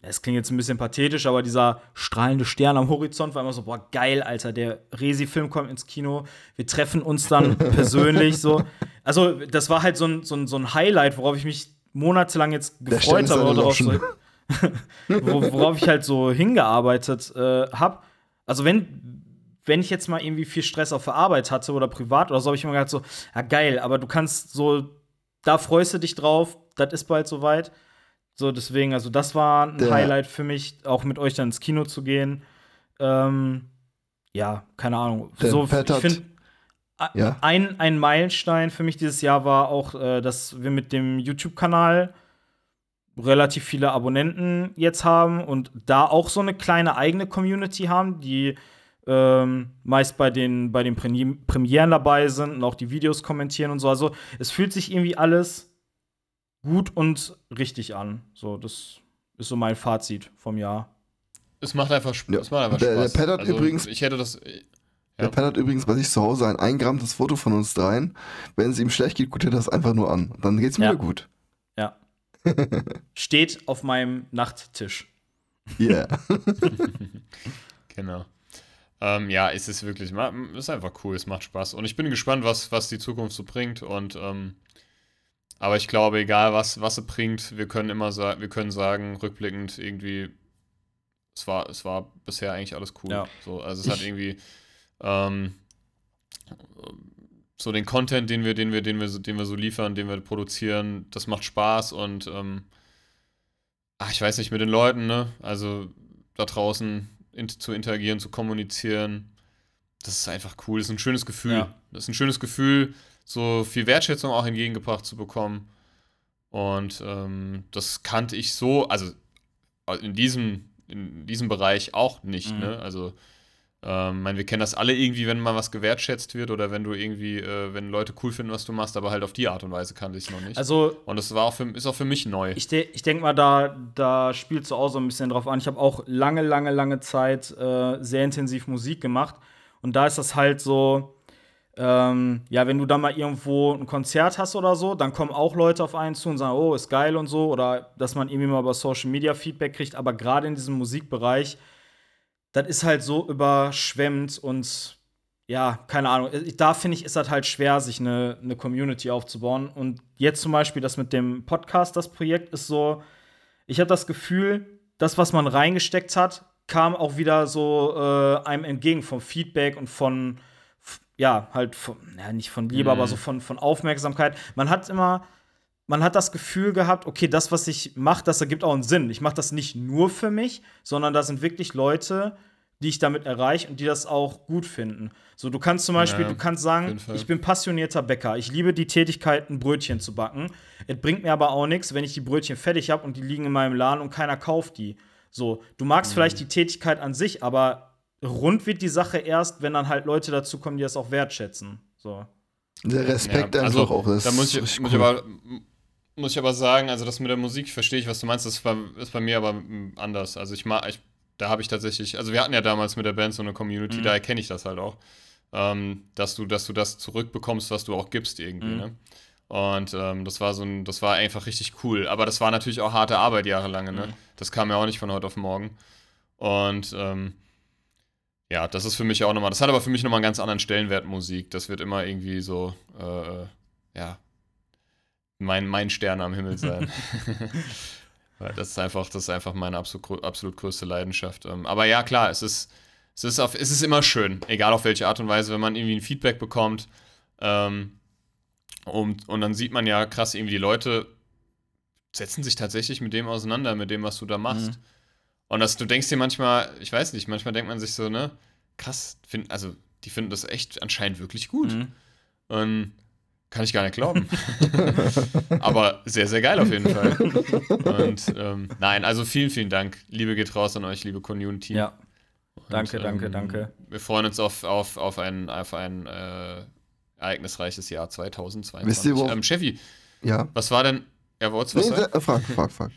A: es klingt jetzt ein bisschen pathetisch, aber dieser strahlende Stern am Horizont war immer so, boah, geil, Alter, der Resi-Film kommt ins Kino, wir treffen uns dann persönlich so. Also, das war halt so ein, so ein, so ein Highlight, worauf ich mich monatelang jetzt gefreut habe.
C: eine
A: Darauf so, worauf ich halt so hingearbeitet äh, habe. Also wenn, wenn ich jetzt mal irgendwie viel Stress auf der Arbeit hatte oder privat oder so, habe ich immer gedacht so, ja geil, aber du kannst so, da freust du dich drauf, das ist bald soweit. So, deswegen, also das war ein
C: Der-
A: Highlight für mich, auch mit euch dann ins Kino zu gehen. Ähm, ja, keine Ahnung.
C: Der
A: so,
C: Pat
A: ich finde,
C: Ja.
A: ein, ein Meilenstein für mich dieses Jahr war auch, äh, dass wir mit dem YouTube-Kanal relativ viele Abonnenten jetzt haben und da auch so eine kleine eigene Community haben, die ähm, meist bei den, bei den Premi- Premieren dabei sind und auch die Videos kommentieren und so. Also es fühlt sich irgendwie alles gut und richtig an. So, das ist so mein Fazit vom Jahr.
B: Es macht einfach, Sp
C: Ja.
B: es macht einfach
C: Der- der
B: Spaß. Also,
C: Pat hat übrigens-
B: Ich hätte das.
C: Der
B: Ja.
C: Pat hat übrigens bei sich zu Hause ein eingerahmtes Foto von uns dreien. Wenn es ihm schlecht geht, guckt er das einfach nur an. Dann geht's mir
A: Ja.
C: wieder gut.
A: Ja. Steht auf meinem Nachttisch.
C: Yeah.
B: Genau. Ähm, ja, es ist wirklich, ma- ist einfach cool, es macht Spaß. Und ich bin gespannt, was, was die Zukunft so bringt. Und ähm, aber ich glaube, egal was, was sie bringt, wir können immer sagen, wir können sagen, rückblickend irgendwie, es war, es war bisher eigentlich alles cool.
A: Ja.
B: So, also es hat irgendwie ähm, so den Content, den wir, den wir, den wir, so- den wir so liefern, den wir produzieren, das macht Spaß und ähm, ach, ich weiß nicht, mit den Leuten, ne? Also da draußen in, zu interagieren, zu kommunizieren, das ist einfach cool. Das ist ein schönes Gefühl.
A: Ja.
B: Das ist ein schönes Gefühl, so viel Wertschätzung auch entgegengebracht zu bekommen. Und ähm, das kannte ich so, also in diesem, in diesem Bereich auch nicht,
A: Mhm.
B: ne? Also ähm, mein, wir kennen das alle irgendwie, wenn mal was gewertschätzt wird oder wenn du irgendwie, äh, wenn Leute cool finden, was du machst, aber halt auf die Art und Weise kannte ich es noch nicht.
A: Also
B: und das war auch für, ist auch für mich neu.
A: Ich, de ich denke mal, da, da spielst du auch so ein bisschen drauf an. Ich habe auch lange, lange, lange Zeit äh, sehr intensiv Musik gemacht. Und da ist das halt so, ähm, ja, wenn du da mal irgendwo ein Konzert hast oder so, dann kommen auch Leute auf einen zu und sagen, oh, ist geil und so. Oder dass man irgendwie mal über Social Media Feedback kriegt. Aber gerade in diesem Musikbereich, das ist halt so überschwemmt und ja, keine Ahnung. Ich- Da finde ich, ist das halt schwer, sich eine, eine Community aufzubauen. Und jetzt zum Beispiel das mit dem Podcast, das Projekt, ist so, ich habe das Gefühl, das, was man reingesteckt hat, kam auch wieder so äh, einem entgegen vom Feedback und von, ja, halt, von, ja, nicht von Liebe,
B: Mhm.
A: aber so von, von Aufmerksamkeit. Man hat immer, man hat das Gefühl gehabt, okay, das, was ich mache, das ergibt auch einen Sinn. Ich mache das nicht nur für mich, sondern da sind wirklich Leute, die ich damit erreiche und die das auch gut finden. So, du kannst zum Beispiel,
B: Ja,
A: du kannst sagen, ich bin passionierter Bäcker. Ich liebe die Tätigkeit, ein Brötchen zu backen. Es bringt mir aber auch nichts, wenn ich die Brötchen fertig habe und die liegen in meinem Laden und keiner kauft die. So, du magst
B: Mhm.
A: vielleicht die Tätigkeit an sich, aber rund wird die Sache erst, wenn dann halt Leute dazu kommen, die das auch wertschätzen. So.
C: Der Respekt
B: Ja,
C: einfach
B: also,
C: auch. Das
B: da muss
C: ist
B: ich, muss, ich aber, muss ich aber sagen, also das mit der Musik verstehe ich, was du meinst. Das ist bei, ist bei mir aber anders. Also ich mag, ich, da habe ich tatsächlich, also wir hatten ja damals mit der Band so eine Community,
A: Mhm.
B: da erkenne ich das halt auch, ähm, dass du, dass du das zurückbekommst, was du auch gibst irgendwie.
A: Mhm.
B: Ne? Und ähm, das war so ein, das war einfach richtig cool. Aber das war natürlich auch harte Arbeit jahrelange. Ne?
A: Mhm.
B: Das kam ja auch nicht von heute auf morgen. Und ähm, ja, das ist für mich auch nochmal, das hat aber für mich nochmal einen ganz anderen Stellenwert Musik. Das wird immer irgendwie so, äh, ja, mein, mein Stern am Himmel sein. Weil das ist einfach, das ist einfach meine absolut, absolut größte Leidenschaft. Ähm, aber ja, klar, es ist, es ist, auf, es ist immer schön, egal auf welche Art und Weise, wenn man irgendwie ein Feedback bekommt. Ähm, und, und dann sieht man ja krass, irgendwie die Leute setzen sich tatsächlich mit dem auseinander, mit dem, was du da machst.
A: Mhm.
B: Und das, du denkst dir manchmal, ich weiß nicht, manchmal denkt man sich so, ne, krass, find, also die finden das echt anscheinend wirklich gut.
A: Mhm.
B: Und kann ich gar nicht glauben. Aber sehr, sehr geil auf jeden Fall. Und ähm, nein, also vielen, vielen Dank. Liebe geht raus an euch, liebe Community.
A: Ja.
B: Und,
A: Danke, danke,
B: ähm,
A: danke.
B: Wir freuen uns auf, auf, auf ein, auf ein äh, ereignisreiches Jahr 2022.
C: Wisst ihr, wo-
B: ähm, Cheffi,
C: Ja.
B: was war denn, ja,
C: Nee,
B: was sagen?
C: äh, frag, frag, frag.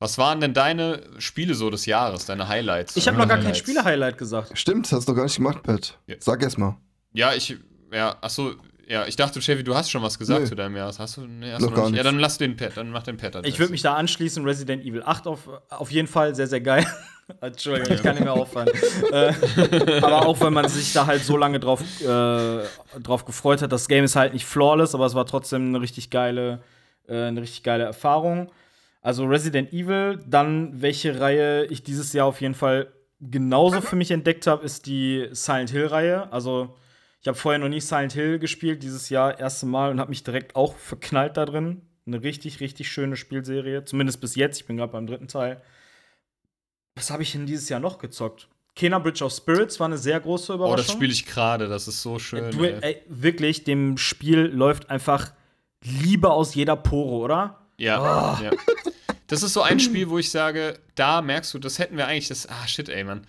B: Was waren denn deine Spiele so des Jahres, deine Highlights?
A: Ich habe noch gar kein? Spiele-Highlight gesagt.
C: Stimmt, hast du noch gar nicht gemacht, Pat.
B: Ja.
C: Sag erst mal.
B: Ja, ich, ja, achso, ja, ich dachte, Chevy, du hast schon was gesagt
C: Nö.
B: zu deinem Jahr. Hast du? Nee, hast
C: Noch
B: du
C: gar
B: nicht. Ja, dann lass den Pet, dann mach den Pet. als
A: Ich würde mich da anschließen, Resident Evil 8 auf, auf jeden Fall, sehr, sehr geil. Entschuldigung, ich kann nicht mehr aufhören. äh, aber auch wenn man sich da halt so lange drauf, äh, drauf gefreut hat, das Game ist halt nicht flawless, aber es war trotzdem eine richtig geile, äh, eine richtig geile Erfahrung. Also Resident Evil, dann welche Reihe ich dieses Jahr auf jeden Fall genauso für mich entdeckt habe, ist die Silent Hill-Reihe. Also ich habe vorher noch nie Silent Hill gespielt, dieses Jahr erste Mal und habe mich direkt auch verknallt da drin. Eine richtig, richtig schöne Spielserie, zumindest bis jetzt. Ich bin gerade beim dritten Teil. Was habe ich denn dieses Jahr noch gezockt? Kena Bridge of Spirits war eine sehr große
B: Oh,
A: Überraschung.
B: das spiele ich gerade, das ist so schön.
A: Du,
B: ey,
A: wirklich, dem Spiel läuft einfach Liebe aus jeder Pore, oder?
B: Ja,
A: Ah.
B: ja. Das ist so ein Spiel, wo ich sage, da merkst du, das hätten wir eigentlich, das, ah shit, ey, Mann.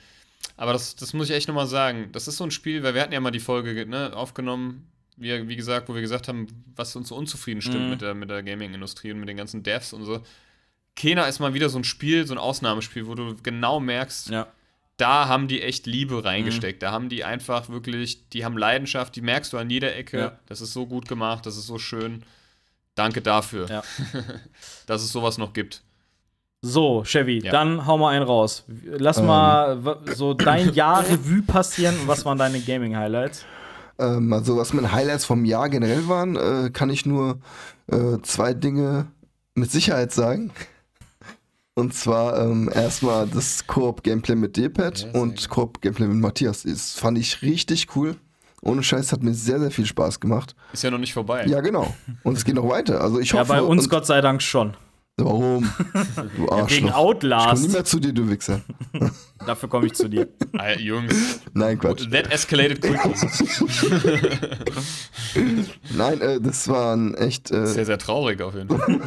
B: Aber das, das muss ich echt nochmal sagen. Das ist so ein Spiel, weil wir hatten ja mal die Folge ne, aufgenommen, wie, wie gesagt, wo wir gesagt haben, was uns so unzufrieden stimmt
A: Mhm.
B: mit der, mit der Gaming-Industrie und mit den ganzen Devs und so. Kena ist mal wieder so ein Spiel, so ein Ausnahmespiel, wo du genau merkst,
A: Ja.
B: da haben die echt Liebe reingesteckt. Da haben die einfach wirklich, die haben Leidenschaft, die merkst du an jeder Ecke.
A: Ja.
B: Das ist so gut gemacht, das ist so schön. Danke dafür,
A: Ja.
B: dass es sowas noch gibt.
A: So, Chevy,
B: Ja.
A: dann hau mal einen raus. Lass
C: Ähm.
A: mal so dein Jahr Revue passieren und was waren deine Gaming-Highlights?
C: Ähm, also was meine Highlights vom Jahr generell waren, äh, kann ich nur äh, zwei Dinge mit Sicherheit sagen. Und zwar ähm, erstmal das Koop-Gameplay mit D-Pad
B: Ja,
C: und Koop-Gameplay mit Matthias. Das fand ich richtig cool. Ohne Scheiß hat mir sehr, sehr viel Spaß gemacht.
B: Ist ja noch nicht vorbei.
C: Ja, genau. Und es geht noch weiter. Also ich
A: Ja,
C: hoffe.
A: bei uns Gott sei Dank schon.
C: Warum? Du
A: Wegen
C: Arschloch. Ich komm nie
A: Outlast.
C: mehr zu dir, du Wichser.
A: Dafür komme ich zu dir.
B: Ah, Jungs,
C: Nein, Quatsch.
B: that escalated quickly.
C: Nein, äh, das waren echt äh,
B: Sehr, sehr traurig auf jeden Fall.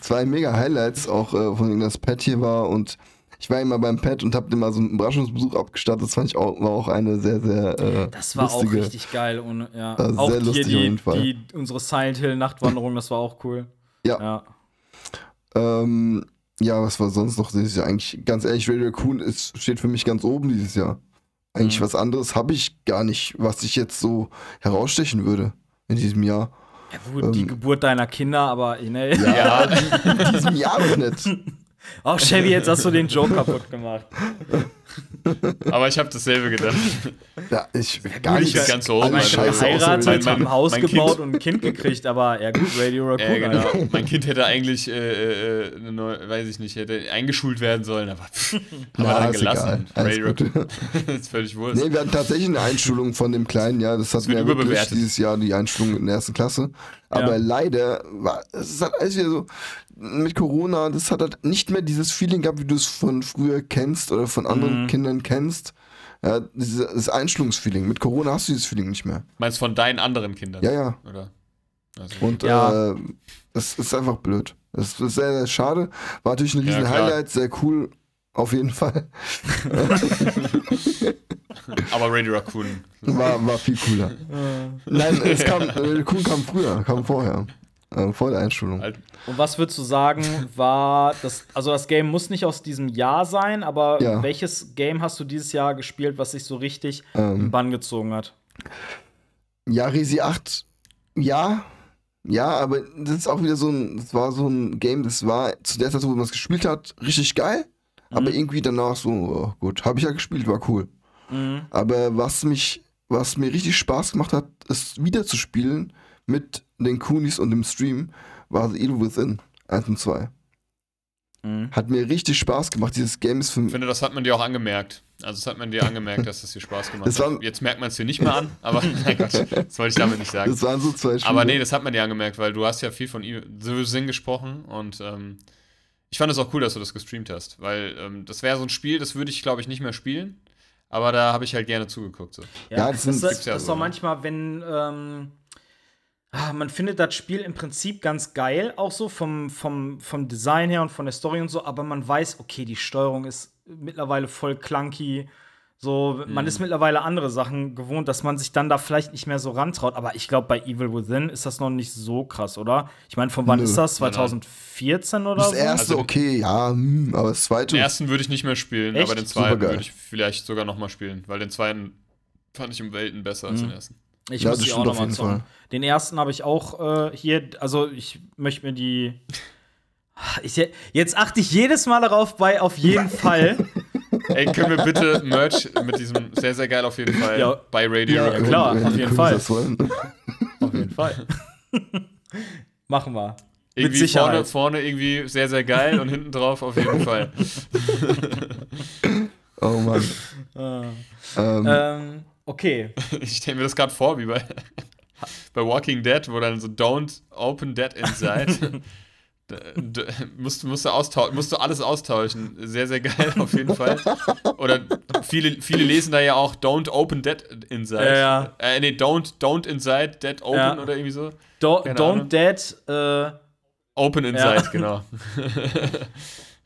C: zwei mega Highlights, auch äh, von dem das Pad hier war. Und ich war immer beim Pad und hab dem mal so einen Überraschungsbesuch abgestattet. Das fand ich auch, war auch eine sehr, sehr äh,
A: Das war
C: lustige.
A: auch richtig geil. Ohne, ja.
C: Sehr
A: auch hier
C: lustig auf
A: die,
C: jeden Fall.
A: die, unsere Silent Hill Nachtwanderung, das war auch cool.
C: Ja.
A: ja.
C: Ähm, ja, was war sonst noch dieses Jahr? Eigentlich, ganz ehrlich, Radio Raccoon ist, steht für mich ganz oben dieses Jahr. Eigentlich
A: Mhm.
C: was anderes habe ich gar nicht, was ich jetzt so herausstechen würde in diesem Jahr.
A: Ja, gut, die
C: Ähm.
A: Geburt deiner Kinder, aber ne.
B: Ja,
C: In diesem Jahr noch nicht.
A: Auch Chevy, jetzt hast du den Joke kaputt gemacht.
B: aber ich habe dasselbe gedacht.
C: Ja, ich gar
B: nicht
C: nicht
B: ganz so also
C: scheiße
A: Geheiratet,
B: Mein- mein-
A: ein Haus
B: mein
A: gebaut
B: Kind-
A: und ein Kind gekriegt, aber ja gut, Radio Raccoon.
B: Ja, genau.
A: Alter.
B: Mein Kind hätte eigentlich, äh, äh, eine neue, weiß ich nicht, hätte eingeschult werden sollen, aber dann
C: ist egal.
B: gelassen. Radio
C: gut.
B: ist völlig wurscht.
C: Nee, wir hatten tatsächlich eine Einschulung von dem Kleinen, ja. Das hatten wir wirklich
B: überbewertet.
C: dieses Jahr, die Einschulung in der ersten Klasse. Aber
A: Ja.
C: leider war es ist halt alles wieder so mit Corona, das hat halt nicht mehr dieses Feeling gehabt, wie du es von früher kennst oder von anderen
A: Mhm.
C: Kindern kennst. Ja, dieses das Einschulungsfeeling. Mit Corona hast du dieses Feeling nicht mehr.
B: Meinst von deinen anderen Kindern?
C: Ja, ja.
B: Oder? Also,
C: Und
A: Ja.
C: äh, es ist einfach blöd. Das ist sehr, sehr schade. War natürlich ein
B: Ja,
C: riesen
B: klar.
C: Highlight, sehr cool. Auf jeden Fall.
B: aber Radio Raccoon.
C: War, war viel cooler. Nein, es kam, cool kam früher, kam vorher. Äh, vor der Einschulung.
A: Und was würdest du sagen, war das, also das Game muss nicht aus diesem Jahr sein, aber
C: Ja.
A: welches Game hast du dieses Jahr gespielt, was sich so richtig im
C: Ähm,
A: Bann gezogen hat?
C: ja, Resi 8, ja. Ja, aber das ist auch wieder so ein, das war so ein Game, das war zu der Zeit, wo man es gespielt hat, richtig geil. Aber irgendwie danach so, oh, gut, habe ich ja gespielt, war cool.
A: Mhm.
C: Aber was mich, was mir richtig Spaß gemacht hat, es wieder zu spielen mit den Coonies und dem Stream, war The Evil Within 1 und 2.
A: Mhm.
C: Hat mir richtig Spaß gemacht. Dieses Game ist für
B: ich
C: mich.
B: finde, das hat man dir auch angemerkt. Also, das hat man dir angemerkt, dass es dir Spaß gemacht
C: Das
B: hat. Jetzt merkt man es dir nicht mehr an, aber nein, Gott, das wollte ich damit nicht sagen.
C: Das waren so zwei Spiele.
B: Aber nee, das hat man dir angemerkt, weil du hast ja viel von Evil- The Within gesprochen und ähm, ich fand es auch cool, dass du das gestreamt hast, weil ähm, das wäre so ein Spiel, das würde ich, glaube ich, nicht mehr spielen, aber da habe ich halt gerne zugeguckt. So.
A: Ja,
C: Ja,
A: das,
C: das
A: ist,
C: sind-
A: das,
B: gibt's ja
A: ist
B: so, ne?
A: manchmal, wenn ähm, ah, man findet das Spiel im Prinzip ganz geil, auch so vom, vom, vom Design her und von der Story und so, aber man weiß, okay, die Steuerung ist mittlerweile voll clunky. So, man
B: Mhm.
A: ist mittlerweile andere Sachen gewohnt, dass man sich dann da vielleicht nicht mehr so rantraut. Aber ich glaube, bei Evil Within ist das noch nicht so krass, oder? Ich meine, von wann
C: Nö.
A: ist das?
B: Nein, nein.
A: 2014 oder
C: das
A: so?
C: erste,
B: Also-
C: okay, ja, hm, aber das zweite.
B: Den ersten würde ich nicht mehr spielen,
A: Echt?
B: aber den zweiten würde ich vielleicht sogar noch mal spielen, weil den zweiten fand ich um Welten besser als den ersten.
A: Ich
C: Ja,
A: muss die auch
C: stimmt
A: noch
C: auf
A: mal
C: jeden
A: zocken.
C: Fall.
A: Den ersten habe ich auch äh, hier, also ich möchte mir die. Ich, jetzt achte ich jedes Mal darauf bei, auf jeden Fall.
B: Ey, können wir bitte Merch mit diesem sehr, sehr geil auf jeden Fall
A: Ja.
B: bei Radio
A: Ja,
B: Raccoon.
A: klar, auf jeden
C: Coonies
A: Fall.
C: Das wollen.
A: Auf jeden Fall. Machen wir.
B: Irgendwie
A: Mit Sicherheit.
B: vorne, vorne irgendwie sehr, sehr geil und hinten drauf auf jeden Fall.
C: Oh Mann. ähm,
A: Ähm, okay.
B: Ich stelle mir das gerade vor, wie bei, bei Walking Dead, wo dann so Don't open Dead inside. Musst, musst, du austau musst du alles austauschen. Sehr, sehr geil auf jeden Fall. Oder viele, viele lesen da ja auch Don't open Dead inside.
A: Ja, ja.
B: Äh, nee, Don't, don't inside, Dead open
A: Ja.
B: oder irgendwie so.
A: Do, don't
B: Ahnung.
A: Dead. Äh,
B: Open inside,
A: Ja.
B: genau.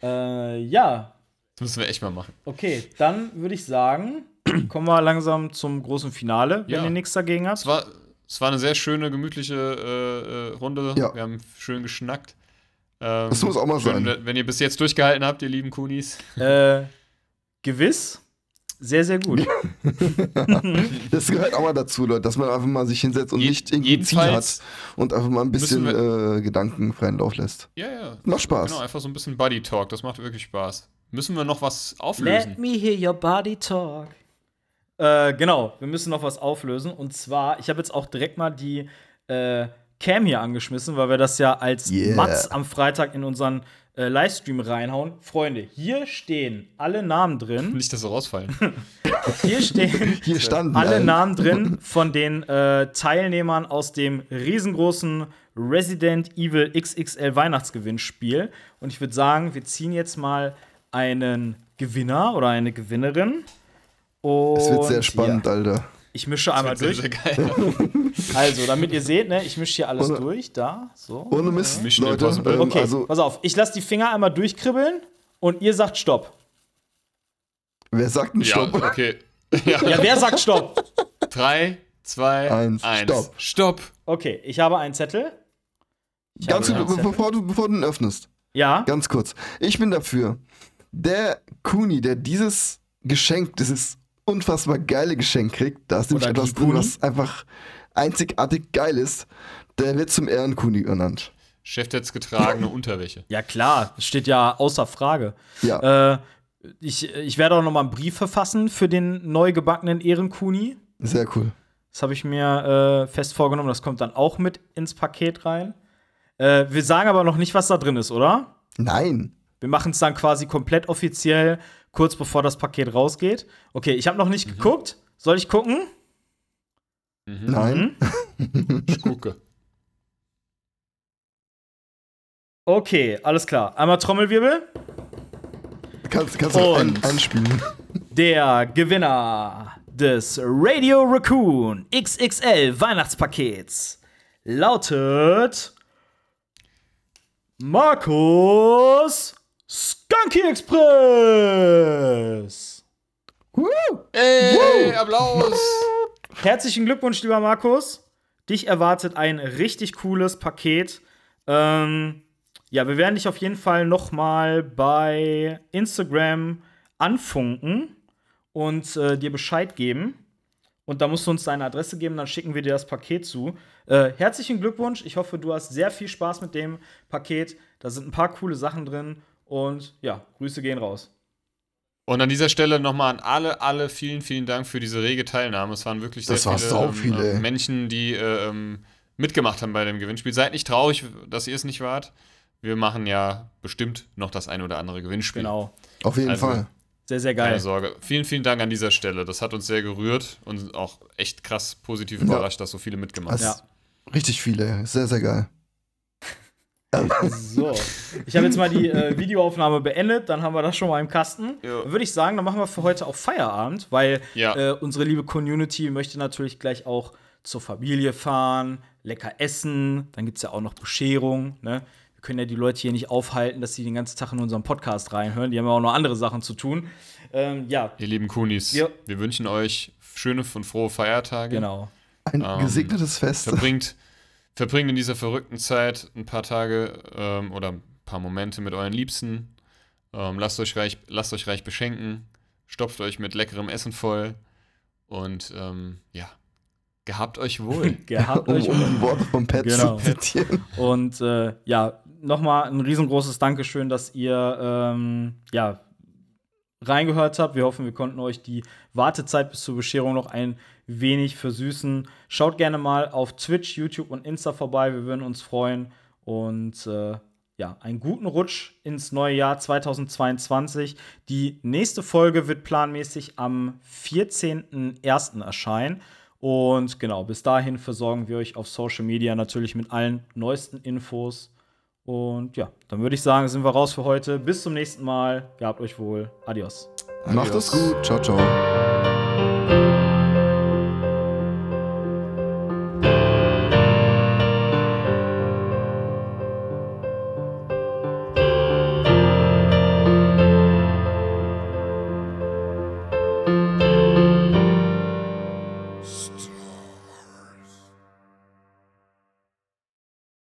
A: äh, ja.
B: Das müssen wir echt mal machen.
A: Okay, dann würde ich sagen, kommen wir langsam zum großen Finale, wenn
B: Ja.
A: ihr nichts dagegen habt.
B: Es war, es war eine sehr schöne, gemütliche äh, äh, Runde.
C: Ja.
B: Wir haben schön geschnackt. Ähm,
C: Das muss auch mal
B: schön,
C: sein.
B: Wenn ihr bis jetzt durchgehalten habt, ihr lieben Kunis.
A: Äh, gewiss. Sehr, sehr gut.
C: Das gehört auch mal dazu, Leute, dass man einfach mal sich hinsetzt und
B: Je-
C: nicht irgendwie ein Ziel hat und einfach mal ein bisschen äh, gedankenfreien Lauf lässt.
B: Ja, ja.
C: Macht Spaß.
B: Genau, einfach so ein bisschen Buddy Talk. Das macht wirklich Spaß. Müssen wir noch was auflösen?
A: Let me hear your body talk. Äh, genau, wir müssen noch was auflösen. Und zwar, ich habe jetzt auch direkt mal die äh, Cam hier angeschmissen, weil wir das ja als
C: Yeah.
A: Mats am Freitag in unseren äh, Livestream reinhauen. Freunde, hier stehen alle Namen drin.
B: Nicht, dass sie rausfallen.
A: Hier stehen
C: Hier standen
A: alle
C: ein.
A: Namen drin von den äh, Teilnehmern aus dem riesengroßen Resident Evil XXL Weihnachtsgewinnspiel. Und ich würde sagen, wir ziehen jetzt mal einen Gewinner oder eine Gewinnerin. Und
C: Es wird sehr spannend,
A: Ja,
C: Alter.
A: ich mische einmal
B: Sehr,
A: durch.
B: sehr geil.
A: Also, damit ihr seht, ne, ich mische hier alles
C: Ohne-
A: durch. Da, so.
C: Ohne Mist,
B: Mission
C: Leute. Ähm,
A: Okay,
C: Also,
A: pass auf. Ich lasse die Finger einmal durchkribbeln und ihr sagt Stopp.
C: wer sagt
B: ja,
C: Stopp?
B: okay. Ja.
A: Ja, wer sagt Stopp?
B: Drei, zwei,
C: Eins.
B: eins.
C: Stopp.
B: Stopp.
A: Okay, ich habe einen Zettel. Ich
C: Ganz kurz, bevor du, bevor du ihn öffnest.
A: Ja.
C: Ganz kurz. Ich bin dafür. Der Kuni, der dieses Geschenk, dieses unfassbar geile Geschenk kriegt, da ist nämlich
A: Oder
C: etwas drin, was einfach einzigartig geil ist, der wird zum Ehrenkuni ernannt.
B: Chef jetzt getragene Unterwäsche.
A: Ja, klar, das steht ja außer Frage.
C: Ja,
A: Äh, ich, ich werde auch noch mal einen Brief verfassen für den neu gebackenen Ehrenkuni.
C: sehr cool.
A: Das habe ich mir äh, fest vorgenommen. Das kommt dann auch mit ins Paket rein. Äh, wir sagen aber noch nicht, was da drin ist, oder?
C: Nein.
A: Wir machen es dann quasi komplett offiziell, kurz bevor das Paket rausgeht. Okay, ich habe noch nicht geguckt. Soll ich gucken?
B: Mhm.
C: Nein.
B: Gucke.
A: Okay, alles klar. Einmal Trommelwirbel.
C: Kannst, kannst du ein, einspielen.
A: Der Gewinner des Radio Raccoon XXL Weihnachtspakets lautet Markus Skunky Express.
B: Ey, Applaus!
A: Herzlichen Glückwunsch, lieber Markus. Dich erwartet ein richtig cooles Paket. Ähm, ja, wir werden dich auf jeden Fall noch mal bei Instagram anfunken und äh, dir Bescheid geben. Und da musst du uns deine Adresse geben, dann schicken wir dir das Paket zu. Äh, herzlichen Glückwunsch. Ich hoffe, du hast sehr viel Spaß mit dem Paket. Da sind ein paar coole Sachen drin. Und ja, Grüße gehen raus.
B: Und an dieser Stelle nochmal an alle, alle vielen, vielen Dank für diese rege Teilnahme. Es waren wirklich sehr
C: Das war
B: viele, ähm,
C: viele,
B: äh. Menschen, die äh, ähm, mitgemacht haben bei dem Gewinnspiel. Seid nicht traurig, dass ihr es nicht wart. Wir machen ja bestimmt noch das ein oder andere Gewinnspiel.
A: Genau.
C: Auf jeden
B: Also,
C: Fall.
A: Sehr, sehr geil.
B: Keine Sorge. Vielen, vielen Dank an dieser Stelle. Das hat uns sehr gerührt und auch echt krass positiv
C: Ja.
B: überrascht, dass so viele mitgemacht haben.
A: Ja.
C: Richtig viele. Sehr, sehr geil.
A: So, ich habe jetzt mal die äh, Videoaufnahme beendet, dann haben wir das schon mal im Kasten.
B: Ja.
A: Würde ich sagen, dann machen wir für heute auch Feierabend, weil
B: Ja.
A: äh, unsere liebe Community möchte natürlich gleich auch zur Familie fahren, lecker essen, dann gibt es ja auch noch Bescherung. Ne? Wir können ja die Leute hier nicht aufhalten, dass sie den ganzen Tag in unseren Podcast reinhören. Die haben ja auch noch andere Sachen zu tun. Ähm, ja,
B: Ihr lieben Kunis,
A: Ja.
B: wir wünschen euch schöne und frohe Feiertage.
A: genau.
C: Ein
B: Ähm,
C: gesegnetes Fest.
B: Verbringt, verbringt in dieser verrückten Zeit ein paar Tage ähm, oder ein paar Momente mit euren Liebsten. Ähm, lasst, euch reich, lasst euch reich beschenken. Stopft euch mit leckerem Essen voll. Und ähm, ja, gehabt euch wohl.
A: Gehabt
C: um,
A: euch
C: um die Worte von Pat
A: Genau.
C: zu zitieren.
A: Und äh, ja, nochmal ein riesengroßes Dankeschön, dass ihr ähm, ja, reingehört habt. Wir hoffen, wir konnten euch die Wartezeit bis zur Bescherung noch ein wenig versüßen. Schaut gerne mal auf Twitch, YouTube und Insta vorbei. Wir würden uns freuen. Und äh, ja, einen guten Rutsch ins neue Jahr 2022. Die nächste Folge wird planmäßig am 14.01. erscheinen. Und genau, bis dahin versorgen wir euch auf Social Media natürlich mit allen neuesten Infos. Und ja, dann würde ich sagen, sind wir raus für heute. Bis zum nächsten Mal. Gehabt euch wohl. Adios.
C: Macht es gut. Ciao, ciao.